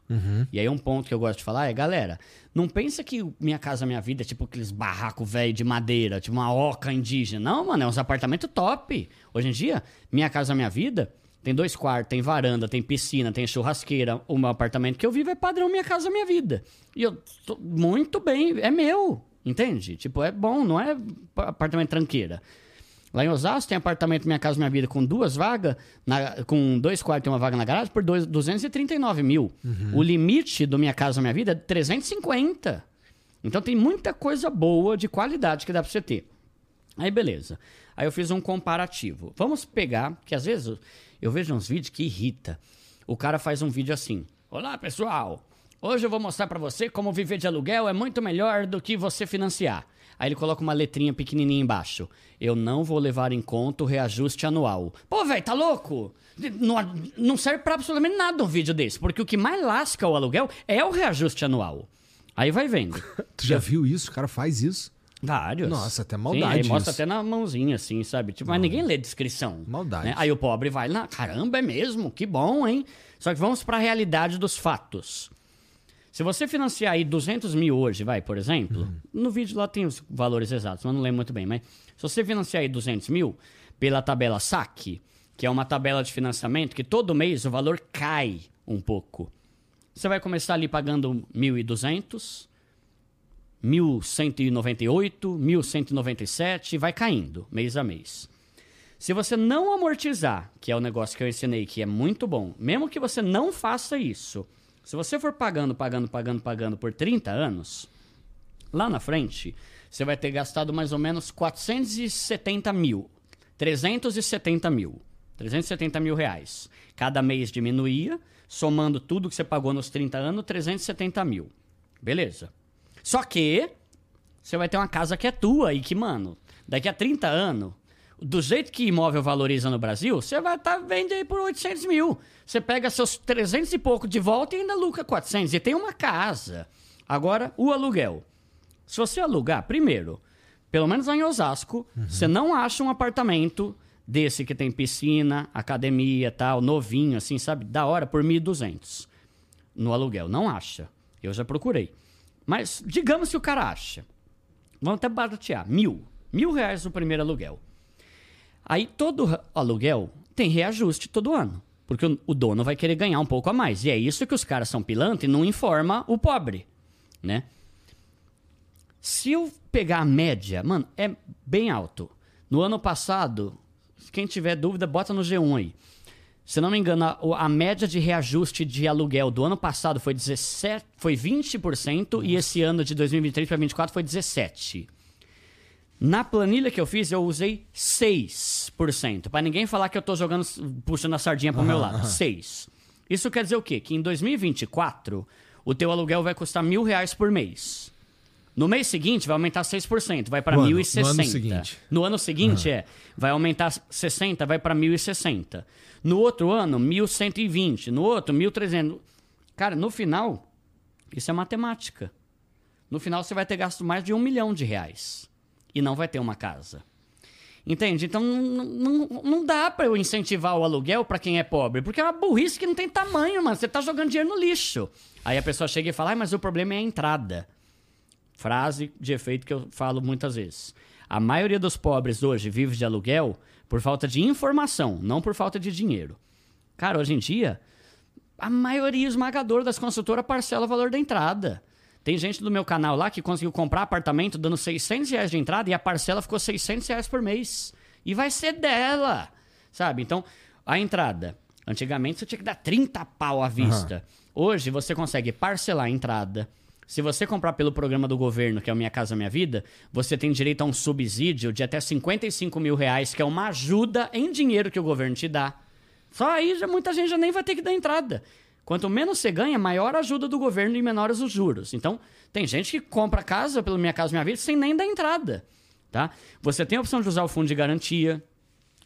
E aí um ponto que eu gosto de falar é, galera, não pensa que Minha Casa Minha Vida é tipo aqueles barracos velho de madeira, tipo uma oca indígena. Não, mano, é uns apartamentos top. Hoje em dia, Minha Casa Minha Vida tem dois quartos, tem varanda, tem piscina, tem churrasqueira. O meu apartamento que eu vivo é padrão Minha Casa Minha Vida. E eu tô muito bem, é meu, entende? Tipo, é bom, não é apartamento tranqueira. Lá em Osasco tem apartamento Minha Casa Minha Vida com duas vagas, na- com dois quartos e uma vaga na garagem por dois, 239 mil. O limite do Minha Casa Minha Vida é 350. Então tem muita coisa boa de qualidade que dá pra você ter. Aí beleza. Aí eu fiz um comparativo. Vamos pegar, que às vezes eu, eu vejo uns vídeos que irrita. O cara faz um vídeo assim: Olá pessoal, hoje eu vou mostrar pra você como viver de aluguel é muito melhor do que você financiar. Aí ele coloca uma letrinha pequenininha embaixo. Eu não vou levar em conta o reajuste anual. Pô, velho, tá louco? Não, não serve pra absolutamente nada um vídeo desse, porque o que mais lasca o aluguel é o reajuste anual. Aí vai vendo. [laughs] Tu já viu isso? O cara faz isso? Vários. Nossa, até Sim, maldade aí mostra isso. até na mãozinha, assim, sabe? Tipo, mas ninguém lê descrição. Maldade. né? Aí o pobre vai lá, caramba, é mesmo? Que bom, hein? Só que vamos pra realidade dos fatos. Se você financiar aí 200 mil hoje, vai, por exemplo, no vídeo lá tem os valores exatos, mas não lembro muito bem, mas se você financiar aí 200 mil pela tabela SAC, que é uma tabela de financiamento que todo mês o valor cai um pouco. Você vai começar ali pagando 1.200, 1.198, 1.197 e vai caindo mês a mês. Se você não amortizar, que é o negócio que eu ensinei que é muito bom, mesmo que você não faça isso, se você for pagando, pagando, pagando, pagando por 30 anos, lá na frente, você vai ter gastado mais ou menos 470 mil. 370 mil. 370 mil reais. Cada mês diminuía, somando tudo que você pagou nos 30 anos, 370 mil. Beleza. Só que você vai ter uma casa que é tua e que, mano, daqui a 30 anos, do jeito que imóvel valoriza no Brasil, você vai estar vendendo aí por 800 mil. Você pega seus 300 e pouco de volta e ainda lucra 400. E tem uma casa. Agora, o aluguel. Se você alugar, primeiro, pelo menos lá em Osasco, você não acha um apartamento desse que tem piscina, academia tal, novinho, assim, sabe? Da hora, por 1.200 no aluguel. Não acha. Eu já procurei. Mas digamos que o cara acha. Vamos até baratear. Mil. Mil reais o primeiro aluguel. Aí todo aluguel tem reajuste todo ano. Porque o dono vai querer ganhar um pouco a mais. E é isso que os caras são pilantra e não informa o pobre, né? Se eu pegar a média, mano, é bem alto. No ano passado, quem tiver dúvida, bota no G1 aí. Se não me engano, a, a média de reajuste de aluguel do ano passado foi 17, foi 20% Nossa. e esse ano de 2023 para 2024 foi 17. Na planilha que eu fiz, eu usei 6%. Para ninguém falar que eu tô jogando, puxando a sardinha pro uhum, meu lado. Uhum. 6. Isso quer dizer o quê? Que em 2024, o teu aluguel vai custar mil reais por mês. No mês seguinte, vai aumentar 6%, vai para 1.060. No ano seguinte. No ano seguinte, uhum. é. Vai aumentar 60, vai para 1.060. No outro ano, 1.120. No outro, 1.300. Cara, no final, isso é matemática. No final, você vai ter gasto mais de um milhão de reais e não vai ter uma casa. Entende? Então não, dá para eu incentivar o aluguel para quem é pobre, porque é uma burrice que não tem tamanho, mano. Você tá jogando dinheiro no lixo. Aí a pessoa chega e fala, ah, mas o problema é a entrada. Frase de efeito que eu falo muitas vezes. A maioria dos pobres hoje vive de aluguel por falta de informação, não por falta de dinheiro. Cara, hoje em dia, a maioria esmagadora das construtoras parcela o valor da entrada. Tem gente do meu canal lá que conseguiu comprar apartamento dando 600 reais de entrada e a parcela ficou 600 reais por mês. E vai ser dela, sabe? Então, a entrada. Antigamente você tinha que dar 30 pau à vista. Uhum. Hoje você consegue parcelar a entrada. Se você comprar pelo programa do governo, que é o Minha Casa Minha Vida, você tem direito a um subsídio de até 55 mil reais, que é uma ajuda em dinheiro que o governo te dá. Só aí já, muita gente já nem vai ter que dar entrada. Quanto menos você ganha, maior a ajuda do governo e menores os juros. Então, tem gente que compra casa pelo Minha Casa Minha Vida sem nem dar entrada. Tá? Você tem a opção de usar o fundo de garantia.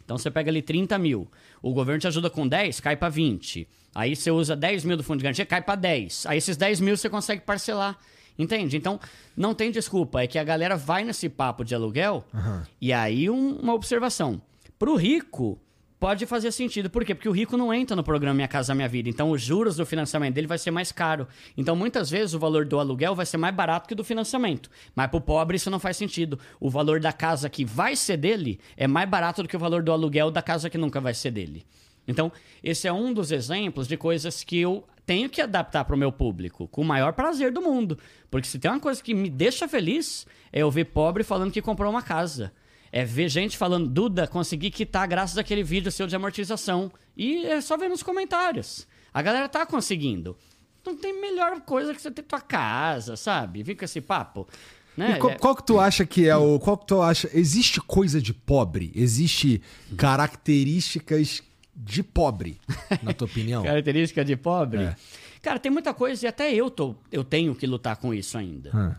Então, você pega ali 30 mil. O governo te ajuda com 10, cai para 20. Aí você usa 10 mil do fundo de garantia, cai para 10. Aí esses 10 mil você consegue parcelar. Entende? Então, não tem desculpa. É que a galera vai nesse papo de aluguel. Uhum. E aí, um, uma observação. Pro rico, pode fazer sentido. Por quê? Porque o rico não entra no programa Minha Casa Minha Vida. Então, os juros do financiamento dele vai ser mais caro. Então, muitas vezes, o valor do aluguel vai ser mais barato que do financiamento. Mas para o pobre, isso não faz sentido. O valor da casa que vai ser dele é mais barato do que o valor do aluguel da casa que nunca vai ser dele. Então, esse é um dos exemplos de coisas que eu tenho que adaptar para o meu público com o maior prazer do mundo. Porque se tem uma coisa que me deixa feliz, é eu ver pobre falando que comprou uma casa é ver gente falando, Duda, consegui quitar graças àquele vídeo seu de amortização. E é só ver nos comentários. A galera tá conseguindo. Não tem melhor coisa que você ter tua casa, sabe? Vem com esse papo. Né? E qual, qual, que tu acha que é o. Qual que tu acha. Existe coisa de pobre? Existe características de pobre, na tua opinião? [laughs] Característica de pobre? É. Cara, tem muita coisa e até eu, tô, eu tenho que lutar com isso ainda. Hum.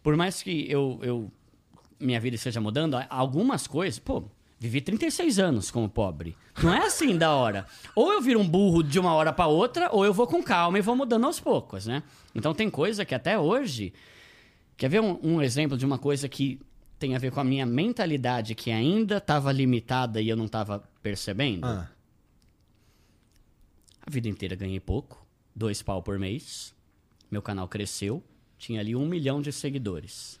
Por mais que eu, eu minha vida esteja mudando, algumas coisas, pô, vivi 36 anos como pobre. Não é assim da hora. Ou eu viro um burro de uma hora para outra, ou eu vou com calma e vou mudando aos poucos, né? Então tem coisa que até hoje. Quer ver um, um exemplo de uma coisa que tem a ver com a minha mentalidade que ainda estava limitada e eu não estava percebendo? Ah. A vida inteira ganhei pouco, dois pau por mês. Meu canal cresceu, tinha ali um milhão de seguidores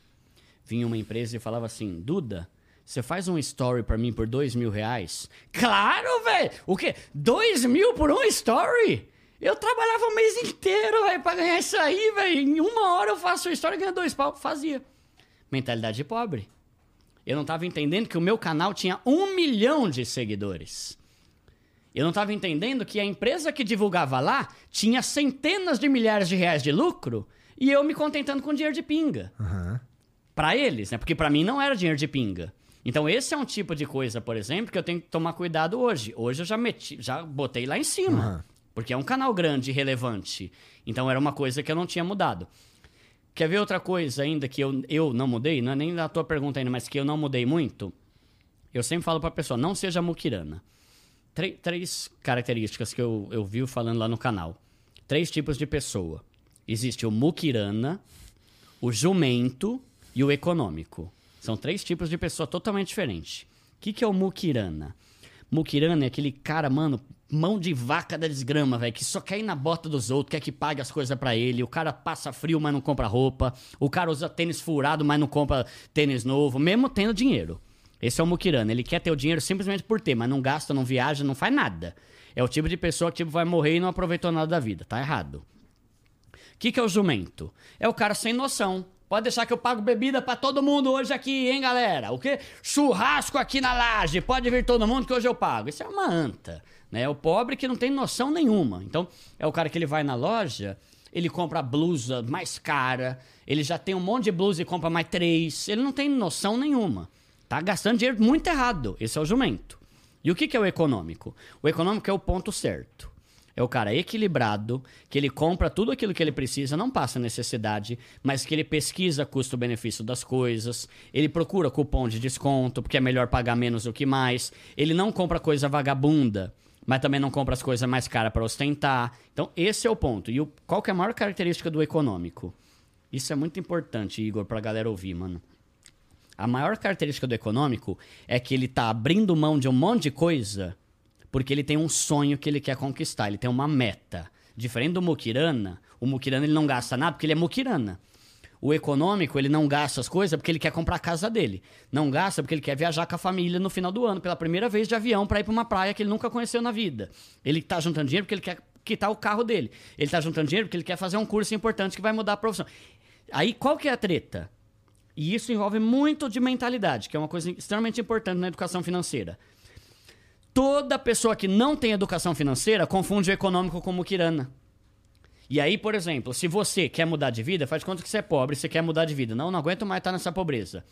vinha uma empresa e falava assim: Duda, você faz um story para mim por dois mil reais? Claro, velho! O quê? Dois mil por um story? Eu trabalhava o mês inteiro, velho, pra ganhar isso aí, velho. Em uma hora eu faço uma story e ganho dois pau. Fazia. Mentalidade de pobre. Eu não tava entendendo que o meu canal tinha um milhão de seguidores. Eu não estava entendendo que a empresa que divulgava lá tinha centenas de milhares de reais de lucro e eu me contentando com dinheiro de pinga. Uhum para eles, né? Porque para mim não era dinheiro de pinga. Então esse é um tipo de coisa, por exemplo, que eu tenho que tomar cuidado hoje. Hoje eu já meti, já botei lá em cima, uhum. porque é um canal grande e relevante. Então era uma coisa que eu não tinha mudado. Quer ver outra coisa ainda que eu, eu não mudei? Não é nem da tua pergunta ainda, mas que eu não mudei muito? Eu sempre falo pra pessoa, não seja muquirana. três características que eu, eu vi falando lá no canal. Três tipos de pessoa. Existe o muquirana, o jumento e o econômico. São três tipos de pessoa totalmente diferentes. O que, que é o Mukirana? Mukirana é aquele cara, mano, mão de vaca da desgrama, velho, que só quer ir na bota dos outros, quer que pague as coisas para ele. O cara passa frio, mas não compra roupa. O cara usa tênis furado, mas não compra tênis novo, mesmo tendo dinheiro. Esse é o Mukirana. Ele quer ter o dinheiro simplesmente por ter, mas não gasta, não viaja, não faz nada. É o tipo de pessoa que tipo, vai morrer e não aproveitou nada da vida. Tá errado. O que, que é o jumento? É o cara sem noção. Pode deixar que eu pago bebida para todo mundo hoje aqui, hein, galera? O quê? Churrasco aqui na laje. Pode vir todo mundo que hoje eu pago. Isso é uma anta. Né? É o pobre que não tem noção nenhuma. Então, é o cara que ele vai na loja, ele compra a blusa mais cara, ele já tem um monte de blusa e compra mais três. Ele não tem noção nenhuma. Tá gastando dinheiro muito errado. Esse é o jumento. E o que, que é o econômico? O econômico é o ponto certo. É o cara equilibrado, que ele compra tudo aquilo que ele precisa, não passa necessidade, mas que ele pesquisa custo-benefício das coisas, ele procura cupom de desconto, porque é melhor pagar menos do que mais, ele não compra coisa vagabunda, mas também não compra as coisas mais caras para ostentar. Então, esse é o ponto. E o, qual que é a maior característica do econômico? Isso é muito importante, Igor, pra galera ouvir, mano. A maior característica do econômico é que ele tá abrindo mão de um monte de coisa porque ele tem um sonho que ele quer conquistar, ele tem uma meta. Diferente do Mukirana, o Mukirana ele não gasta nada porque ele é Mukirana. O econômico, ele não gasta as coisas porque ele quer comprar a casa dele. Não gasta porque ele quer viajar com a família no final do ano, pela primeira vez de avião, para ir para uma praia que ele nunca conheceu na vida. Ele tá juntando dinheiro porque ele quer quitar o carro dele. Ele tá juntando dinheiro porque ele quer fazer um curso importante que vai mudar a profissão. Aí qual que é a treta? E isso envolve muito de mentalidade, que é uma coisa extremamente importante na educação financeira. Toda pessoa que não tem educação financeira confunde o econômico com o kirana. E aí, por exemplo, se você quer mudar de vida, faz conta que você é pobre, você quer mudar de vida. Não, não aguento mais estar nessa pobreza.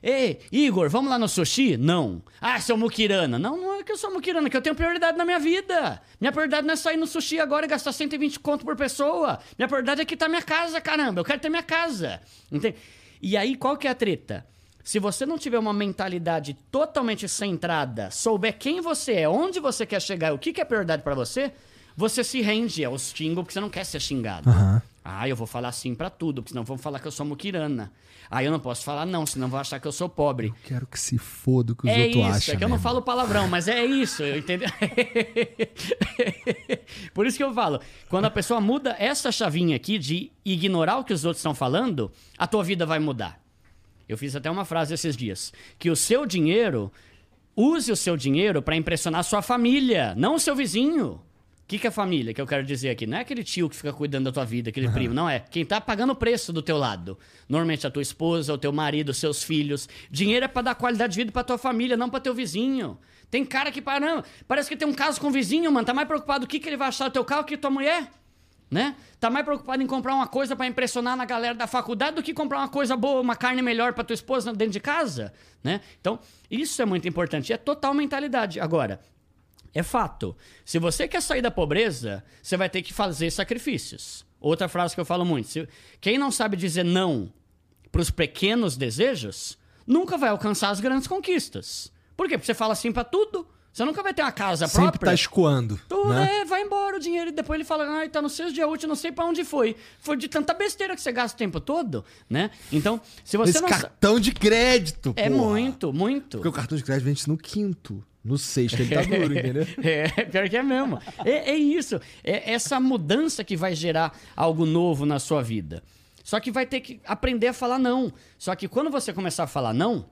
Ei, Igor, vamos lá no sushi? Não. Ah, seu Mukirana. Não, não é que eu sou Mukirana, que eu tenho prioridade na minha vida. Minha prioridade não é sair no sushi agora e gastar 120 conto por pessoa. Minha prioridade é quitar minha casa, caramba. Eu quero ter minha casa. Entende? E aí, qual que é a treta? Se você não tiver uma mentalidade totalmente centrada, souber quem você é, onde você quer chegar, o que, que é prioridade para você, você se rende aos xingos porque você não quer ser xingado. Uhum. Ah, eu vou falar sim para tudo, porque senão vão falar que eu sou muquirana. Ah, eu não posso falar não, senão vão achar que eu sou pobre. Eu quero que se foda o que os é outros isso, acham. É que eu não mesmo. falo palavrão, mas é isso, entendeu? [laughs] Por isso que eu falo, quando a pessoa muda essa chavinha aqui de ignorar o que os outros estão falando, a tua vida vai mudar. Eu fiz até uma frase esses dias, que o seu dinheiro, use o seu dinheiro para impressionar a sua família, não o seu vizinho. O que, que é família que eu quero dizer aqui? Não é aquele tio que fica cuidando da tua vida, aquele uhum. primo, não é. Quem tá pagando o preço do teu lado. Normalmente a tua esposa, o teu marido, os seus filhos. Dinheiro é para dar qualidade de vida para tua família, não para teu vizinho. Tem cara que, não, parece que tem um caso com o vizinho, mano, tá mais preocupado o que, que ele vai achar do teu carro que tua mulher né? Tá mais preocupado em comprar uma coisa para impressionar na galera da faculdade do que comprar uma coisa boa, uma carne melhor para tua esposa dentro de casa, né? Então, isso é muito importante, é total mentalidade. Agora, é fato. Se você quer sair da pobreza, você vai ter que fazer sacrifícios. Outra frase que eu falo muito, se, quem não sabe dizer não para os pequenos desejos, nunca vai alcançar as grandes conquistas. Por quê? Porque você fala sim para tudo. Você nunca vai ter uma casa Sempre própria. tá escoando. Tu, né? é, vai embora o dinheiro e depois ele fala, ai, tá no seu dia útil, não sei pra onde foi. Foi de tanta besteira que você gasta o tempo todo, né? Então, se você Esse não cartão de crédito, É porra. muito, muito. Porque o cartão de crédito vende no quinto. No sexto ele tá [laughs] duro, entendeu? É, pior que é mesmo. É, é isso. É essa mudança que vai gerar algo novo na sua vida. Só que vai ter que aprender a falar não. Só que quando você começar a falar não,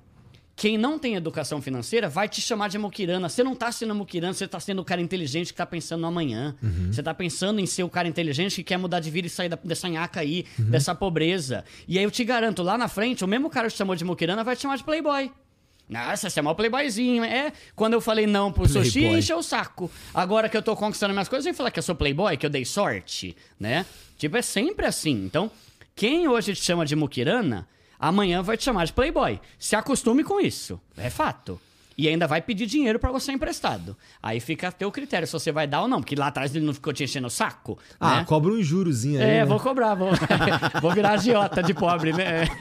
quem não tem educação financeira vai te chamar de muquirana. Você não está sendo muquirana, você está sendo o cara inteligente que está pensando no amanhã. Uhum. Você está pensando em ser o cara inteligente que quer mudar de vida e sair da, dessa nhaca aí, uhum. dessa pobreza. E aí eu te garanto, lá na frente, o mesmo cara que te chamou de muquirana vai te chamar de playboy. Nossa, você é mó playboyzinho. É, quando eu falei não pro playboy. sushi, encheu o saco. Agora que eu tô conquistando minhas coisas, vem falar que eu sou playboy, que eu dei sorte, né? Tipo, é sempre assim. Então, quem hoje te chama de muquirana amanhã vai te chamar de playboy. Se acostume com isso. É fato. E ainda vai pedir dinheiro para você emprestado. Aí fica a teu critério se você vai dar ou não, porque lá atrás ele não ficou te enchendo o saco. Ah, né? cobra um jurozinho aí. É, né? vou cobrar, vou, [laughs] vou virar agiota de pobre, né? [laughs]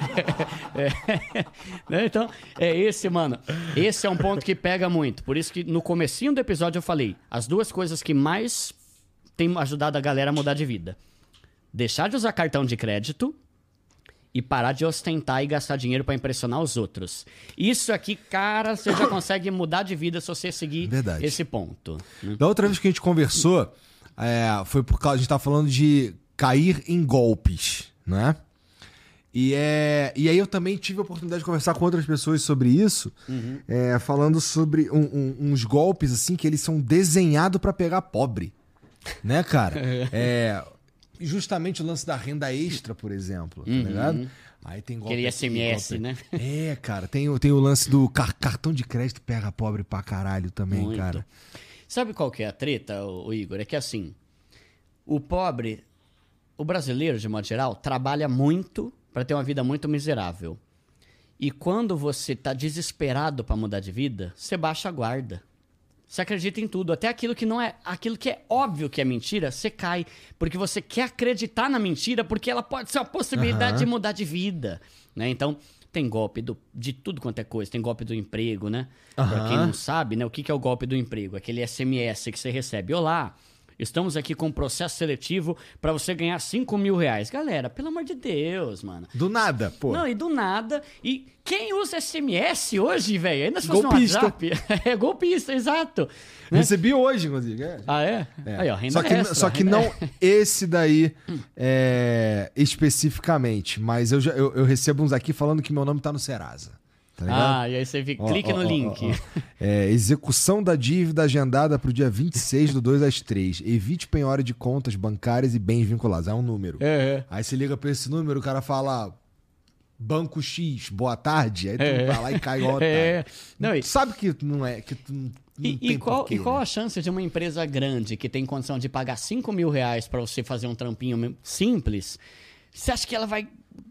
É, é, então, é esse, mano. Esse é um ponto que pega muito. Por isso que no comecinho do episódio eu falei, as duas coisas que mais tem ajudado a galera a mudar de vida. Deixar de usar cartão de crédito e parar de ostentar e gastar dinheiro para impressionar os outros. Isso aqui, cara, você já [coughs] consegue mudar de vida se você seguir Verdade. esse ponto. né? Da outra vez que a gente conversou, é, foi por causa. A gente tava falando de cair em golpes, né? E, é, e aí eu também tive a oportunidade de conversar com outras pessoas sobre isso, é, falando sobre um- um- uns golpes assim que eles são desenhados pra pegar pobre, né, cara? [laughs] É, justamente o lance da renda extra, por exemplo, tá ligado? Aí tem golpe Aquele SMS, golpe- né? É, cara, tem, o- tem o lance do car- cartão de crédito pega pobre pra caralho também, Muito. cara. Sabe qual que é a treta, o Igor? É que assim, o pobre, o brasileiro, de modo geral, trabalha muito para ter uma vida muito miserável. E quando você tá desesperado para mudar de vida, você baixa a guarda. Você acredita em tudo, até aquilo que não é, aquilo que é óbvio que é mentira, você cai, porque você quer acreditar na mentira, porque ela pode ser uma possibilidade Aham. de mudar de vida, né? Então, tem golpe do- de tudo quanto é coisa, tem golpe do emprego, né? Pra Aham. quem não sabe, né, o que que é o golpe do emprego? Aquele SMS que você recebe. Olá, estamos aqui com um processo seletivo para você ganhar 5 mil reais. Galera, pelo amor de Deus, mano. Do nada, pô. Não, e do nada. E quem usa SMS hoje, velho? Ainda se fosse Golpista. no WhatsApp. [laughs] é golpista, exato. né? Recebi hoje, inclusive. é. Ah, é? É. Aí, ó, renda só que, extra, só que não [laughs] esse daí é, especificamente, mas eu, já, eu, eu recebo uns aqui falando que meu nome tá no Serasa. Tá? Ah, e aí você vi- Ó, clique ó, no ó, link. É, execução da dívida agendada pro dia 26 do 2 às 3. Evite penhora de contas bancárias e bens vinculados. É um número. É, é. Aí você liga pra esse número, o cara fala Banco X, boa tarde. Aí tu É. vai lá e cai [laughs] otário. É. Não, e- Sabe que não é, que tu não, E, e qual, porquê, e qual né? a chance de uma empresa grande que tem condição de pagar 5 mil reais para você fazer um trampinho simples? Você acha que ela vai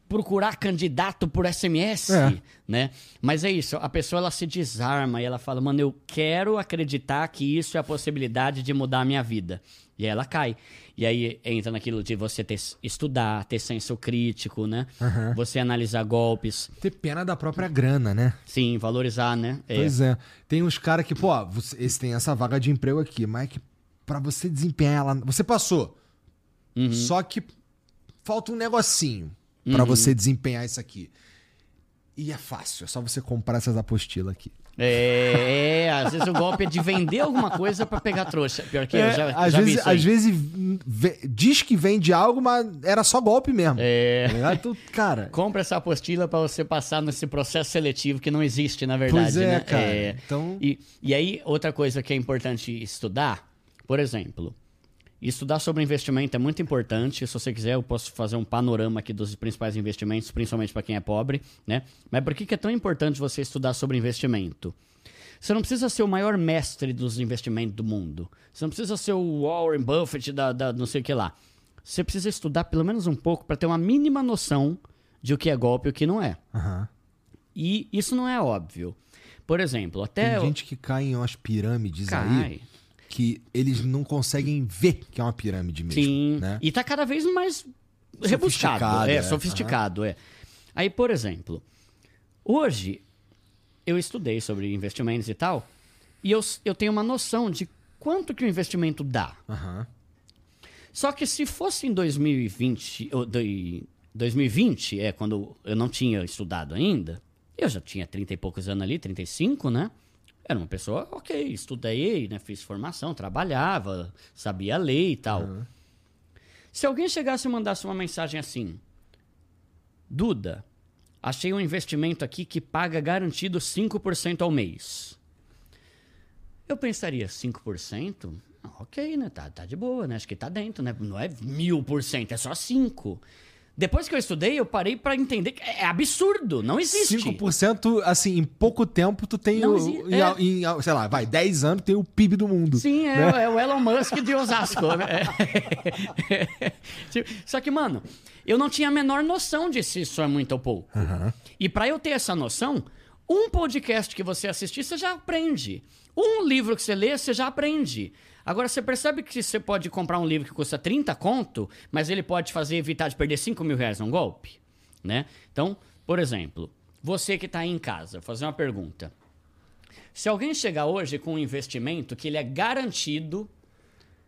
procurar candidato por SMS? É. Né? Mas é isso, a pessoa ela se desarma e ela fala, mano, eu quero acreditar que isso é a possibilidade de mudar a minha vida. E aí ela cai. E aí entra naquilo de você ter, estudar, ter senso crítico, né? Você analisar golpes, Ter pena da própria grana, né? sim, valorizar, né? É. Pois é. Tem uns caras que, pô, esse tem essa vaga de emprego aqui, mas é que pra você desempenhar ela. Você passou. Uhum. Só que falta um negocinho pra você desempenhar isso aqui. E é fácil, é só você comprar essas apostilas aqui. É, às vezes o golpe é de vender alguma coisa pra pegar trouxa. Pior que eu já, É, às já vezes, às vezes ve- diz que vende algo, mas era só golpe mesmo. É. Ligado? Então, cara. Compra essa apostila pra você passar nesse processo seletivo que não existe, na verdade. Pois é, né? cara. Então- E, e aí, outra coisa que é importante estudar, por exemplo, estudar sobre investimento é muito importante. Se você quiser, eu posso fazer um panorama aqui dos principais investimentos, principalmente para quem é pobre, né? Mas por que, que é tão importante você estudar sobre investimento? Você não precisa ser o maior mestre dos investimentos do mundo. Você não precisa ser o Warren Buffett da, da não sei o que lá. Você precisa estudar pelo menos um pouco para ter uma mínima noção de o que é golpe e o que não é. Aham. E isso não é óbvio. Por exemplo, até. Tem gente que cai em umas pirâmides Cai. aí que eles não conseguem ver que é uma pirâmide mesmo. Sim. Né? E tá cada vez mais rebuscado. Sofisticado, É, é. sofisticado, é. Aí, por exemplo, hoje eu estudei sobre investimentos e tal, e eu, eu tenho uma noção de quanto que o investimento dá. Aham. Só que se fosse em 2020, ou doi- 2020, é quando eu não tinha estudado ainda, eu já tinha 30 e poucos anos ali, 35, né? Era uma pessoa, ok, estudei, né? Fiz formação, trabalhava, sabia ler e tal. Se alguém chegasse e mandasse uma mensagem assim: Duda, achei um investimento aqui que paga garantido 5% ao mês. Eu pensaria, 5%? Ah, ok, né? Tá, tá de boa, né? Acho que tá dentro, né? Não é mil por cento, é só 5%. Depois que eu estudei, eu parei pra entender que é absurdo, não existe. 5%, assim, em pouco tempo tu tem Não o. exi- em, é. em, sei lá, vai, 10 anos tem o PIB do mundo. Sim, é, né? é o Elon Musk de Osasco, né? [laughs] Tipo, Só que, mano, eu não tinha a menor noção de se isso é muito ou pouco. E pra eu ter essa noção, um podcast que você assistir, você já aprende. Um livro que você lê, você já aprende. Agora, você percebe que você pode comprar um livro que custa 30 conto, mas ele pode fazer evitar de perder 5 mil reais num golpe? Né? Então, por exemplo, você que está aí em casa, vou fazer uma pergunta. Se alguém chegar hoje com um investimento que ele é garantido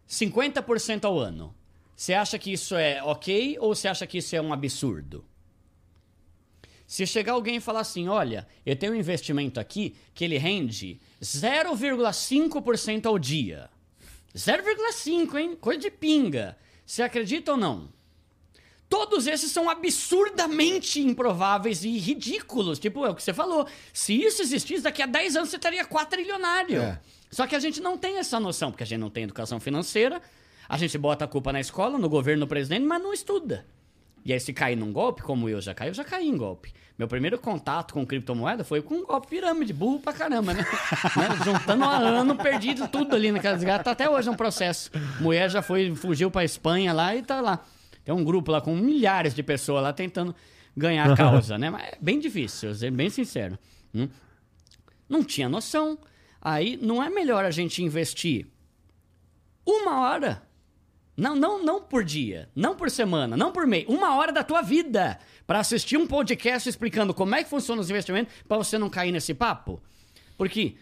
50% ao ano, você acha que isso é ok ou você acha que isso é um absurdo? Se chegar alguém e falar assim, olha, eu tenho um investimento aqui que ele rende 0,5% ao dia. 0,5, hein? Coisa de pinga. Você acredita ou não? Todos esses são absurdamente improváveis e ridículos. Tipo, é o que você falou. Se isso existisse, daqui a 10 anos você estaria quatrilionário. É. Só que a gente não tem essa noção, porque a gente não tem educação financeira. A gente bota a culpa na escola, no governo, no presidente, mas não estuda. E aí, se cair num golpe, como eu já caí, eu já caí em golpe. Meu primeiro contato com criptomoeda foi com um golpe pirâmide, burro pra caramba, né? [laughs] né? Juntando um ano, perdido tudo ali naquela desgraça. Tá até hoje um processo. Mulher já foi, fugiu pra Espanha lá e tá lá. Tem um grupo lá com milhares de pessoas lá tentando ganhar a [laughs] causa, né? Mas é bem difícil, ser bem sincero. Hum? Não tinha noção. Aí não é melhor a gente investir uma hora não, não, não por dia, não por semana, não por mês, uma hora da tua vida para assistir um podcast explicando como é que funciona os investimentos para você não cair nesse papo. Porque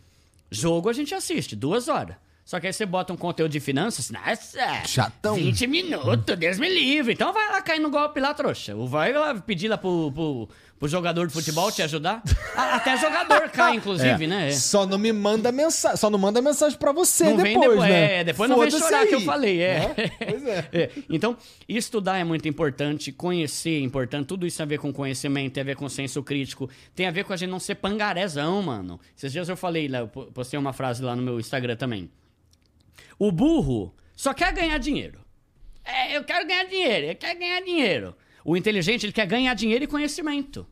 jogo a gente assiste duas horas. Só que aí você bota um conteúdo de finanças, nossa, Chatão. 20 minutos, Deus me livre. Então vai lá cair no golpe lá, trouxa. Vai lá pedir lá pro, pro, pro jogador de futebol te ajudar. [laughs] Ah, Até jogador cai, [laughs] inclusive, É. né? É. Só não me manda mensagem, só não manda mensagem pra você Não depois, vem depois, né? é, depois não vem chorar aí, que eu falei, é. né? Pois é. [laughs] É, Então, estudar é muito importante, conhecer é importante, tudo isso tem a ver com conhecimento, tem a ver com senso crítico, tem a ver com a gente não ser pangarezão, mano. Esses dias eu falei, lá, eu po- postei uma frase lá no meu Instagram também. O burro só quer ganhar dinheiro. É, eu quero ganhar dinheiro, eu quero ganhar dinheiro. O inteligente, ele quer ganhar dinheiro e conhecimento.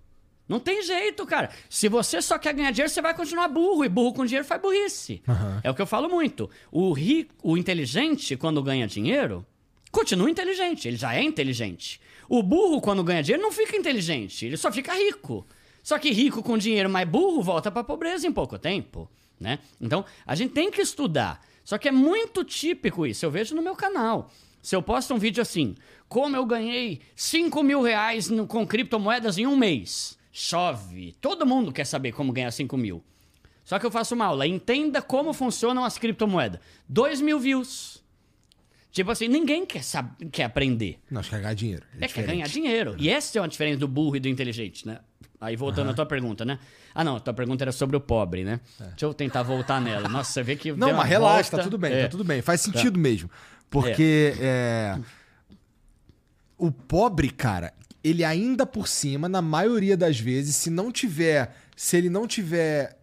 Não tem jeito, cara. Se você só quer ganhar dinheiro, você vai continuar burro. E burro com dinheiro faz burrice. É o que eu falo muito. O rico, o inteligente, quando ganha dinheiro, continua inteligente. Ele já é inteligente. O burro, quando ganha dinheiro, não fica inteligente. Ele só fica rico. Só que rico com dinheiro mais burro volta pra pobreza em pouco tempo, né? Então, a gente tem que estudar. Só que é muito típico isso. Eu vejo no meu canal. Se eu posto um vídeo assim, como eu ganhei 5 mil reais no- com criptomoedas em um mês. Chove. Todo mundo quer saber como ganhar 5 mil. Só que eu faço uma aula. Entenda como funcionam as criptomoedas. 2 mil views. Tipo assim, ninguém quer, saber, quer aprender. Não, acho que é ganhar dinheiro. É, quer diferente. ganhar dinheiro. E essa é uma diferença do burro e do inteligente, né? Aí voltando à tua pergunta, né? Ah, não, a tua pergunta era sobre o pobre, né? Deixa eu tentar voltar nela. Nossa, você vê que. É. Não, mas relaxa, volta. tá tudo bem, É. tá tudo bem. Faz sentido mesmo. Porque é, o pobre, cara, ele ainda por cima, na maioria das vezes, se não tiver. Se ele não tiver.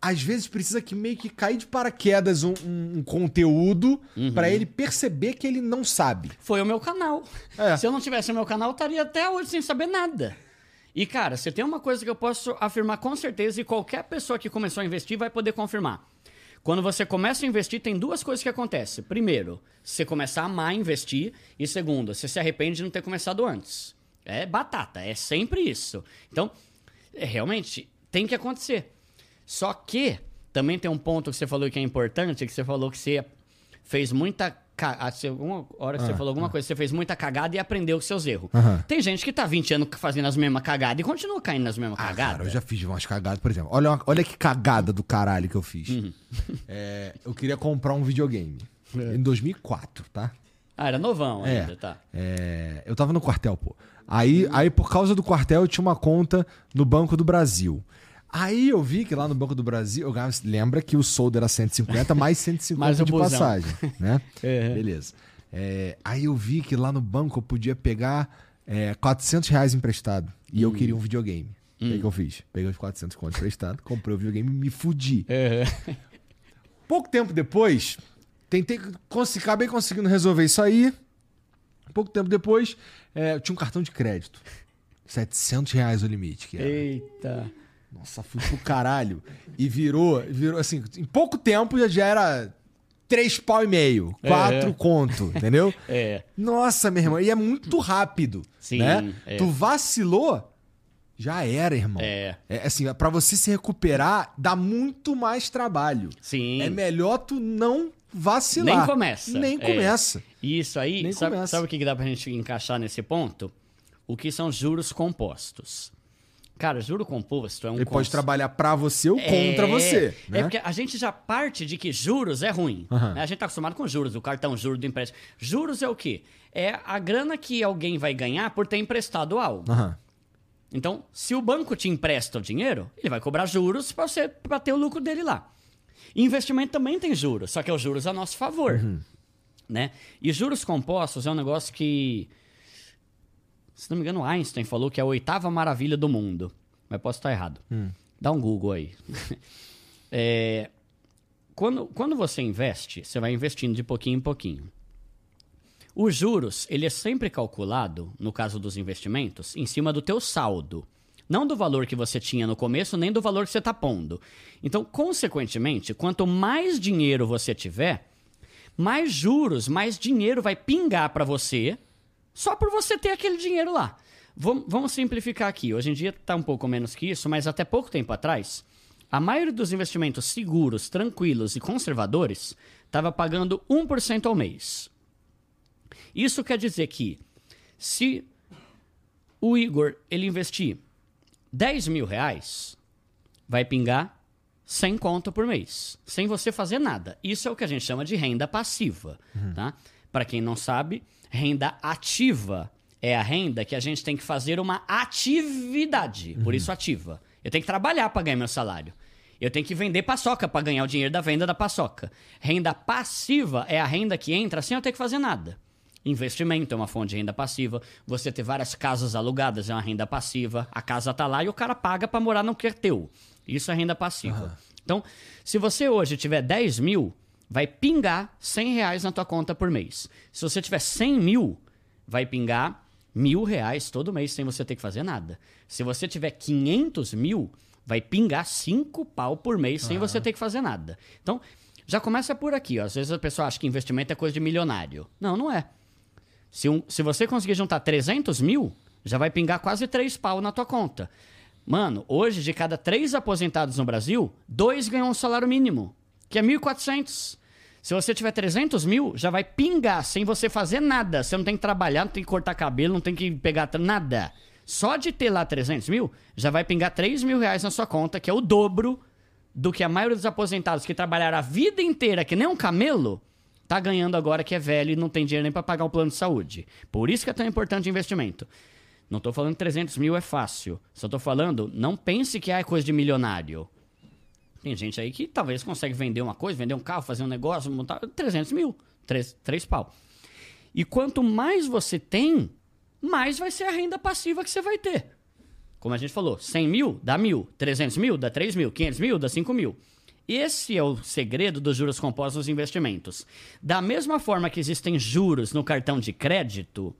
Às vezes precisa que meio que cair de paraquedas um, um- um conteúdo Uhum. pra ele perceber que ele não sabe. Foi o meu canal. É. Se eu não tivesse o meu canal, eu estaria até hoje sem saber nada. E, cara, você tem uma coisa que eu posso afirmar com certeza e qualquer pessoa que começou a investir vai poder confirmar. Quando você começa a investir, tem duas coisas que acontecem. Primeiro, você começa a amar investir. E segundo, você se arrepende de não ter começado antes. É batata, é sempre isso. Então, é, realmente, tem que acontecer. Só que também tem um ponto que você falou que é importante, que você falou que você fez muita ca- ah, Alguma hora que você falou alguma coisa, você fez muita cagada e aprendeu com seus erros. Aham. Tem gente que tá 20 anos fazendo as mesmas cagadas e continua caindo nas mesmas Ah, cagadas. cara, eu já fiz umas cagadas, por exemplo. Olha, uma- olha que cagada do caralho que eu fiz. Uhum. [laughs] É, eu queria comprar um videogame. Em 2004, tá? Ah, era novão É. ainda, tá. É, eu tava no quartel, pô. Aí, aí, por causa do quartel, eu tinha uma conta no Banco do Brasil. Aí eu vi que lá no Banco do Brasil, eu lembra que o soldo era 150 [laughs] mais 150 Mais de busão. passagem, né? [laughs] É. Beleza. É, aí eu vi que lá no banco eu podia pegar é, 400 reais emprestado. E eu queria um videogame. O que, que eu fiz? Peguei os 400 contos emprestado, comprei o videogame e me fudi. É. Pouco tempo depois, tentei, acabei conseguindo resolver isso aí. Pouco tempo depois, é, eu tinha um cartão de crédito. 700 reais o limite. Que era. Eita. Nossa, fui pro caralho. E virou, virou assim, em pouco tempo já, já era 3 pau e meio, 4 É. conto, entendeu? É. Nossa, meu irmão, e é muito rápido. Sim, né? é. Tu vacilou, já era, irmão. É. É assim, pra você se recuperar, dá muito mais trabalho. Sim. É melhor tu não vacilar. Nem começa. Nem É. começa. Isso aí, Nem sabe, começa. sabe o que dá pra gente encaixar nesse ponto? O que são juros compostos. Cara, juro composto é um Ele pode conce- trabalhar pra você ou É, contra você. É Né? porque a gente já parte de que juros é ruim. Né? A gente tá acostumado com juros, o cartão juros do empréstimo. Juros é o quê? É a grana que alguém vai ganhar por ter emprestado algo. Aham. Então, se o banco te empresta o dinheiro, ele vai cobrar juros para você para ter o lucro dele lá. Investimento também tem juros, só que é os juros a nosso favor. Uhum. Né? E juros compostos é um negócio que, se não me engano, Einstein falou que é a oitava maravilha do mundo. Mas posso estar errado. Hum. Dá um Google aí. [laughs] é, quando, quando você investe, você vai investindo de pouquinho em pouquinho. Os juros, ele é sempre calculado, no caso dos investimentos, em cima do teu saldo. Não do valor que você tinha no começo, nem do valor que você está pondo. Então, consequentemente, quanto mais dinheiro você tiver, mais juros, mais dinheiro vai pingar para você, só por você ter aquele dinheiro lá. Vamos simplificar aqui. Hoje em dia está um pouco menos que isso, mas até pouco tempo atrás, a maioria dos investimentos seguros, tranquilos e conservadores estava pagando 1% ao mês. Isso quer dizer que se o Igor ele investir 10 mil reais, vai pingar 100 conto por mês, sem você fazer nada. Isso é o que a gente chama de renda passiva. Uhum. Tá? Para quem não sabe, renda ativa é a renda que a gente tem que fazer uma atividade, por uhum. isso ativa. Eu tenho que trabalhar para ganhar meu salário. Eu tenho que vender paçoca para ganhar o dinheiro da venda da paçoca. Renda passiva é a renda que entra sem eu ter que fazer nada. Investimento é uma fonte de renda passiva. Você ter várias casas alugadas é uma renda passiva. A casa tá lá e o cara paga para morar no que é teu. Isso é renda passiva. Uhum. Então, se você hoje tiver 10 mil, vai pingar 100 reais na tua conta por mês. Se você tiver 100 mil, vai pingar mil reais todo mês sem você ter que fazer nada. Se você tiver 500 mil, vai pingar 5 pau por mês sem você ter que fazer nada. Então, já começa por aqui. Ó. Às vezes a pessoa acha que investimento é coisa de milionário. Não, não é. Se, um, se você conseguir juntar 300 mil, já vai pingar quase 3 pau na tua conta. Mano, hoje, de cada três aposentados no Brasil, dois ganham um salário mínimo, que é 1.400. Se você tiver 300 mil, já vai pingar sem você fazer nada. Você não tem que trabalhar, não tem que cortar cabelo, não tem que pegar nada. Só de ter lá 300 mil, já vai pingar 3 mil reais na sua conta, que é o dobro do que a maioria dos aposentados que trabalharam a vida inteira que nem um camelo tá ganhando agora que é velho e não tem dinheiro nem para pagar um plano de saúde. Por isso que é tão importante investimento. Não estou falando que 300 mil é fácil. Só estou falando, não pense que é coisa de milionário. Tem gente aí que talvez consegue vender uma coisa, vender um carro, fazer um negócio, montar 300 mil. 3, 3 pau. E quanto mais você tem, mais vai ser a renda passiva que você vai ter. Como a gente falou, 100 mil dá mil, 300 mil dá 3 mil, 500 mil dá 5 mil. Esse é o segredo dos juros compostos nos investimentos. Da mesma forma que existem juros no cartão de crédito,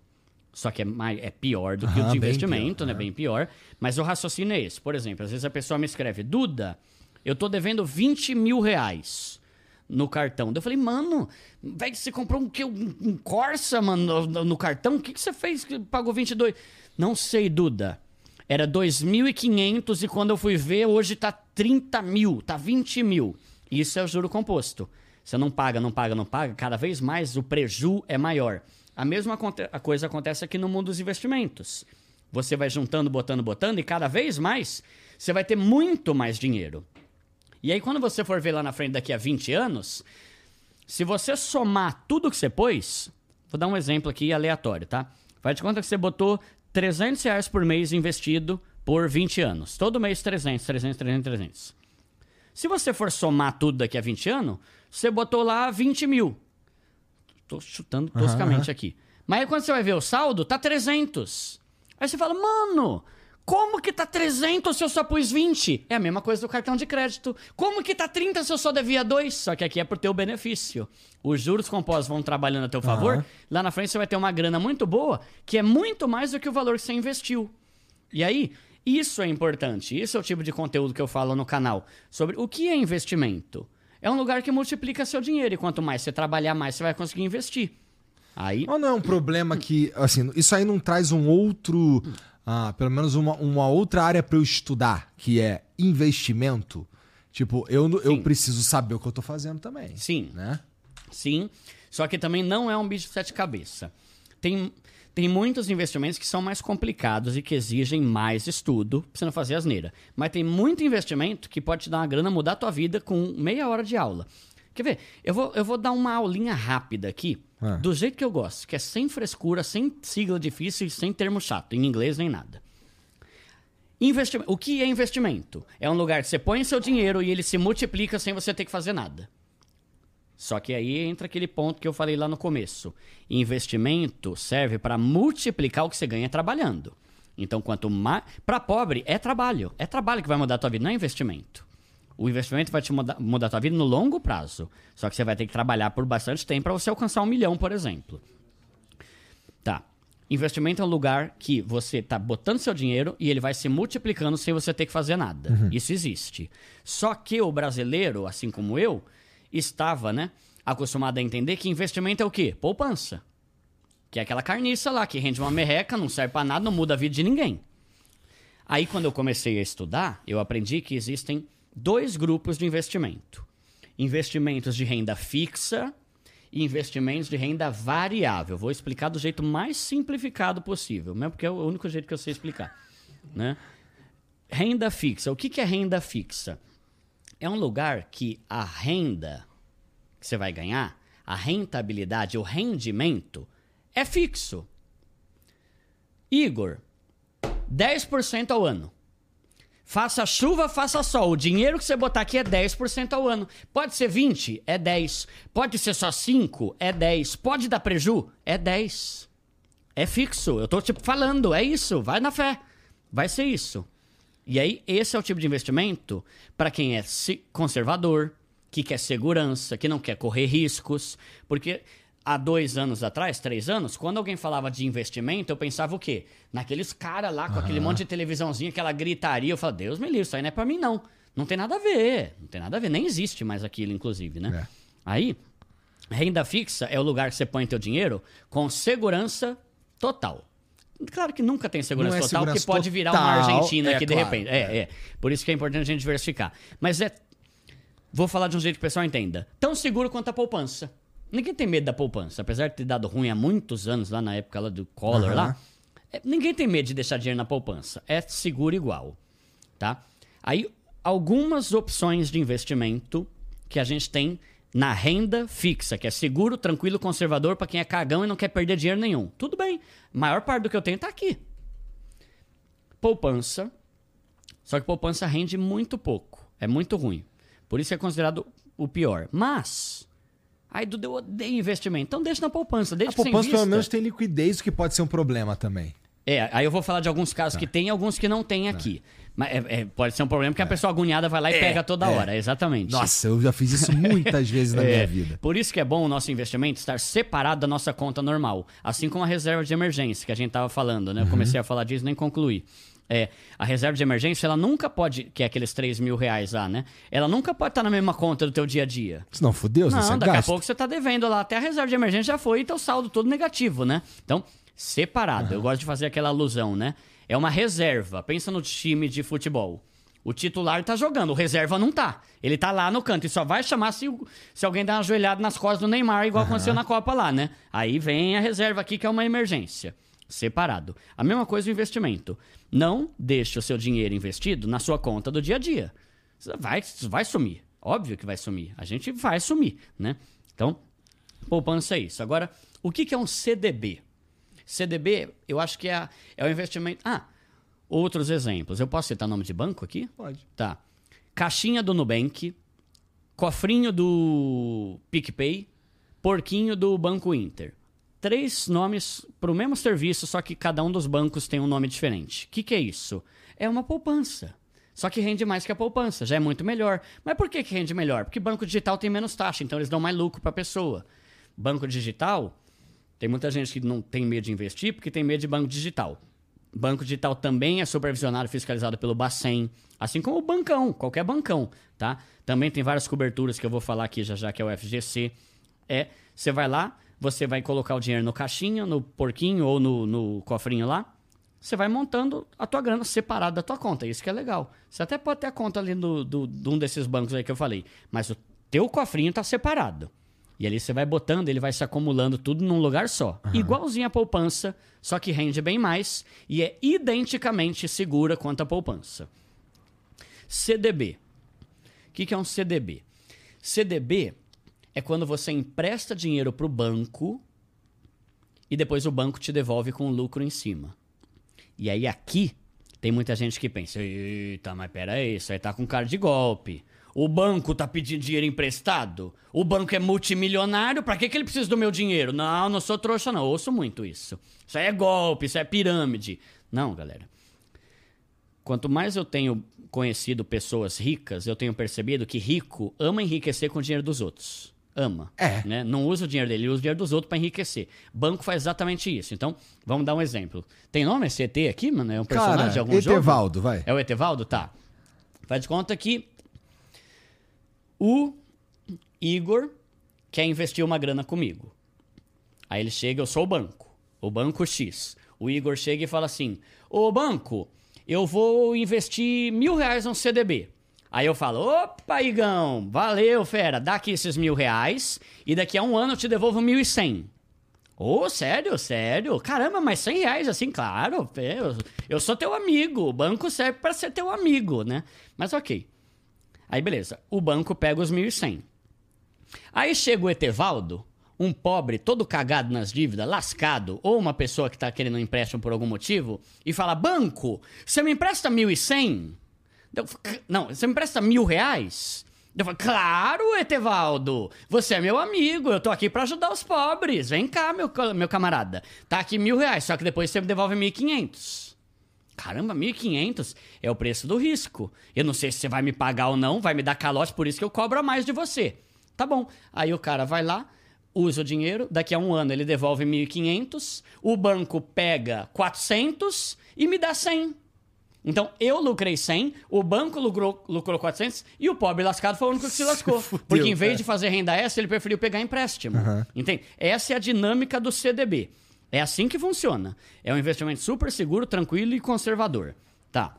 só que é, mais, é pior do que o de investimento, pior, né? É. Bem pior. Mas o raciocínio é esse. Por exemplo, às vezes a pessoa me escreve, Duda, eu tô devendo 20 mil reais no cartão. Eu falei, mano, velho, você comprou um, um, um Corsa, mano, no, no cartão? O que, que você fez que pagou 22? Não sei, Duda. Era 2.500 e quando eu fui ver, hoje tá 30 mil, tá 20 mil. Isso é o juro composto. Você não paga, não paga, não paga, cada vez mais o preju é maior. A mesma a coisa acontece aqui no mundo dos investimentos. Você vai juntando, botando, botando e cada vez mais você vai ter muito mais dinheiro. E aí quando você for ver lá na frente daqui a 20 anos, se você somar tudo que você pôs, vou dar um exemplo aqui aleatório, tá? Faz de conta que você botou 300 reais por mês investido por 20 anos. Todo mês 300, 300, 300, 300. Se você for somar tudo daqui a 20 anos, você botou lá 20 mil. Tô chutando toscamente uhum. aqui. Mas aí quando você vai ver o saldo, tá 300. Aí você fala, mano, como que tá 300 se eu só pus 20? É a mesma coisa do cartão de crédito. Como que tá 30 se eu só devia 2? Só que aqui é por teu benefício. Os juros compostos vão trabalhando a teu favor. Uhum. Lá na frente você vai ter uma grana muito boa, que é muito mais do que o valor que você investiu. E aí, isso é importante. Isso é o tipo de conteúdo que eu falo no canal. Sobre o que é investimento. É um lugar que multiplica seu dinheiro. E quanto mais você trabalhar, mais você vai conseguir investir. Aí... Ou não é um problema que, assim, isso aí não traz um outro ah, pelo menos uma, uma outra área para eu estudar, que é investimento. Tipo, eu, eu preciso saber o que eu tô fazendo também. Sim. Né? Sim. Só que também não é um bicho de sete cabeças. Tem, tem muitos investimentos que são mais complicados e que exigem mais estudo pra você não fazer asneira. Mas tem muito investimento que pode te dar uma grana, mudar a tua vida com meia hora de aula. Quer ver? Eu vou, eu vou dar uma aulinha rápida aqui, é. do jeito que eu gosto, que é sem frescura, sem sigla difícil e sem termo chato, em inglês nem nada. Investimento. O que é investimento? É um lugar que você põe seu dinheiro e ele se multiplica sem você ter que fazer nada. Só que aí entra aquele ponto que eu falei lá no começo. Investimento serve para multiplicar o que você ganha trabalhando. Então, quanto mais. Para pobre, é trabalho. É trabalho que vai mudar a tua vida, não é investimento. O investimento vai te mudar, mudar a tua vida no longo prazo. Só que você vai ter que trabalhar por bastante tempo para você alcançar um milhão, por exemplo. Tá. Investimento é um lugar que você está botando seu dinheiro e ele vai se multiplicando sem você ter que fazer nada. Uhum. Isso existe. Só que o brasileiro, assim como eu, estava, né, acostumado a entender que investimento é o quê? Poupança. Que é aquela carniça lá que rende uma merreca, não serve para nada, não muda a vida de ninguém. Aí quando eu comecei a estudar, eu aprendi que existem dois grupos de investimento: investimentos de renda fixa e investimentos de renda variável. Vou explicar do jeito mais simplificado possível, mesmo porque é o único jeito que eu sei explicar. Né? Renda fixa. O que, que é renda fixa? É um lugar que a renda que você vai ganhar, a rentabilidade, o rendimento, é fixo. Igor, 10% ao ano. Faça chuva, faça sol. O dinheiro que você botar aqui é 10% ao ano. Pode ser 20? É 10. Pode ser só 5? É 10. Pode dar preju? É 10. É fixo. Eu tô tipo falando, é isso. Vai na fé. Vai ser isso. E aí, esse é o tipo de investimento para quem é conservador, que quer segurança, que não quer correr riscos. Porque há dois anos atrás, três anos, quando alguém falava de investimento, eu pensava o quê? Naqueles caras lá com uhum. aquele monte de televisãozinha, aquela gritaria. Eu falava, Deus me livre, isso aí não é pra mim, não. Não tem nada a ver. Não tem nada a ver. Nem existe mais aquilo, inclusive, né? É. Aí, renda fixa é o lugar que você põe teu dinheiro com segurança total. Claro que nunca tem segurança é total, segurança porque pode virar uma Argentina é, aqui claro, de repente. É, é, é. Por isso que é importante a gente diversificar. Mas é. Vou falar de um jeito que o pessoal entenda. Tão seguro quanto a poupança. Ninguém tem medo da poupança. Apesar de ter dado ruim há muitos anos, lá na época lá do Collor, uhum. lá. É, ninguém tem medo de deixar dinheiro na poupança. É seguro igual. Tá? Aí, algumas opções de investimento que a gente tem na renda fixa, que é seguro, tranquilo, conservador para quem é cagão e não quer perder dinheiro nenhum. Tudo bem. A maior parte do que eu tenho tá aqui. Poupança. Só que poupança rende muito pouco. É muito ruim. Por isso é considerado o pior. Mas Aí Duda, eu odeio investimento. Então deixa na poupança, deixa A poupança pelo menos tem liquidez, o que pode ser um problema também. É, aí eu vou falar de alguns casos tá. que tem e alguns que não tem tá. aqui. Mas é, é, pode ser um problema porque é. a pessoa agoniada vai lá e é, pega toda é. hora, exatamente. Nossa, eu já fiz isso muitas vezes na [laughs] é. minha vida. Por isso que é bom o nosso investimento estar separado da nossa conta normal. Assim como a reserva de emergência que a gente estava falando, né? Eu uhum. comecei a falar disso nem concluí. É, a reserva de emergência, ela nunca pode, que é aqueles 3 mil reais lá, né? Ela nunca pode estar na mesma conta do teu dia a dia. Se não fudeu, não, você daqui gasta. a pouco você tá devendo lá, até a reserva de emergência já foi e teu saldo todo negativo, né? Então, separado. Uhum. Eu gosto de fazer aquela alusão, né? É uma reserva. Pensa no time de futebol. O titular tá jogando, o reserva não tá. Ele tá lá no canto e só vai chamar se, se alguém der uma joelhada nas costas do Neymar, igual uhum. aconteceu na Copa lá, né? Aí vem a reserva aqui, que é uma emergência. Separado. A mesma coisa o investimento. Não deixe o seu dinheiro investido na sua conta do dia a dia. Vai, vai sumir. Óbvio que vai sumir. A gente vai sumir, né? Então, poupança é isso. Agora, o que, que é um CDB? CDB, eu acho que é, é o investimento. Ah, outros exemplos. Eu posso citar nome de banco aqui? Pode. Tá. Caixinha do Nubank, cofrinho do PicPay, porquinho do Banco Inter três nomes para o mesmo serviço, só que cada um dos bancos tem um nome diferente. O que, que é isso? É uma poupança. Só que rende mais que a poupança, já é muito melhor. Mas por que, que rende melhor? Porque banco digital tem menos taxa, então eles dão mais lucro para a pessoa. Banco digital, tem muita gente que não tem medo de investir porque tem medo de banco digital. Banco digital também é supervisionado fiscalizado pelo Bacen, assim como o bancão, qualquer bancão, tá? Também tem várias coberturas que eu vou falar aqui já já, que é o FGC. É, você vai lá, você vai colocar o dinheiro no caixinha, no porquinho ou no, no cofrinho lá. Você vai montando a tua grana separada da tua conta. Isso que é legal. Você até pode ter a conta ali do, do, de um desses bancos aí que eu falei. Mas o teu cofrinho está separado. E ali você vai botando, ele vai se acumulando tudo num lugar só. Uhum. Igualzinho a poupança, só que rende bem mais e é identicamente segura quanto a poupança. CDB. O que, que é um CDB? CDB é quando você empresta dinheiro para o banco e depois o banco te devolve com lucro em cima. E aí aqui Tem muita gente que pensa, eita, mas peraí, isso aí tá com cara de golpe. O banco tá pedindo dinheiro emprestado? O banco é multimilionário? Pra que, que ele precisa do meu dinheiro? Não, não sou trouxa, não. Ouço muito isso. Isso aí é golpe, isso é pirâmide. Não, galera. Quanto mais eu tenho conhecido pessoas ricas, eu tenho percebido que rico ama enriquecer com o dinheiro dos outros. Ama. É. Né? Não usa o dinheiro dele, ele usa o dinheiro dos outros para enriquecer. Banco faz exatamente isso. Então, vamos dar um exemplo. Tem nome esse ET aqui, mano? É um personagem Cara, de algum jogo? Etevaldo, vai. É o Etevaldo? Tá. Faz de conta que o Igor quer investir uma grana comigo. Aí ele chega, eu sou o banco, o banco X. O Igor chega e fala assim: Ô banco, eu vou investir mil reais no CDB. Aí eu falo: opa, Igão, valeu, fera, dá aqui esses mil reais e daqui a um ano eu te devolvo mil e cem. Ô, sério, sério? Caramba, mas 100 reais assim, claro. Eu, eu sou teu amigo. O banco serve para ser teu amigo, né? Mas ok. Aí beleza, o banco pega os 1.100. Aí chega o Etevaldo, um pobre, todo cagado nas dívidas, lascado, ou uma pessoa que tá querendo um empréstimo por algum motivo, e fala: Banco, você me empresta 1.100? Eu falo, Não, você me empresta mil reais? Eu falo, claro, Etevaldo, você é meu amigo, eu tô aqui pra ajudar os pobres. Vem cá, meu, meu camarada. Tá aqui mil reais, só que depois você me devolve 1.500. Caramba, 1.500 é o preço do risco. Eu não sei se você vai me pagar ou não, vai me dar calote, por isso que eu cobro a mais de você. Tá bom. Aí o cara vai lá, usa o dinheiro, daqui a um ano ele devolve 1.500, o banco pega 400 e me dá 100. Então eu lucrei 100, o banco lucrou, lucrou 400 e o pobre lascado foi o único que se [laughs] lascou. fudeu, porque em vez cara. de fazer renda extra, ele preferiu pegar empréstimo. Entende? Essa é a dinâmica do CDB. É assim que funciona. É um investimento super seguro, tranquilo e conservador. Tá.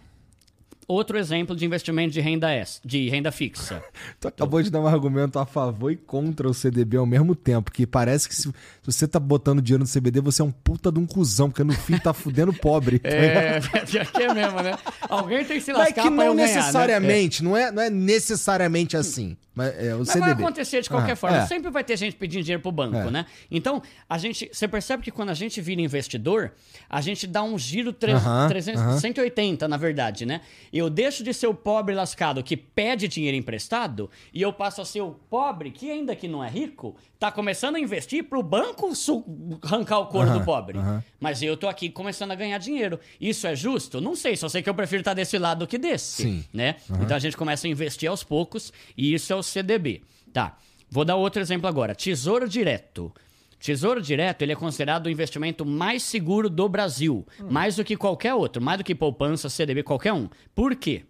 Outro exemplo de investimento de renda, ex, de renda fixa. [laughs] Tu acabou de dar um argumento a favor e contra o CDB ao mesmo tempo, que parece que se, se você tá botando dinheiro no CBD, você é um puta de um cuzão, porque no fim tá fudendo pobre. [laughs] É, [laughs] pior que é mesmo, né? Alguém tem que se Mas lascar que pra não ganhar, né? necessariamente, não, é, não é necessariamente assim. Mas é o Mas CDB. vai acontecer de qualquer Ah, forma. é. Sempre vai ter gente pedindo dinheiro pro banco, É. né? Então, a gente. Você percebe que quando a gente vira investidor, a gente dá um giro tre Aham, 300 aham. 180, na verdade, né? Eu deixo de ser o pobre lascado que pede dinheiro emprestado e eu passo a ser o pobre que, ainda que não é rico, tá começando a investir pro banco su- arrancar o couro Aham, do pobre. Mas eu tô aqui começando a ganhar dinheiro. Isso é justo? Não sei, só sei que eu prefiro estar desse lado do que desse. Sim. Né? Então a gente começa a investir aos poucos e isso é o CDB. Tá. Vou dar outro exemplo agora. Tesouro Direto. Tesouro Direto ele é considerado o investimento mais seguro do Brasil. Mais do que qualquer outro. Mais do que poupança, CDB, qualquer um. Por quê?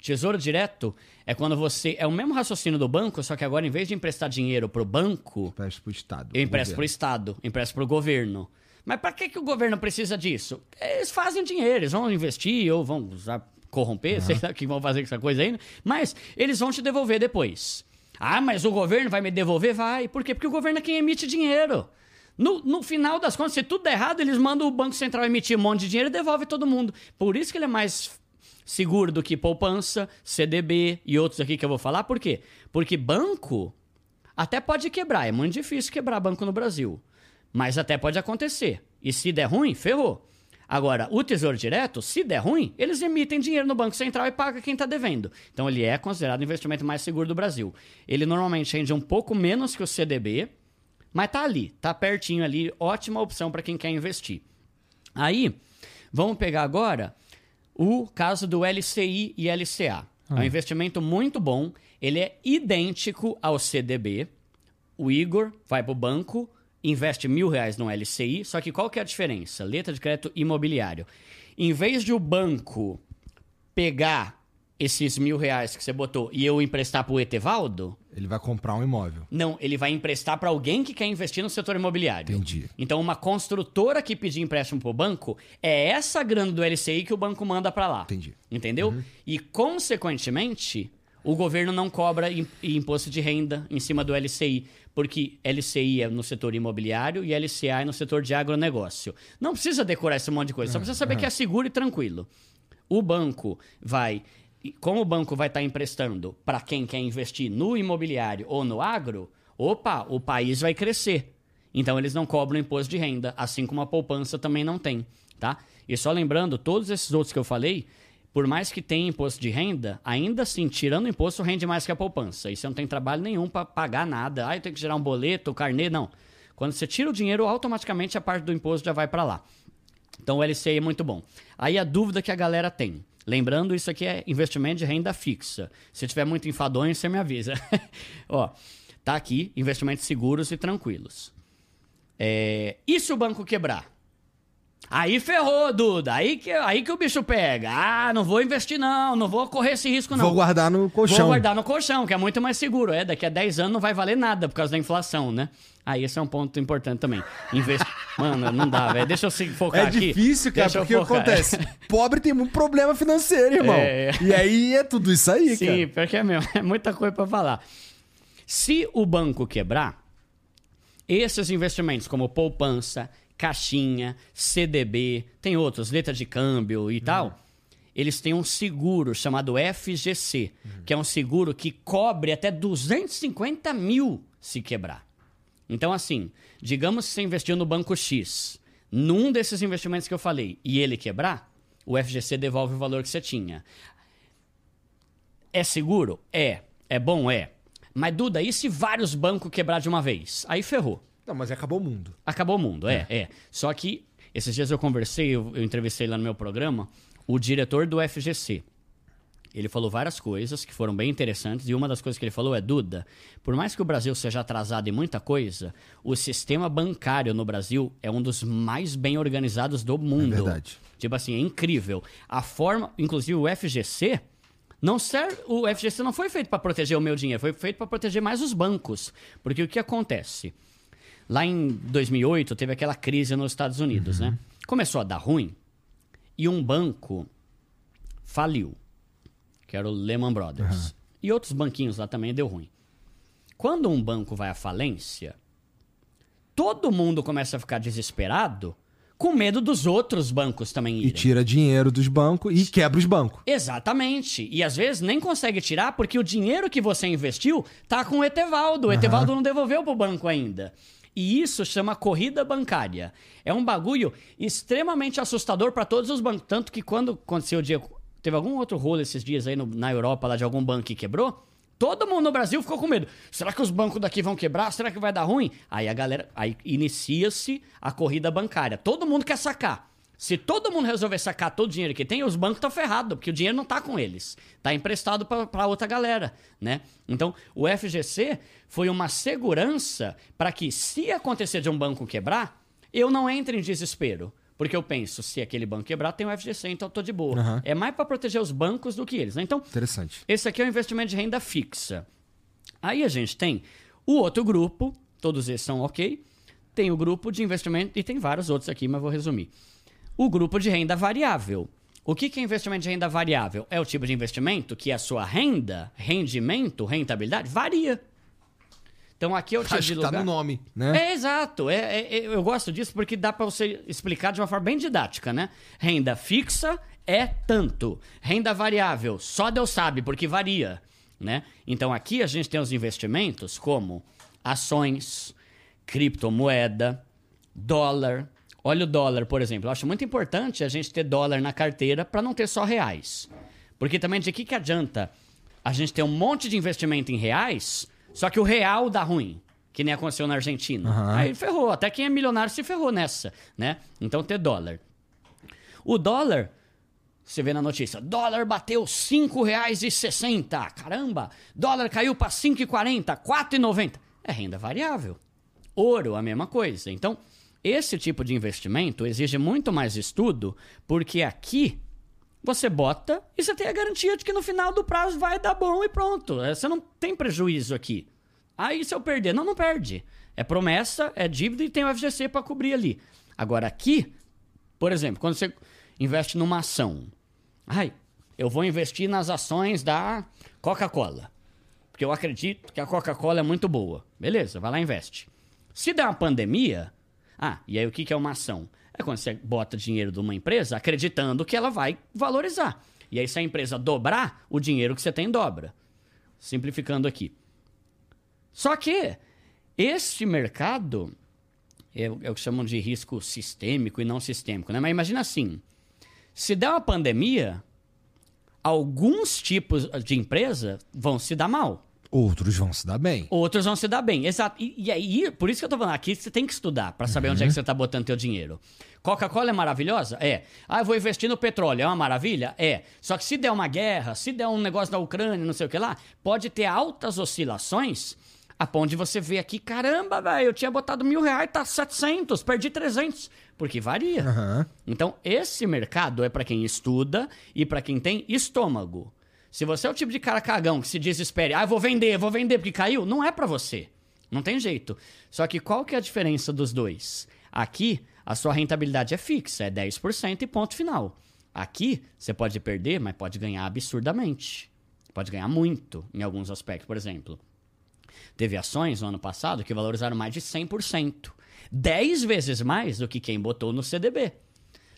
Tesouro Direto é quando você... É o mesmo raciocínio do banco, só que agora em vez de emprestar dinheiro pro banco... Empresta pro Estado. Eu empresto governo. pro Estado, empresto pro governo. Mas para que, que o governo precisa disso? Eles fazem dinheiro, eles vão investir ou vão usar, corromper, sei lá o que vão fazer com essa coisa aí, né? mas eles vão te devolver depois. Ah, mas o governo vai me devolver? Vai. Por quê? Porque o governo é quem emite dinheiro. No, no final das contas, se tudo der errado, eles mandam o Banco Central emitir um monte de dinheiro e devolve todo mundo. Por isso que ele é mais seguro do que poupança, CDB e outros aqui que eu vou falar. Por quê? Porque banco até pode quebrar. É muito difícil quebrar banco no Brasil. Mas até pode acontecer. E se der ruim, ferrou. Agora, o Tesouro Direto, se der ruim, eles emitem dinheiro no Banco Central e pagam quem está devendo. Então, ele é considerado o investimento mais seguro do Brasil. Ele normalmente rende um pouco menos que o CDB, mas tá ali, tá pertinho ali, ótima opção para quem quer investir. Aí, vamos pegar agora o caso do LCI e LCA. É um investimento muito bom, ele é idêntico ao CDB. O Igor vai para o banco, investe mil reais no LCI, só que qual que é a diferença? Letra de crédito imobiliário. Em vez de o banco pegar esses mil reais que você botou e eu emprestar para o Etevaldo, Ele vai comprar um imóvel. não, ele vai emprestar para alguém que quer investir no setor imobiliário. Entendi. Então, uma construtora que pedir empréstimo pro banco, é essa grana do LCI que o banco manda para lá. Entendi. Entendeu? E, consequentemente, o governo não cobra im- imposto de renda em cima do LCI, porque LCI é no setor imobiliário e LCA é no setor de agronegócio. Não precisa decorar esse monte de coisa, só precisa saber que é seguro e tranquilo. O banco vai. Como o banco vai estar emprestando para quem quer investir no imobiliário ou no agro, opa, o país vai crescer. Então eles não cobram imposto de renda, assim como a poupança também não tem. tá? E só lembrando, todos esses outros que eu falei, por mais que tenha imposto de renda, ainda assim, tirando o imposto, rende mais que a poupança. E você não tem trabalho nenhum para pagar nada. Ah, eu tenho que gerar um boleto, carnê, não. Quando você tira o dinheiro, automaticamente a parte do imposto já vai para lá. Então o LCI é muito bom. Aí a dúvida que a galera tem. Lembrando, isso aqui é investimento de renda fixa. Se tiver muito enfadonho, você me avisa. [laughs] Ó, tá aqui, investimentos seguros e tranquilos. É, e se o banco quebrar? Aí ferrou, Duda. Aí que, aí que o bicho pega. Ah, não vou investir, não. Não vou correr esse risco, não. Vou guardar no colchão. Vou guardar no colchão, que é muito mais seguro. É, daqui a 10 anos não vai valer nada por causa da inflação, né? Aí esse é um ponto importante também. Investe... [laughs] Mano, não dá, velho. Deixa eu se focar É aqui. difícil, cara, Deixa porque o que acontece? [laughs] Pobre tem um problema financeiro, irmão. É. E aí é tudo isso aí, Sim, cara. pior que é mesmo. É muita coisa pra falar. Se o banco quebrar, esses investimentos como poupança, caixinha, CDB, tem outros, letra de câmbio e tal, eles têm um seguro chamado FGC, que é um seguro que cobre até 250 mil se quebrar. Então, assim, digamos que você investiu no banco X, num desses investimentos que eu falei, e ele quebrar, o FGC devolve o valor que você tinha. É seguro? É. É bom? É. Mas, Duda, e se vários bancos quebrar de uma vez? Aí ferrou. Não, mas acabou o mundo. Acabou o mundo, é, é. Só que esses dias eu conversei, eu, eu entrevistei lá no meu programa o diretor do FGC. Ele falou várias coisas que foram bem interessantes, e uma das coisas que ele falou é: Duda, por mais que o Brasil seja atrasado em muita coisa, o sistema bancário no Brasil é um dos mais bem organizados do mundo. verdade. Tipo assim, é incrível. A forma, inclusive o FGC, não serve, o FGC não foi feito para proteger o meu dinheiro, foi feito para proteger mais os bancos. Porque o que acontece? Lá em 2008 teve aquela crise nos Estados Unidos, né? Começou a dar ruim e um banco faliu, que era o Lehman Brothers. E outros banquinhos lá também deu ruim. Quando um banco vai à falência, todo mundo começa a ficar desesperado com medo dos outros bancos também E irem. tira dinheiro dos bancos e quebra os bancos. Exatamente. E às vezes nem consegue tirar porque o dinheiro que você investiu tá com o Etevaldo. O Etevaldo não devolveu pro banco ainda. E isso chama corrida bancária. É um bagulho extremamente assustador para todos os bancos. Tanto que quando aconteceu o dia. Teve algum outro rolo esses dias aí no- na Europa, lá de algum banco que quebrou. Todo mundo no Brasil ficou com medo. Será que os bancos daqui vão quebrar? Será que vai dar ruim? Aí a galera. Aí inicia-se a corrida bancária. Todo mundo quer sacar. Se todo mundo resolver sacar todo o dinheiro que tem, os bancos estão ferrados, porque o dinheiro não está com eles. Está emprestado para outra galera, né? Então, o FGC foi uma segurança para que, se acontecer de um banco quebrar, eu não entre em desespero. Porque eu penso, se aquele banco quebrar, tem o FGC, então eu tô de boa. Aham. É mais para proteger os bancos do que eles, né? Então, Interessante. esse aqui é o investimento de renda fixa. Aí a gente tem o outro grupo, todos esses são ok. Tem o grupo de investimento, e tem vários outros aqui, mas vou resumir. O grupo de renda variável. O que é investimento de renda variável? É o tipo de investimento que a sua renda, rendimento, rentabilidade varia. Então aqui é o [laughs] tipo Acho de que tá lugar... no nome, né? É, exato. É, é- é- eu gosto disso porque dá pra você explicar de uma forma bem didática, né? Renda fixa é tanto. Renda variável, só Deus sabe, porque varia, né? Então aqui a gente tem os investimentos como ações, criptomoeda, dólar. Olha o dólar, por exemplo. Eu acho muito importante a gente ter dólar na carteira para não ter só reais. Porque também de que, que adianta a gente ter um monte de investimento em reais, só que o real dá ruim, que nem aconteceu na Argentina. Aham. Aí ferrou, até quem é milionário se ferrou nessa, né? Então ter dólar. O dólar, você vê na notícia, dólar bateu R$ 5,60. Caramba! Dólar caiu para 5,40, 4,90. É renda variável. Ouro, a mesma coisa. Então, esse tipo de investimento exige muito mais estudo, porque aqui você bota e você tem a garantia de que no final do prazo vai dar bom e pronto. É, Você não tem prejuízo aqui. Aí se eu perder, não, não perde. É promessa, é dívida e tem o FGC para cobrir ali. Agora aqui, por exemplo, quando você investe numa ação, ai, eu vou investir nas ações da Coca-Cola. Porque eu acredito que a Coca-Cola é muito boa. Beleza, vai lá e investe. Se der uma pandemia, ah, e aí o que é uma ação? É quando você bota dinheiro de uma empresa acreditando que ela vai valorizar. E aí, se a empresa dobrar, o dinheiro que você tem dobra. Simplificando aqui. Só que este mercado é, é o que chamam de risco sistêmico e não sistêmico, né? Mas imagina assim, se der uma pandemia, alguns tipos de empresa vão se dar mal. Outros vão se dar bem. Outros vão se dar bem, exato. E, e aí, por isso que eu tô falando aqui, você tem que estudar para saber uhum. onde é que você tá botando teu dinheiro. Coca-Cola é maravilhosa? É. Ah, eu vou investir no petróleo, é uma maravilha? É. Só que se der uma guerra, se der um negócio da Ucrânia, não sei o que lá, pode ter altas oscilações a ponto de você ver aqui, caramba, velho, eu tinha botado mil reais, tá 700, perdi 300. Porque varia. Uhum. Então, esse mercado é para quem estuda e para quem tem estômago. Se você é o tipo de cara cagão que se desespere, ah, vou vender, vou vender porque caiu, não é para você. Não tem jeito. Só que qual que é a diferença dos dois? Aqui, a sua rentabilidade é fixa, é 10% e ponto final. Aqui, você pode perder, mas pode ganhar absurdamente. Pode ganhar muito em alguns aspectos, por exemplo. Teve ações no ano passado que valorizaram mais de 100%. 10 vezes mais do que quem botou no CDB.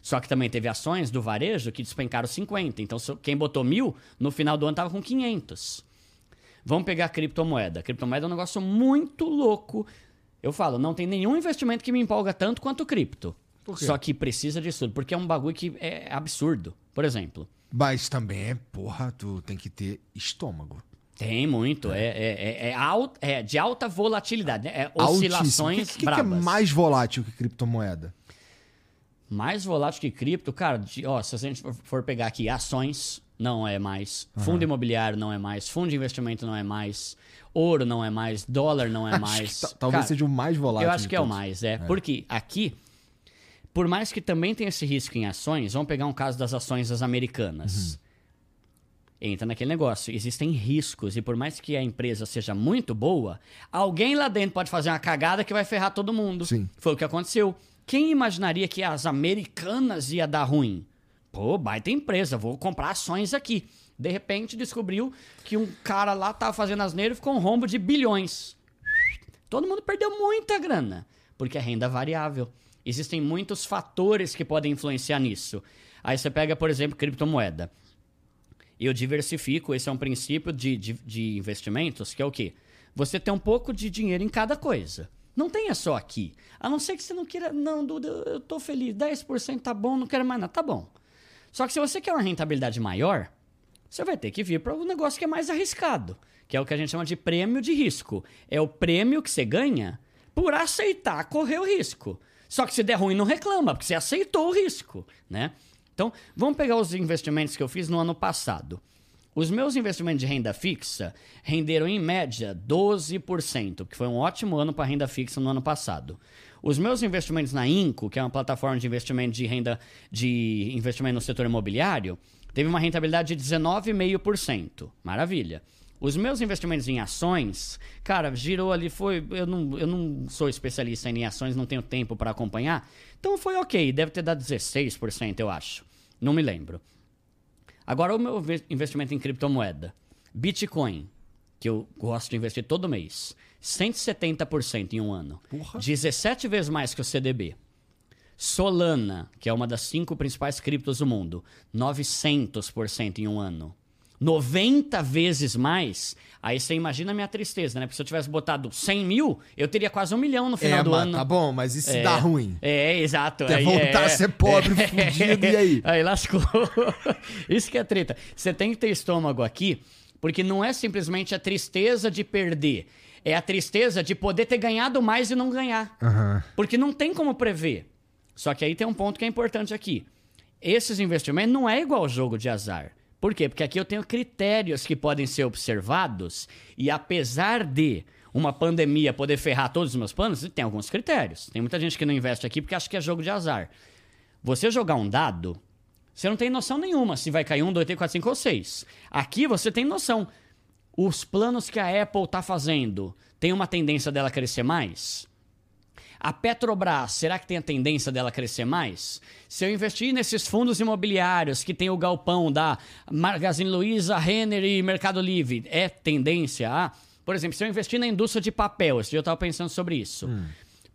Só que também teve ações do varejo que despencaram 50. Então, quem botou mil, no final do ano estava com 500. Vamos pegar a criptomoeda. A criptomoeda é um negócio muito louco. Eu falo, não tem nenhum investimento que me empolga tanto quanto cripto. Só que precisa de estudo, porque é um bagulho que é absurdo. Por exemplo. Mas também é, porra, tu tem que ter estômago. Tem muito. É, é, é, é, alt, é de alta volatilidade. Né? É oscilações O que, que, que, é mais volátil que criptomoeda? Mais volátil que cripto? Cara, de, ó, se a gente for pegar aqui ações, não é mais. Uhum. Fundo imobiliário não é mais. Fundo de investimento não é mais. Ouro não é mais. Dólar não é [laughs] mais. talvez seja o mais volátil. Eu acho que todos. é o mais, é. é. Porque aqui, por mais que também tenha esse risco em ações, vamos pegar um caso das ações das americanas. Uhum entra naquele negócio. Existem riscos e por mais que a empresa seja muito boa, alguém lá dentro pode fazer uma cagada que vai ferrar todo mundo. Sim. Foi o que aconteceu. Quem imaginaria que as americanas ia dar ruim? Pô, baita empresa, vou comprar ações aqui. De repente descobriu que um cara lá tava fazendo asneiro e ficou um rombo de bilhões. Todo mundo perdeu muita grana, porque é renda variável. Existem muitos fatores que podem influenciar nisso. Aí você pega, por exemplo, criptomoeda eu diversifico. Esse é um princípio de, de, de investimentos, que é o quê? Você tem um pouco de dinheiro em cada coisa. Não tenha só aqui. A não ser que você não queira. Não, Duda, eu tô feliz. 10% tá bom, não quero mais nada. Tá bom. Só que se você quer uma rentabilidade maior, você vai ter que vir para um negócio que é mais arriscado, que é o que a gente chama de prêmio de risco. É o prêmio que você ganha por aceitar correr o risco. Só que se der ruim, não reclama, porque você aceitou o risco, né? Então, vamos pegar os investimentos que eu fiz no ano passado. Os meus investimentos de renda fixa renderam em média 12%, que foi um ótimo ano para renda fixa no ano passado. Os meus investimentos na Inco, que é uma plataforma de investimento de renda de investimento no setor imobiliário, teve uma rentabilidade de 19,5%. Maravilha. Os meus investimentos em ações, cara, girou ali, foi. Eu não, eu não sou especialista em ações, não tenho tempo para acompanhar. Então foi ok, deve ter dado 16%, eu acho. Não me lembro. Agora, o meu investimento em criptomoeda. Bitcoin, que eu gosto de investir todo mês. 170% em um ano. Porra. 17 vezes mais que o CDB. Solana, que é uma das cinco principais criptos do mundo. 900% em um ano. 90 vezes mais, aí você imagina a minha tristeza, né? Porque se eu tivesse botado 100 mil, eu teria quase um milhão no final é, do ano. Tá bom, mas se é, dá ruim? É, exato. Quer voltar é, a ser pobre, [laughs] é, fudido, e aí? Aí lascou. [laughs] Isso que é treta. Você tem que ter estômago aqui, porque não é simplesmente a tristeza de perder. É a tristeza de poder ter ganhado mais e não ganhar. Uhum. Porque não tem como prever. Só que aí tem um ponto que é importante aqui. Esses investimentos não é igual ao jogo de azar. Por quê? Porque aqui eu tenho critérios que podem ser observados e apesar de uma pandemia poder ferrar todos os meus planos, tem alguns critérios. Tem muita gente que não investe aqui porque acha que é jogo de azar. Você jogar um dado, você não tem noção nenhuma se vai cair um, dois, três, quatro, cinco ou seis. Aqui você tem noção. Os planos que a Apple está fazendo tem uma tendência dela crescer mais? A Petrobras, será que tem a tendência dela crescer mais? Se eu investir nesses fundos imobiliários que tem o galpão da Magazine Luiza, Renner e Mercado Livre, é tendência a. Por exemplo, se eu investir na indústria de papel, esse dia eu estava pensando sobre isso. Hum.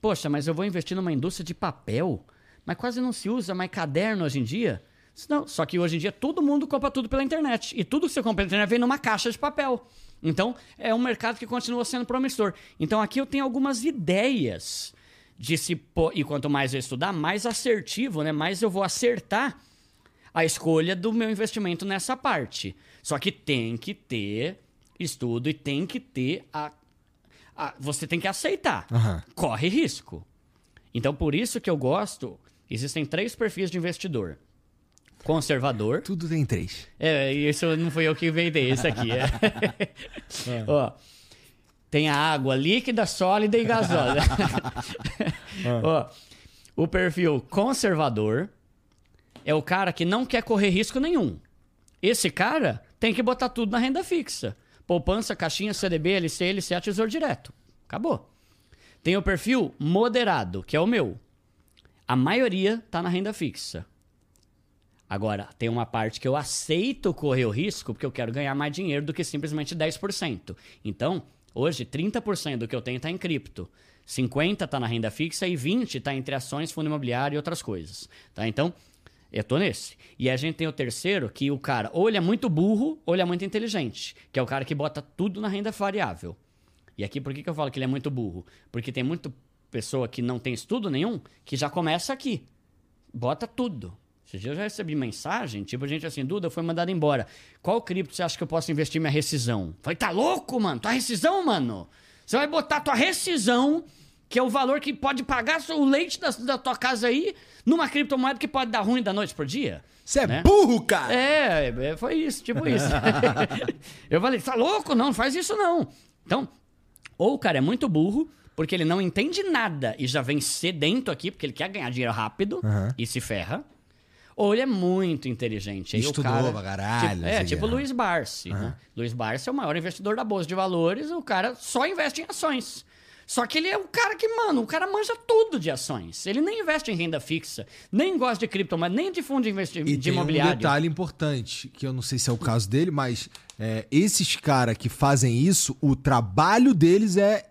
Poxa, mas eu vou investir numa indústria de papel? Mas quase não se usa mais caderno hoje em dia? Não, só que hoje em dia todo mundo compra tudo pela internet. E tudo que você compra pela internet vem numa caixa de papel. Então, é um mercado que continua sendo promissor. Então, aqui eu tenho algumas ideias de se e quanto mais eu estudar, mais assertivo, né? Mais eu vou acertar a escolha do meu investimento nessa parte. Só que tem que ter estudo e tem que ter a, a- você tem que aceitar. Aham. Corre risco. Então por isso que eu gosto, existem três perfis de investidor. Conservador, Tudo tem três. é, isso não fui eu que inventei, esse aqui. É. [laughs] Ó, tem a água líquida, sólida e gasosa. [laughs] Ó, o perfil conservador é o cara que não quer correr risco nenhum. Esse cara tem que botar tudo na renda fixa. Poupança, caixinha, CDB, LC, LCA, Tesouro Direto. Acabou. Tem o perfil moderado, que é o meu. A maioria tá na renda fixa. Agora, tem uma parte que eu aceito correr o risco porque eu quero ganhar mais dinheiro do que simplesmente 10%. Então, hoje, 30% do que eu tenho está em cripto. 50% está na renda fixa e 20% está entre ações, fundo imobiliário e outras coisas. Tá? Então, eu tô nesse. E a gente tem o terceiro, que o cara ou ele é muito burro ou ele é muito inteligente. Que é o cara que bota tudo na renda variável. E aqui, por que, que eu falo que ele é muito burro? Porque tem muita pessoa que não tem estudo nenhum que já começa aqui. Bota tudo. Esses dias eu já recebi mensagem, tipo, gente assim, Duda, foi mandado embora. Qual cripto você acha que eu posso investir minha rescisão? Falei, tá louco, mano? Tua rescisão, mano? Você vai botar tua rescisão, que é o valor que pode pagar o leite da, da tua casa aí, numa criptomoeda que pode dar ruim da noite pro dia? Você é Né? burro, cara! É, é, foi isso, tipo isso. [laughs] eu falei, tá louco? Não, não faz isso não. Então, ou o cara é muito burro, porque ele não entende nada e já vem sedento aqui, porque ele quer ganhar dinheiro rápido Aham. e se ferra. Ou ele é muito inteligente. Aí o Estudou cara, pra caralho, Tipo, é, o tipo quê. Luiz Barsi. Né? Luiz Barsi é o maior investidor da Bolsa de Valores, o cara só investe em ações. Só que ele é o cara que, mano, o cara manja tudo de ações. Ele nem investe em renda fixa, nem gosta de criptomoeda, nem de fundo de investimento de tem um imobiliário. detalhe importante, que eu não sei se é o caso dele, mas é, esses caras que fazem isso, o trabalho deles é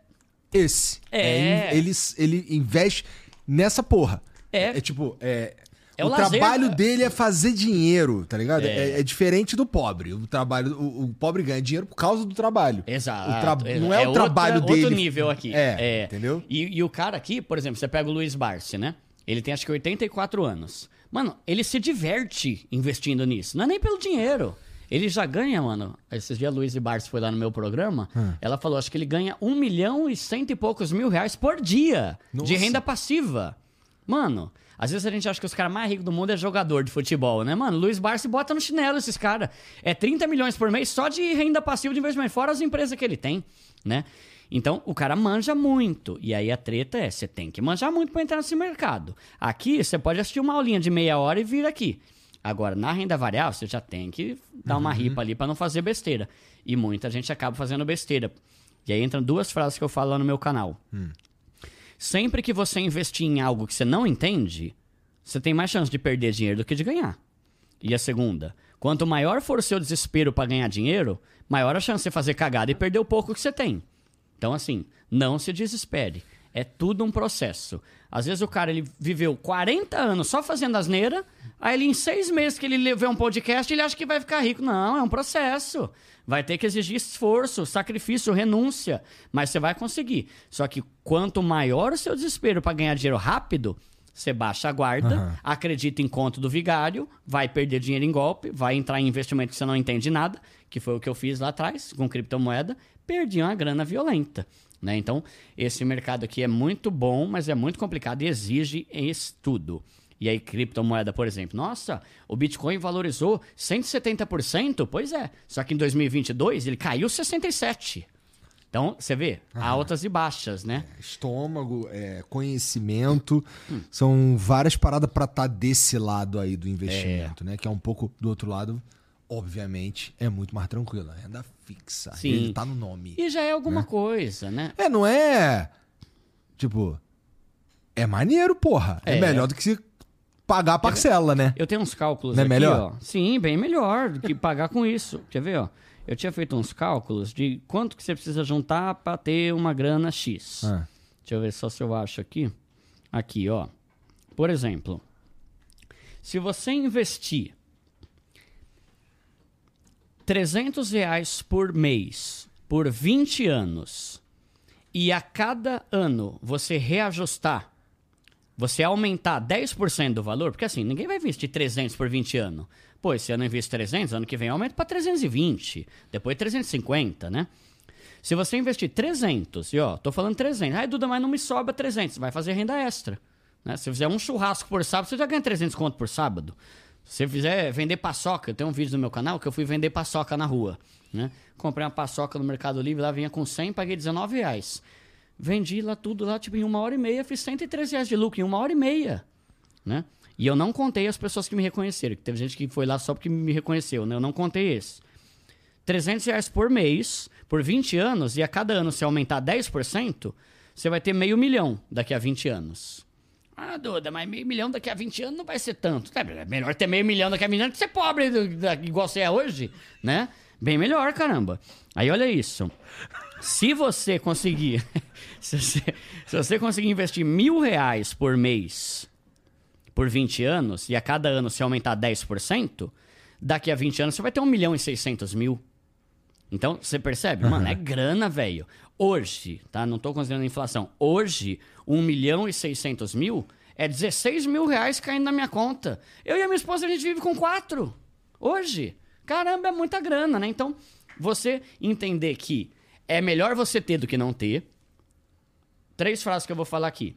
esse. É. in- eles, ele investe nessa porra. É. É, tipo, é. É o o lazer, trabalho né? dele é fazer dinheiro, tá ligado? É. É, é diferente do pobre. O trabalho, o, o pobre ganha dinheiro por causa do trabalho. Exato. O tra- Não é, o outra- trabalho dele. Outro nível aqui. É, entendeu? E, e o cara aqui, por exemplo, você pega o Luiz Barsi, né? Ele tem acho que 84 anos. Mano, ele se diverte investindo nisso. Não é nem pelo dinheiro. Ele já ganha, mano. Esses dias a Luiz Barsi foi lá no meu programa. Hum. Ela falou, acho que ele ganha um milhão e cento e poucos mil reais por dia de Nossa. renda passiva. Mano, às vezes a gente acha que os caras mais ricos do mundo é jogador de futebol, né, mano? Luiz Barsi bota no chinelo esses caras. É 30 milhões por mês só de renda passiva de investimento, fora as empresas que ele tem, né? Então, o cara manja muito. E aí a treta é, você tem que manjar muito para entrar nesse mercado. Aqui, você pode assistir uma aulinha de meia hora e vir aqui. Agora, na renda variável, você já tem que dar uma ripa ali para não fazer besteira. E muita gente acaba fazendo besteira. E aí entram duas frases que eu falo lá no meu canal. Sempre que você investir em algo que você não entende, você tem mais chance de perder dinheiro do que de ganhar. E a segunda, quanto maior for o seu desespero para ganhar dinheiro, maior a chance de fazer cagada e perder o pouco que você tem. Então, assim, não se desespere. É tudo um processo. Às vezes o cara ele viveu 40 anos só fazendo asneira, aí ele em seis meses que ele vê um podcast, ele acha que vai ficar rico. Não, é um processo. Vai ter que exigir esforço, sacrifício, renúncia, mas você vai conseguir. Só que quanto maior o seu desespero para ganhar dinheiro rápido, você baixa a guarda, Aham. acredita em conto do vigário, vai perder dinheiro em golpe, vai entrar em investimento que você não entende nada, que foi o que eu fiz lá atrás com criptomoeda, perdi uma grana violenta. Né? Então, esse mercado aqui é muito bom, mas é muito complicado e exige estudo. E aí, criptomoeda, por exemplo, nossa, o Bitcoin valorizou 170%? Pois é, só que em 2022 ele caiu 67%. Então, você vê, altas e baixas, né? Estômago, é, conhecimento, são várias paradas pra estar desse lado aí do investimento, né? Que é um pouco do outro lado, obviamente, é muito mais tranquilo. A renda fixa, Sim. ele tá no nome. E já é alguma coisa, né? É, não é. Tipo, é maneiro, porra. É, É. melhor do que se pagar a parcela, né? Eu tenho uns cálculos Não é aqui, melhor? ó. Sim, bem melhor do que pagar com isso. Quer ver, ó? Eu tinha feito uns cálculos de quanto que você precisa juntar para ter uma grana X. Ah. Deixa eu ver só se eu acho aqui. Aqui, ó. Por exemplo, se você investir 300 reais por mês por 20 anos e a cada ano você reajustar você aumentar 10% do valor, porque assim, ninguém vai investir 300 por 20 anos. Pô, esse ano eu invisto 300, ano que vem eu aumento para 320, depois 350, né? Se você investir 300, e ó, tô falando 300, ai Duda, mas não me sobra 300, vai fazer renda extra. Né? Se fizer um churrasco por sábado, você já ganha 300 conto por sábado. Se você fizer vender paçoca, tem um vídeo no meu canal que eu fui vender paçoca na rua. Né? Comprei uma paçoca no Mercado Livre, lá vinha com 100, paguei 19 reais. Vendi lá tudo lá, tipo, em uma hora e meia, fiz 113 reais de lucro em uma hora e meia. Né? E eu não contei as pessoas que me reconheceram, que teve gente que foi lá só porque me reconheceu, né? Eu não contei esse. 300 reais por mês, por 20 anos, e a cada ano se aumentar 10%, você vai ter meio milhão daqui a 20 anos. Ah, Duda, mas meio milhão daqui a 20 anos não vai ser tanto. É melhor ter meio milhão daqui a 20 anos que ser pobre igual você é hoje, né? Bem melhor, caramba. Aí olha isso. Se você conseguir. [laughs] se, você, se você conseguir investir mil reais por mês por 20 anos, e a cada ano se aumentar 10%, daqui a 20 anos você vai ter 1 milhão e 600 mil. Então, você percebe? Uhum. Mano, é grana, velho. Hoje, tá? Não tô considerando inflação. Hoje, 1 milhão e 600 mil é 16 mil reais caindo na minha conta. Eu e a minha esposa, a gente vive com 4. Hoje. Caramba, é muita grana, né? Então, você entender que é melhor você ter do que não ter. Três frases que eu vou falar aqui.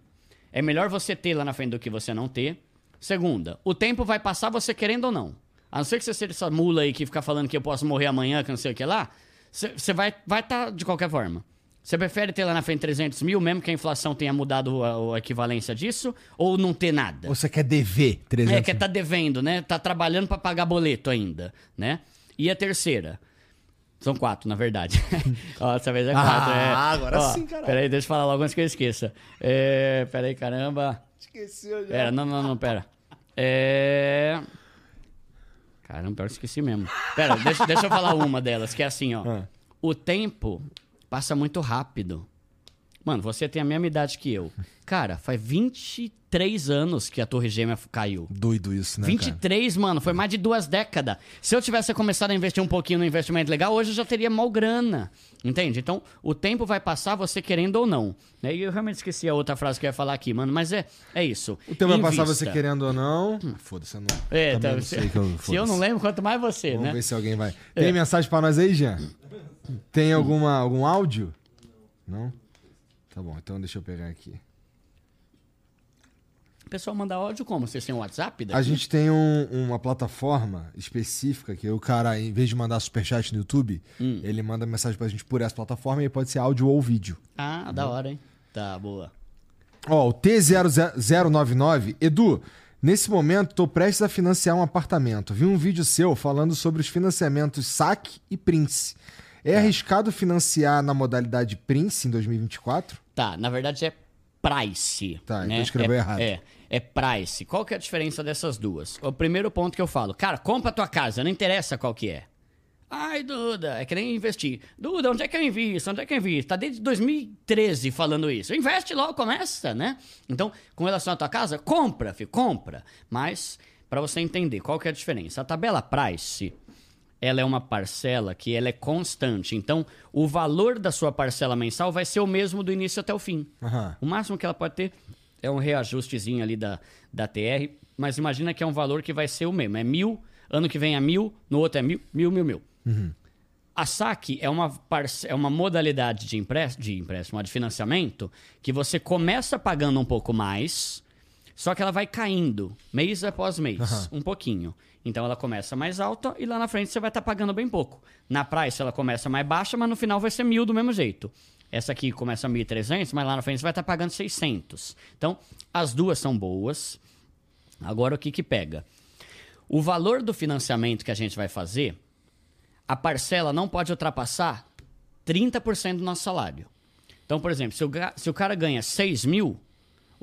É melhor você ter lá na frente do que você não ter. Segunda, o tempo vai passar você querendo ou não. A não ser que você seja essa mula aí que fica falando que eu posso morrer amanhã, que não sei o que lá. Você vai estar vai tá de qualquer forma. Você prefere ter lá na frente 300 mil, mesmo que a inflação tenha mudado a, a equivalência disso, ou não ter nada? Ou você quer dever 300 É, quer tá devendo, né? Tá trabalhando para pagar boleto ainda, né? E a terceira, são quatro, na verdade. [laughs] Ó, dessa vez é quatro. Ah, é. agora Ó, sim, cara. Peraí, deixa eu falar logo antes que eu esqueça. É, peraí, caramba. Esqueceu já. Pera, não, não, não, pera. É... Caramba, pior que esqueci mesmo. Pera, deixa, deixa eu falar uma delas, que é assim, ó. Ah. O tempo Passa muito rápido. Mano, você tem a mesma idade que eu. Cara, faz 23 anos que a Torre Gêmea caiu. Doido isso, né? 23, cara? mano, foi mais de duas décadas. Se eu tivesse começado a investir um pouquinho no investimento legal, hoje eu já teria mal grana. Entende? Então, o tempo vai passar você querendo ou não. E eu realmente esqueci a outra frase que eu ia falar aqui, mano, mas é, é isso. O tempo vai passar você querendo ou não. Hum, Foda-se, eu não. É, tá, não se, eu, se eu não lembro, quanto mais você, Vamos né? Vamos ver se alguém vai. Tem é. mensagem pra nós aí, Jean? Tem alguma, algum áudio? Não? Tá bom, então deixa eu pegar aqui. O pessoal manda áudio como? Vocês têm um WhatsApp? Daqui? A gente tem um, uma plataforma específica que o cara, em vez de mandar superchat no YouTube, hum. ele manda mensagem pra gente por essa plataforma e pode ser áudio ou vídeo. Ah, da hora, hein? Tá, boa. Ó, o T0099, Edu, nesse momento tô prestes a financiar um apartamento. Vi um vídeo seu falando sobre os financiamentos SAC e Prince. É, é arriscado financiar na modalidade Prince em 2024? Tá, na verdade é Price. Tá, então né? então escreveu é, errado. É, é Price. Qual que é a diferença dessas duas? O primeiro ponto que eu falo, cara, compra a tua casa, não interessa qual que é. Ai, Duda, é que nem investir. Duda, onde é que eu invisto? Onde é que eu invisto? Tá desde 2013 falando isso. Investe logo, começa, né? Então, com relação à tua casa, compra, filho, compra. Mas, para você entender qual que é a diferença. A tabela Price ela é uma parcela que ela é constante. Então, o valor da sua parcela mensal vai ser o mesmo do início até o fim. Uhum. O máximo que ela pode ter é um reajustezinho ali da, da TR, mas imagina que é um valor que vai ser o mesmo. É mil, ano que vem é mil, no outro é mil, mil, mil, mil. Uhum. A SAC é uma, é uma modalidade de empréstimo, de empréstimo, de financiamento, que você começa pagando um pouco mais, só que ela vai caindo mês após mês, uhum. um pouquinho. Então ela começa mais alta e lá na frente você vai estar tá pagando bem pouco. Na price ela começa mais baixa, mas no final vai ser mil do mesmo jeito. Essa aqui começa 1.300, mas lá na frente você vai estar tá pagando 600. Então, as duas são boas. Agora, o que que pega? O valor do financiamento que a gente vai fazer, a parcela não pode ultrapassar 30% do nosso salário. Então, por exemplo, se o, se o cara ganha 6 mil,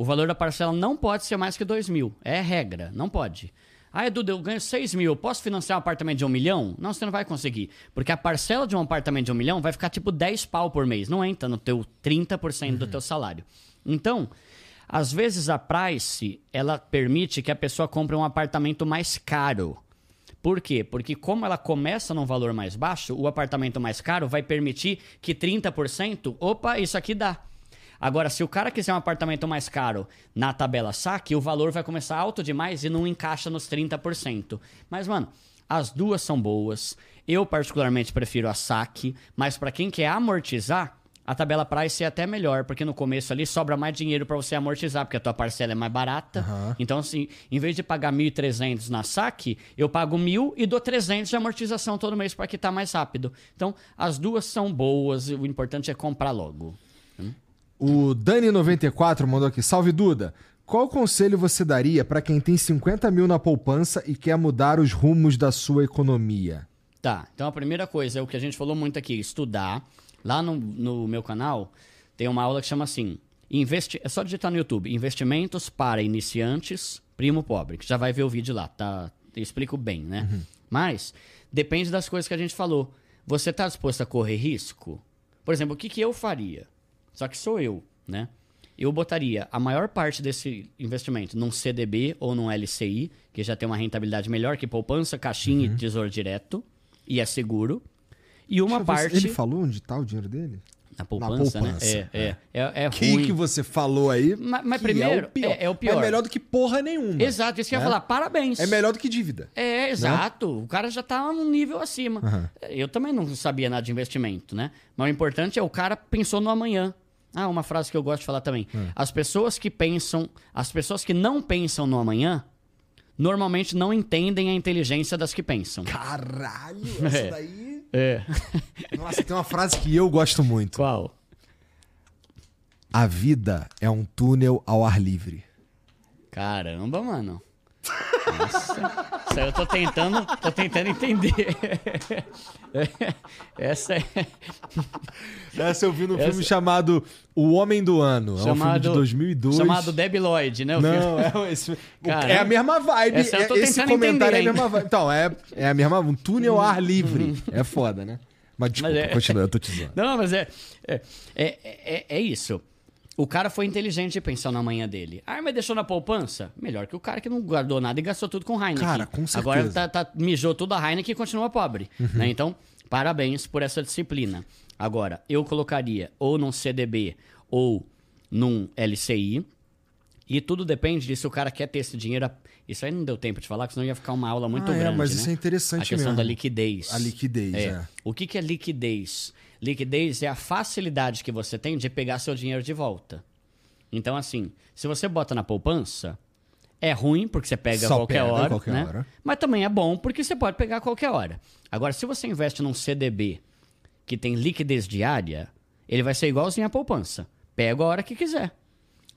o valor da parcela não pode ser mais que 2 mil. É regra, não pode. Ah, Edu, eu ganho 6 mil, eu posso financiar um apartamento de um milhão? Não, você não vai conseguir. Porque a parcela de um apartamento de um milhão vai ficar tipo 10 pau por mês. Não entra no teu 30% uhum. do teu salário. Então, às vezes a Price, ela permite que a pessoa compre um apartamento mais caro. Por quê? Porque como ela começa num valor mais baixo, o apartamento mais caro vai permitir que 30%, opa, isso aqui dá. Agora, se o cara quiser um apartamento mais caro na tabela saque, o valor vai começar alto demais e não encaixa nos 30%. Mas, mano, as duas são boas. Eu, particularmente, prefiro a saque, mas para quem quer amortizar, a tabela price é até melhor, porque no começo ali sobra mais dinheiro para você amortizar, porque a tua parcela é mais barata. Aham. Então, assim, em vez de pagar 1.300 na saque, eu pago 1.000 e dou 300 de amortização todo mês para quitar mais rápido. Então, as duas são boas, o importante é comprar logo. O Dani94 mandou aqui. Salve, Duda. Qual conselho você daria pra quem tem 50 mil na poupança e quer mudar os rumos da sua economia? Tá, então a primeira coisa é o que a gente falou muito aqui, estudar. Lá no, no meu canal tem uma aula que chama assim, investi é só digitar no YouTube, investimentos para iniciantes, primo pobre, que já vai ver o vídeo lá, tá? Eu explico bem, né? Mas depende das coisas que a gente falou. Você está disposto a correr risco? Por exemplo, o que, que eu faria? Só que sou eu, né? Eu botaria a maior parte desse investimento num CDB ou num LCI, que já tem uma rentabilidade melhor que poupança, caixinha e tesouro direto, e é seguro. E uma Deixa eu ver se parte Ele falou onde tá o dinheiro dele? na poupança, poupança, né? É, é, é, é Que ruim. que você falou aí? Mas- mas que primeiro, é o pior. é- é o pior. Mas é melhor do que porra nenhuma. Exato, isso que eu ia né? falar. Parabéns. É melhor do que dívida. É, exato. O cara já tá num nível acima. Aham. Eu também não sabia nada de investimento, né? Mas o importante é o cara pensou no amanhã. Ah, uma frase que eu gosto de falar também. As pessoas que pensam, as pessoas que não pensam no amanhã, normalmente não entendem a inteligência das que pensam. Caralho, [laughs] É. essa daí... É. [laughs] Nossa, tem uma frase que eu gosto muito. Qual? A vida é um túnel ao ar livre. Caramba, mano. Nossa. Isso aí eu tô tentando, tô tentando entender. [laughs] Essa é. Essa eu vi no Essa- filme chamado O Homem do Ano. é um filme de 2002. Chamado Debbie Lloyd, né? o filme? Não, é, esse, Caramba. é a mesma vibe. Essa eu tô é- esse comentário é a mesma vibe. Então, é, é a mesma. Um túnel ao ar livre. [laughs] É foda, né? Mas desculpa, Mas é- continua, eu tô te zoando. Não, mas é, é, é, é, é isso. O cara foi inteligente de pensar na manhã dele. Ah, mas deixou na poupança? Melhor que o cara que não guardou nada e gastou tudo com Heineken. Cara, com certeza. Agora tá, tá- mijou tudo a Heineken e continua pobre. né? Então, parabéns por essa disciplina. Agora, eu colocaria ou num CDB ou num LCI. E tudo depende de se o cara quer ter esse dinheiro. Isso aí não deu tempo de falar, porque senão ia ficar uma aula muito Ah, é, grande. mas né? isso é interessante A questão mesmo. da liquidez. A liquidez, é. O que, que é liquidez? Liquidez é a facilidade que você tem de pegar seu dinheiro de volta. Então, assim, se você bota na poupança, é ruim porque você pega a Só qualquer hora, qualquer né? hora. Mas também é bom porque você pode pegar a qualquer hora. Agora, se você investe num CDB que tem liquidez diária, ele vai ser igualzinho à poupança. Pega a hora que quiser.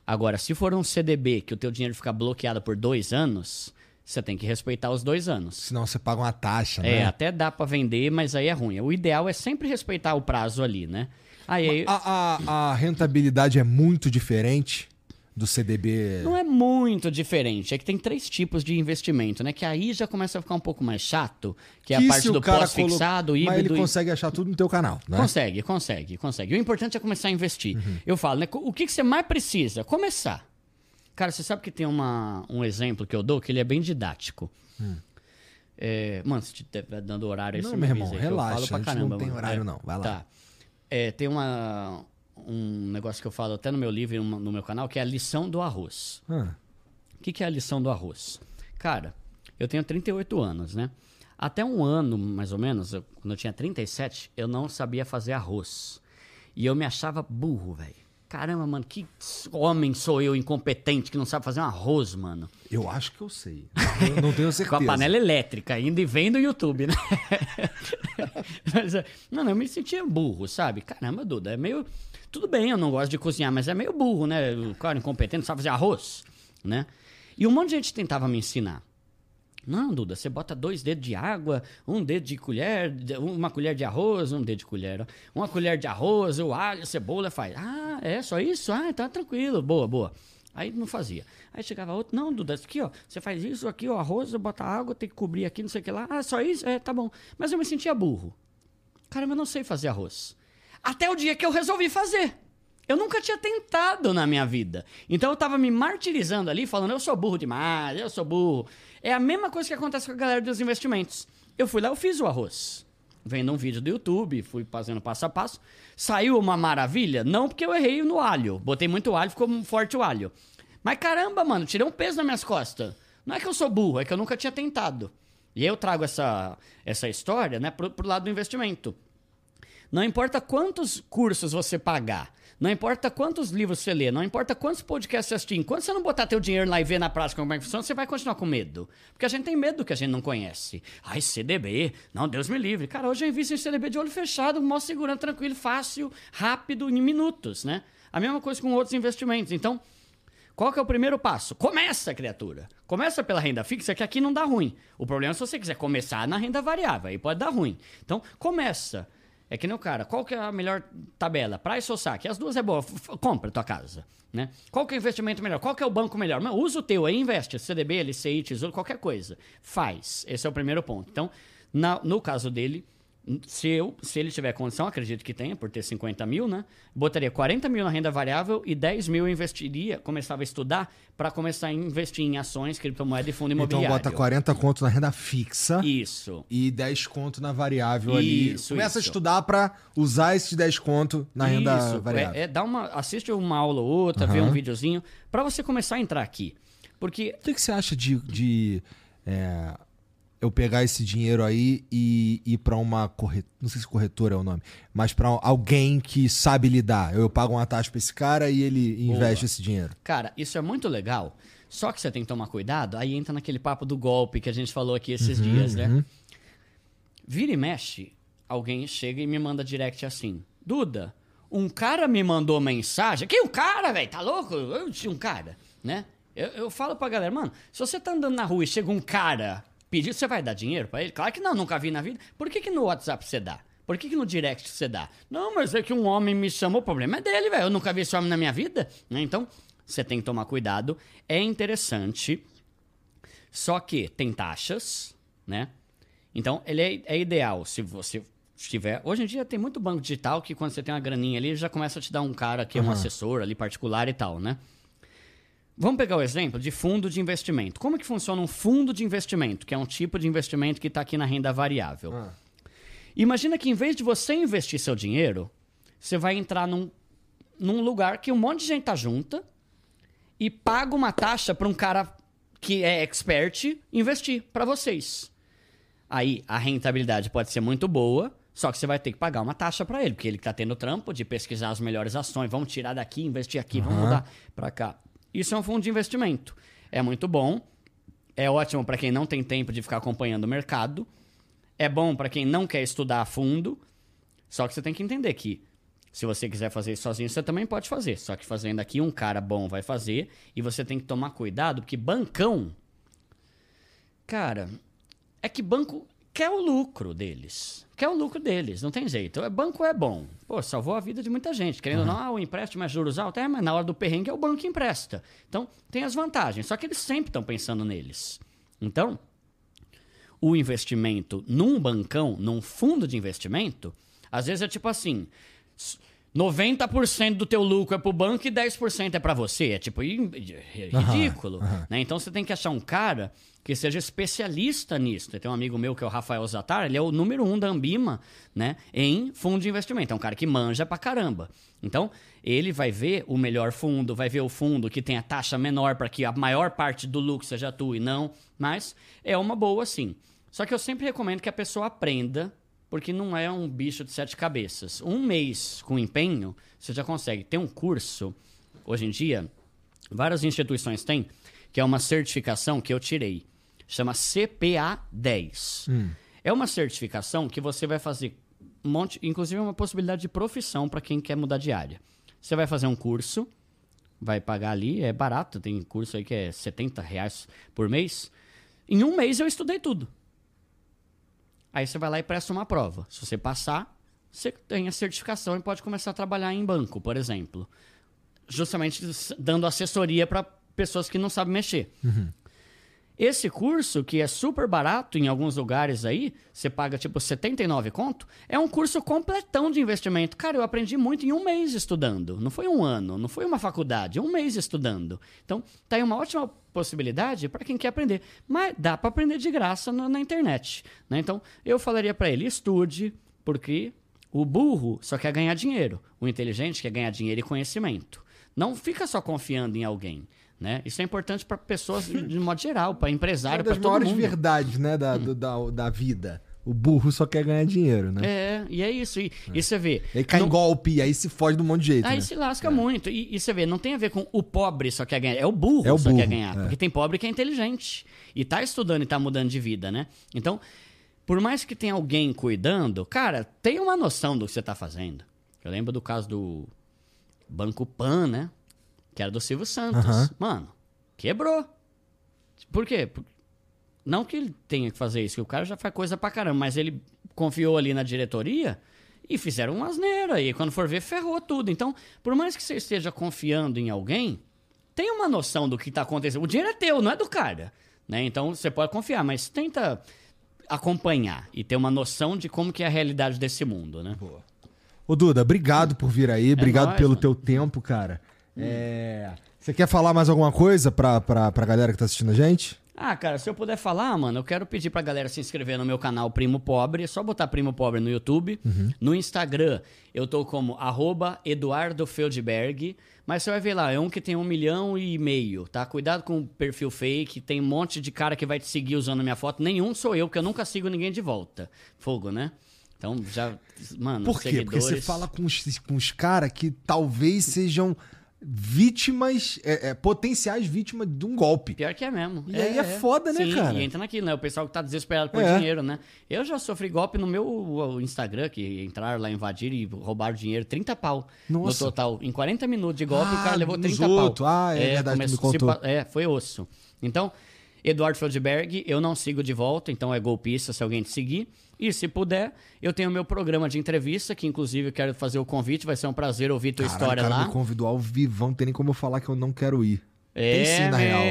Agora, se for um CDB que o teu dinheiro fica bloqueado por dois anos, você tem que respeitar os dois anos. Senão você paga uma taxa, É, né? até dá pra vender, mas aí é ruim. O ideal é sempre respeitar o prazo ali, né? Aí A, a- a rentabilidade é muito diferente do CDB. não é muito diferente. É que tem três tipos de investimento, né? Que aí já começa a ficar um pouco mais chato, que é a parte do pós-fixado, colo- Mas híbrido. ele e- consegue achar tudo no teu canal, né? Consegue, consegue, consegue. O importante é começar a investir. Uhum. Eu falo, né? O que, que você mais precisa? Começar. Cara, você sabe que tem uma, um exemplo que eu dou que ele é bem didático. É, mano, se estiver dando horário aí, Hum. Não, você meu me irmão, que eu relaxa, falo pra caramba, não tem mano. horário É, não, vai lá. Tá. É, tem uma, um negócio que eu falo até no meu livro e no meu canal, que é a lição do arroz. Ah, O que, que é a lição do arroz? Cara, eu tenho 38 anos, né? Até um ano, mais ou menos, eu- quando eu tinha 37, eu não sabia fazer arroz. E eu me achava burro, velho. Caramba, mano, que homem sou eu, incompetente, que não sabe fazer um arroz, mano. eu acho que eu sei. [laughs] Eu não tenho certeza. Com a panela elétrica ainda e vem do YouTube, né? [laughs] mas, é, mano, eu me sentia burro, sabe? Caramba, Duda, é meio. Tudo bem, eu não gosto de cozinhar, mas é meio burro, né? O cara incompetente não sabe fazer arroz, né? E um monte de gente tentava me ensinar. Não, Duda, você bota dois dedos de água, um dedo de colher, uma colher de arroz, um dedo de colher, uma colher de arroz, o alho, cebola, faz. Ah, é só isso? Ah, tá tranquilo, boa, boa. Aí não fazia. Aí chegava outro, não, Duda, aqui, ó, você faz isso aqui, ó, arroz, bota água, tem que cobrir aqui, não sei o que lá. Ah, só isso? É, tá bom. Mas eu me sentia burro. Caramba, eu não sei fazer arroz. Até o dia que eu resolvi fazer. Eu nunca tinha tentado na minha vida. Então eu tava me martirizando ali, falando, eu sou burro demais, eu sou burro. É a mesma coisa que acontece com a galera dos investimentos. Eu fui lá, eu fiz o arroz. vendo um vídeo do YouTube, fui fazendo passo a passo. Saiu uma maravilha? Não, porque eu errei no alho. Botei muito alho, ficou forte o alho. Mas caramba, mano, tirei um peso nas minhas costas. Não é que eu sou burro, é que eu nunca tinha tentado. E eu trago essa, essa história né, pro, pro lado do investimento. Não importa quantos cursos você pagar, não importa quantos livros você lê, não importa quantos podcasts você assistir, enquanto você não botar teu dinheiro lá e ver na prática como é que funciona, você vai continuar com medo. Porque a gente tem medo do que a gente não conhece. Ai, CDB, não, Deus me livre. Cara, hoje eu invisto em CDB de olho fechado, mó segurando, tranquilo, fácil, rápido, em minutos, né? A mesma coisa com outros investimentos. Então, qual que é o primeiro passo? Começa, criatura. Começa pela renda fixa, que aqui não dá ruim. O problema é se você quiser começar na renda variável, aí pode dar ruim. Então, começa. É que nem o cara, qual que é a melhor tabela? Price ou saque? As duas é boa, compra tua casa. Né? Qual que é o investimento melhor? Qual que é o banco melhor? Não, usa o teu aí, investe, CDB, LCI, Tesouro, qualquer coisa. Faz. Esse é o primeiro ponto. Então, na, no caso dele, se, eu, se ele tiver condição, acredito que tenha, por ter 50 mil, né? Botaria 40 mil na renda variável e 10 mil eu investiria, começava a estudar para começar a investir em ações, criptomoeda e fundo Então imobiliário. bota 40 conto na renda fixa Isso. e 10 conto na variável ali. Isso, Começa isso. a estudar pra usar esses 10 conto na renda Isso, variável. É, é, dá uma, assiste uma aula ou outra, vê Aham. um videozinho, para você começar a entrar aqui. Porque O que, que você acha de, de, é, eu pegar esse dinheiro aí e ir pra uma corretora, não sei se corretora é o nome, mas pra alguém que sabe lidar. Eu pago uma taxa pra esse cara e ele investe esse dinheiro. Cara, isso é muito legal. Só que você tem que tomar cuidado. Aí entra naquele papo do golpe que a gente falou aqui esses Uhum, dias, né? Vira e mexe, alguém chega e me manda direct assim: Duda, um cara me mandou mensagem. Que um cara, velho? Tá louco? Eu tinha um cara, né? Eu, eu falo pra galera, mano, se você tá andando na rua e chega um cara pedir, você vai dar dinheiro pra ele? Claro que não, nunca vi na vida. Por que, que no WhatsApp você dá? Por que, que no direct você dá? Não, mas é que um homem me chamou, o problema é dele, velho. Eu nunca vi esse homem na minha vida. Né? Então, você tem que tomar cuidado. É interessante. Só que tem taxas, né? Então, ele é, é ideal se você tiver. Hoje em dia tem muito banco digital que quando você tem uma graninha ali, já começa a te dar um cara que é um assessor ali particular e tal, né? Vamos pegar o exemplo de fundo de investimento. Como que funciona um fundo de investimento, que é um tipo de investimento que está aqui na renda variável? Imagina que em vez de você investir seu dinheiro, você vai entrar num, num lugar que um monte de gente tá junta e paga uma taxa para um cara que é expert investir para vocês. Aí a rentabilidade pode ser muito boa, só que você vai ter que pagar uma taxa para ele, porque ele está tendo trampo de pesquisar as melhores ações, vamos tirar daqui, investir aqui, vamos mudar para cá. Isso é um fundo de investimento. É muito bom, é ótimo para quem não tem tempo de ficar acompanhando o mercado, é bom para quem não quer estudar a fundo, só que você tem que entender que se você quiser fazer isso sozinho, você também pode fazer. Só que fazendo aqui, um cara bom vai fazer. E você tem que tomar cuidado, porque bancão. Cara, é que banco quer o lucro deles. Quer o lucro deles, não tem jeito. É, Banco é bom. Pô, salvou a vida de muita gente. Querendo ou não, ah, o empréstimo é juros altos. É, mas na hora do perrengue é o banco que empresta. Então, tem as vantagens. Só que eles sempre estão pensando neles. Então, o investimento num bancão, num fundo de investimento, às vezes é tipo assim: 90% do teu lucro é pro banco e 10% é para você. É tipo i- é ridículo. né? Então você tem que achar um cara que seja especialista nisso. Tem um amigo meu que é o Rafael Zatar, ele é o número um da Ambima né, em fundo de investimento. É um cara que manja pra caramba. Então, ele vai ver o melhor fundo, vai ver o fundo que tem a taxa menor para que a maior parte do lucro seja tua e não. Mas é uma boa sim. Só que eu sempre recomendo que a pessoa aprenda, porque não é um bicho de sete cabeças. Um mês com empenho, você já consegue. Tem um curso, hoje em dia, várias instituições têm, que é uma certificação que eu tirei. Chama CPA 10. É uma certificação que você vai fazer um monte, inclusive é uma possibilidade de profissão para quem quer mudar de área. Você vai fazer um curso, vai pagar ali, é barato, tem curso aí que é 70 reais por mês. Em um mês eu estudei tudo. Aí você vai lá e presta uma prova. Se você passar, você tem a certificação e pode começar a trabalhar em banco, por exemplo. Justamente dando assessoria para pessoas que não sabem mexer. Esse curso, que é super barato em alguns lugares aí, você paga tipo 79 conto, é um curso completão de investimento. Cara, eu aprendi muito em um mês estudando. Não foi um ano, não foi uma faculdade, um mês estudando. Então, tá aí uma ótima possibilidade para quem quer aprender. Mas dá para aprender de graça na, internet. Né? Então, eu falaria para ele, estude, porque o burro só quer ganhar dinheiro. O inteligente quer ganhar dinheiro e conhecimento. Não fica só confiando em alguém. Né? Isso é importante para pessoas de modo geral, para empresário, para Uma das todo maiores mundo. verdades, né, da, do- da, da vida. O burro só quer ganhar dinheiro, né? É, e é isso. E, e você vê. Aí cai não- em golpe, e aí se foge de um monte de jeito, Aí né? se lasca muito. E, e você vê, não tem a ver com o pobre só quer ganhar. É o burro É o só burro, quer ganhar. é. Porque tem pobre que é inteligente. E tá estudando e tá mudando de vida, né? Então, por mais que tenha alguém cuidando, cara, tenha uma noção do que você tá fazendo. Eu lembro do caso do Banco Pan, né? Que era do Silvio Santos. Mano, quebrou. Por quê? Não que ele tenha que fazer isso, que o cara já faz coisa pra caramba, mas ele confiou ali na diretoria e fizeram uma asneira. E quando for ver, ferrou tudo. Então, por mais que você esteja confiando em alguém, tenha uma noção do que tá acontecendo. O dinheiro é teu, não é do cara. Né? Então, você pode confiar, mas tenta acompanhar e ter uma noção de como que é a realidade desse mundo, né? Ô, Duda, obrigado por vir aí, obrigado É nóis, pelo mano. teu tempo, cara. É, Você quer falar mais alguma coisa pra, pra, pra galera que tá assistindo a gente? Ah, cara, se eu puder falar, mano, eu quero pedir pra galera se inscrever no meu canal Primo Pobre. É só botar Primo Pobre no YouTube. No Instagram, eu tô como arroba Eduardo Feldberg. Mas você vai ver lá, é um que tem um milhão e meio, tá? Cuidado com o perfil fake. Tem um monte de cara que vai te seguir usando minha foto. Nenhum sou eu, porque eu nunca sigo ninguém de volta. Fogo, né? Então, já... Mano, Por quê? Porque você seguidores- fala com os, com os caras que talvez sejam vítimas, é, é, potenciais vítimas de um golpe. Pior que é mesmo. E aí é foda, né, Sim, cara? E entra naquilo, né? O pessoal que tá desesperado por É. dinheiro, né? Eu já sofri golpe no meu Instagram, que entraram lá, invadiram e roubaram dinheiro, 30 pau Nossa. no total. Em 40 minutos de golpe, Ah, o cara levou nos 30 outros. pau. Ah, é verdade, tu me começou- se contou. pa- É, foi osso. Então, Eduardo Feldberg, eu não sigo de volta, então é golpista se alguém te seguir. E se puder, eu tenho meu programa de entrevista, que inclusive eu quero fazer o convite, vai ser um prazer ouvir tua Caralho, história cara lá. me convidou ao vivão, não tem nem como eu falar que eu não quero ir. É, tem sim, na real.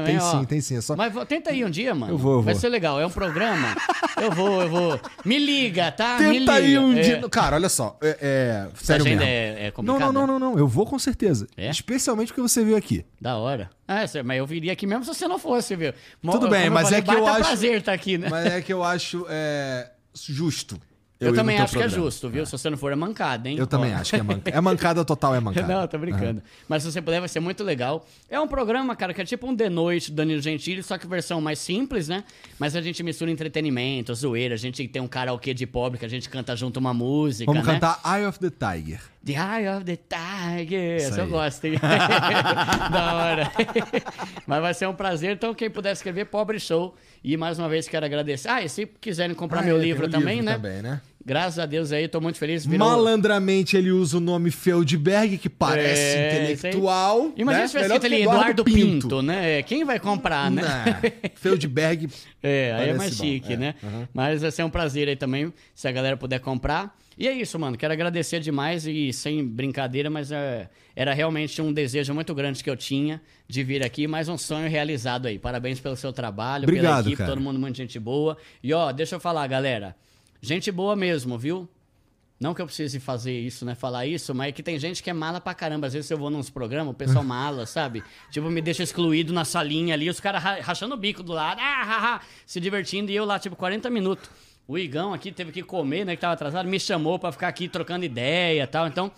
Mesmo, Tem é, ó. sim, tem sim. É só... Mas tenta ir um dia, mano. Eu vou, eu Vai vou. ser legal. É um programa. [laughs] eu vou, eu vou. Me liga, tá? Me Tenta liga. aí um É. dia. Cara, olha só. É, é, sério mesmo. é, é não, não, não, não, não. Eu vou com certeza. É? Especialmente porque você veio aqui. Da hora. Ah, cê- mas eu viria aqui mesmo se você não fosse, viu? Tudo bem, como mas falei, é que eu acho- prazer estar aqui, né? Mas é que eu acho é, justo. Eu no também acho que é programa. justo, viu? Se você não for, é mancada, hein? Eu também acho que é mancada. É mancada total, é mancada. [laughs] Não, tô brincando. Mas se você puder, vai ser muito legal. É um programa, cara, que é tipo um The Noite do Danilo Gentili, só que versão mais simples, né? Mas a gente mistura entretenimento, zoeira. A gente tem um karaokê de pobre que a gente canta junto uma música, Vamos né? cantar Eye of the Tiger. The Eye of the Tiger. Isso Essa eu gosto, hein? [laughs] da hora. [laughs] Mas vai ser um prazer. Então, quem puder escrever, Pobre Show. E mais uma vez quero agradecer. Ah, e se quiserem comprar Ah, meu é, livro também, né? Também, né? Graças a Deus aí, tô muito feliz. Virou... Malandramente ele usa o nome Feldberg, que parece É, intelectual. Imagina né? se tivesse escrito ali Eduardo Pinto. né? Quem vai comprar, né? Não. Feldberg. [laughs] É, aí é mais bom, chique, é. né? Uhum. Mas vai ser um prazer aí também, se a galera puder comprar. E é isso, mano. Quero agradecer demais e sem brincadeira, mas é, era realmente um desejo muito grande que eu tinha de vir aqui. Mais um sonho realizado aí. Parabéns pelo seu trabalho, pela Obrigado, equipe, cara. todo mundo muito gente boa. E ó, deixa eu falar, galera. Gente boa mesmo, viu? Não que eu precise fazer isso, né? Falar isso, mas é que tem gente que é mala pra caramba. Às vezes eu vou nos programas, o pessoal [laughs] mala, sabe? Tipo, me deixa excluído na salinha ali, os caras ra- rachando o bico do lado, ah, ha, ha, se divertindo, e eu lá, tipo, 40 minutos. O Igão aqui teve que comer, né? Que tava atrasado, me chamou pra ficar aqui trocando ideia e tal. Então,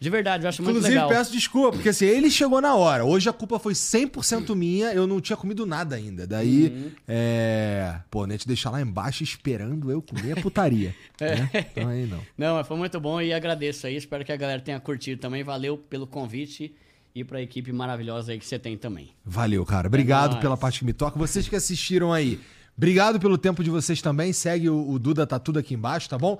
de verdade, eu acho muito Inclusive, legal. peço desculpa, porque assim, ele chegou na hora. Hoje a culpa foi 100% minha, eu não tinha comido nada ainda. Daí, Uhum. é. Pô, nem te deixar lá embaixo esperando eu comer a putaria. [laughs] É. né? Então aí não. Não, foi muito bom e agradeço aí. Espero que a galera tenha curtido também. Valeu pelo convite e pra equipe maravilhosa aí que você tem também. Valeu, cara. Obrigado nóis. pela parte que me toca. Vocês que assistiram aí, obrigado pelo tempo de vocês também. Segue o, o Duda, tá tudo aqui embaixo, tá bom?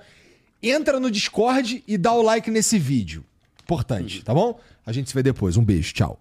Entra no Discord e dá o like nesse vídeo. Importante, tá bom? A gente se vê depois. Um beijo, tchau.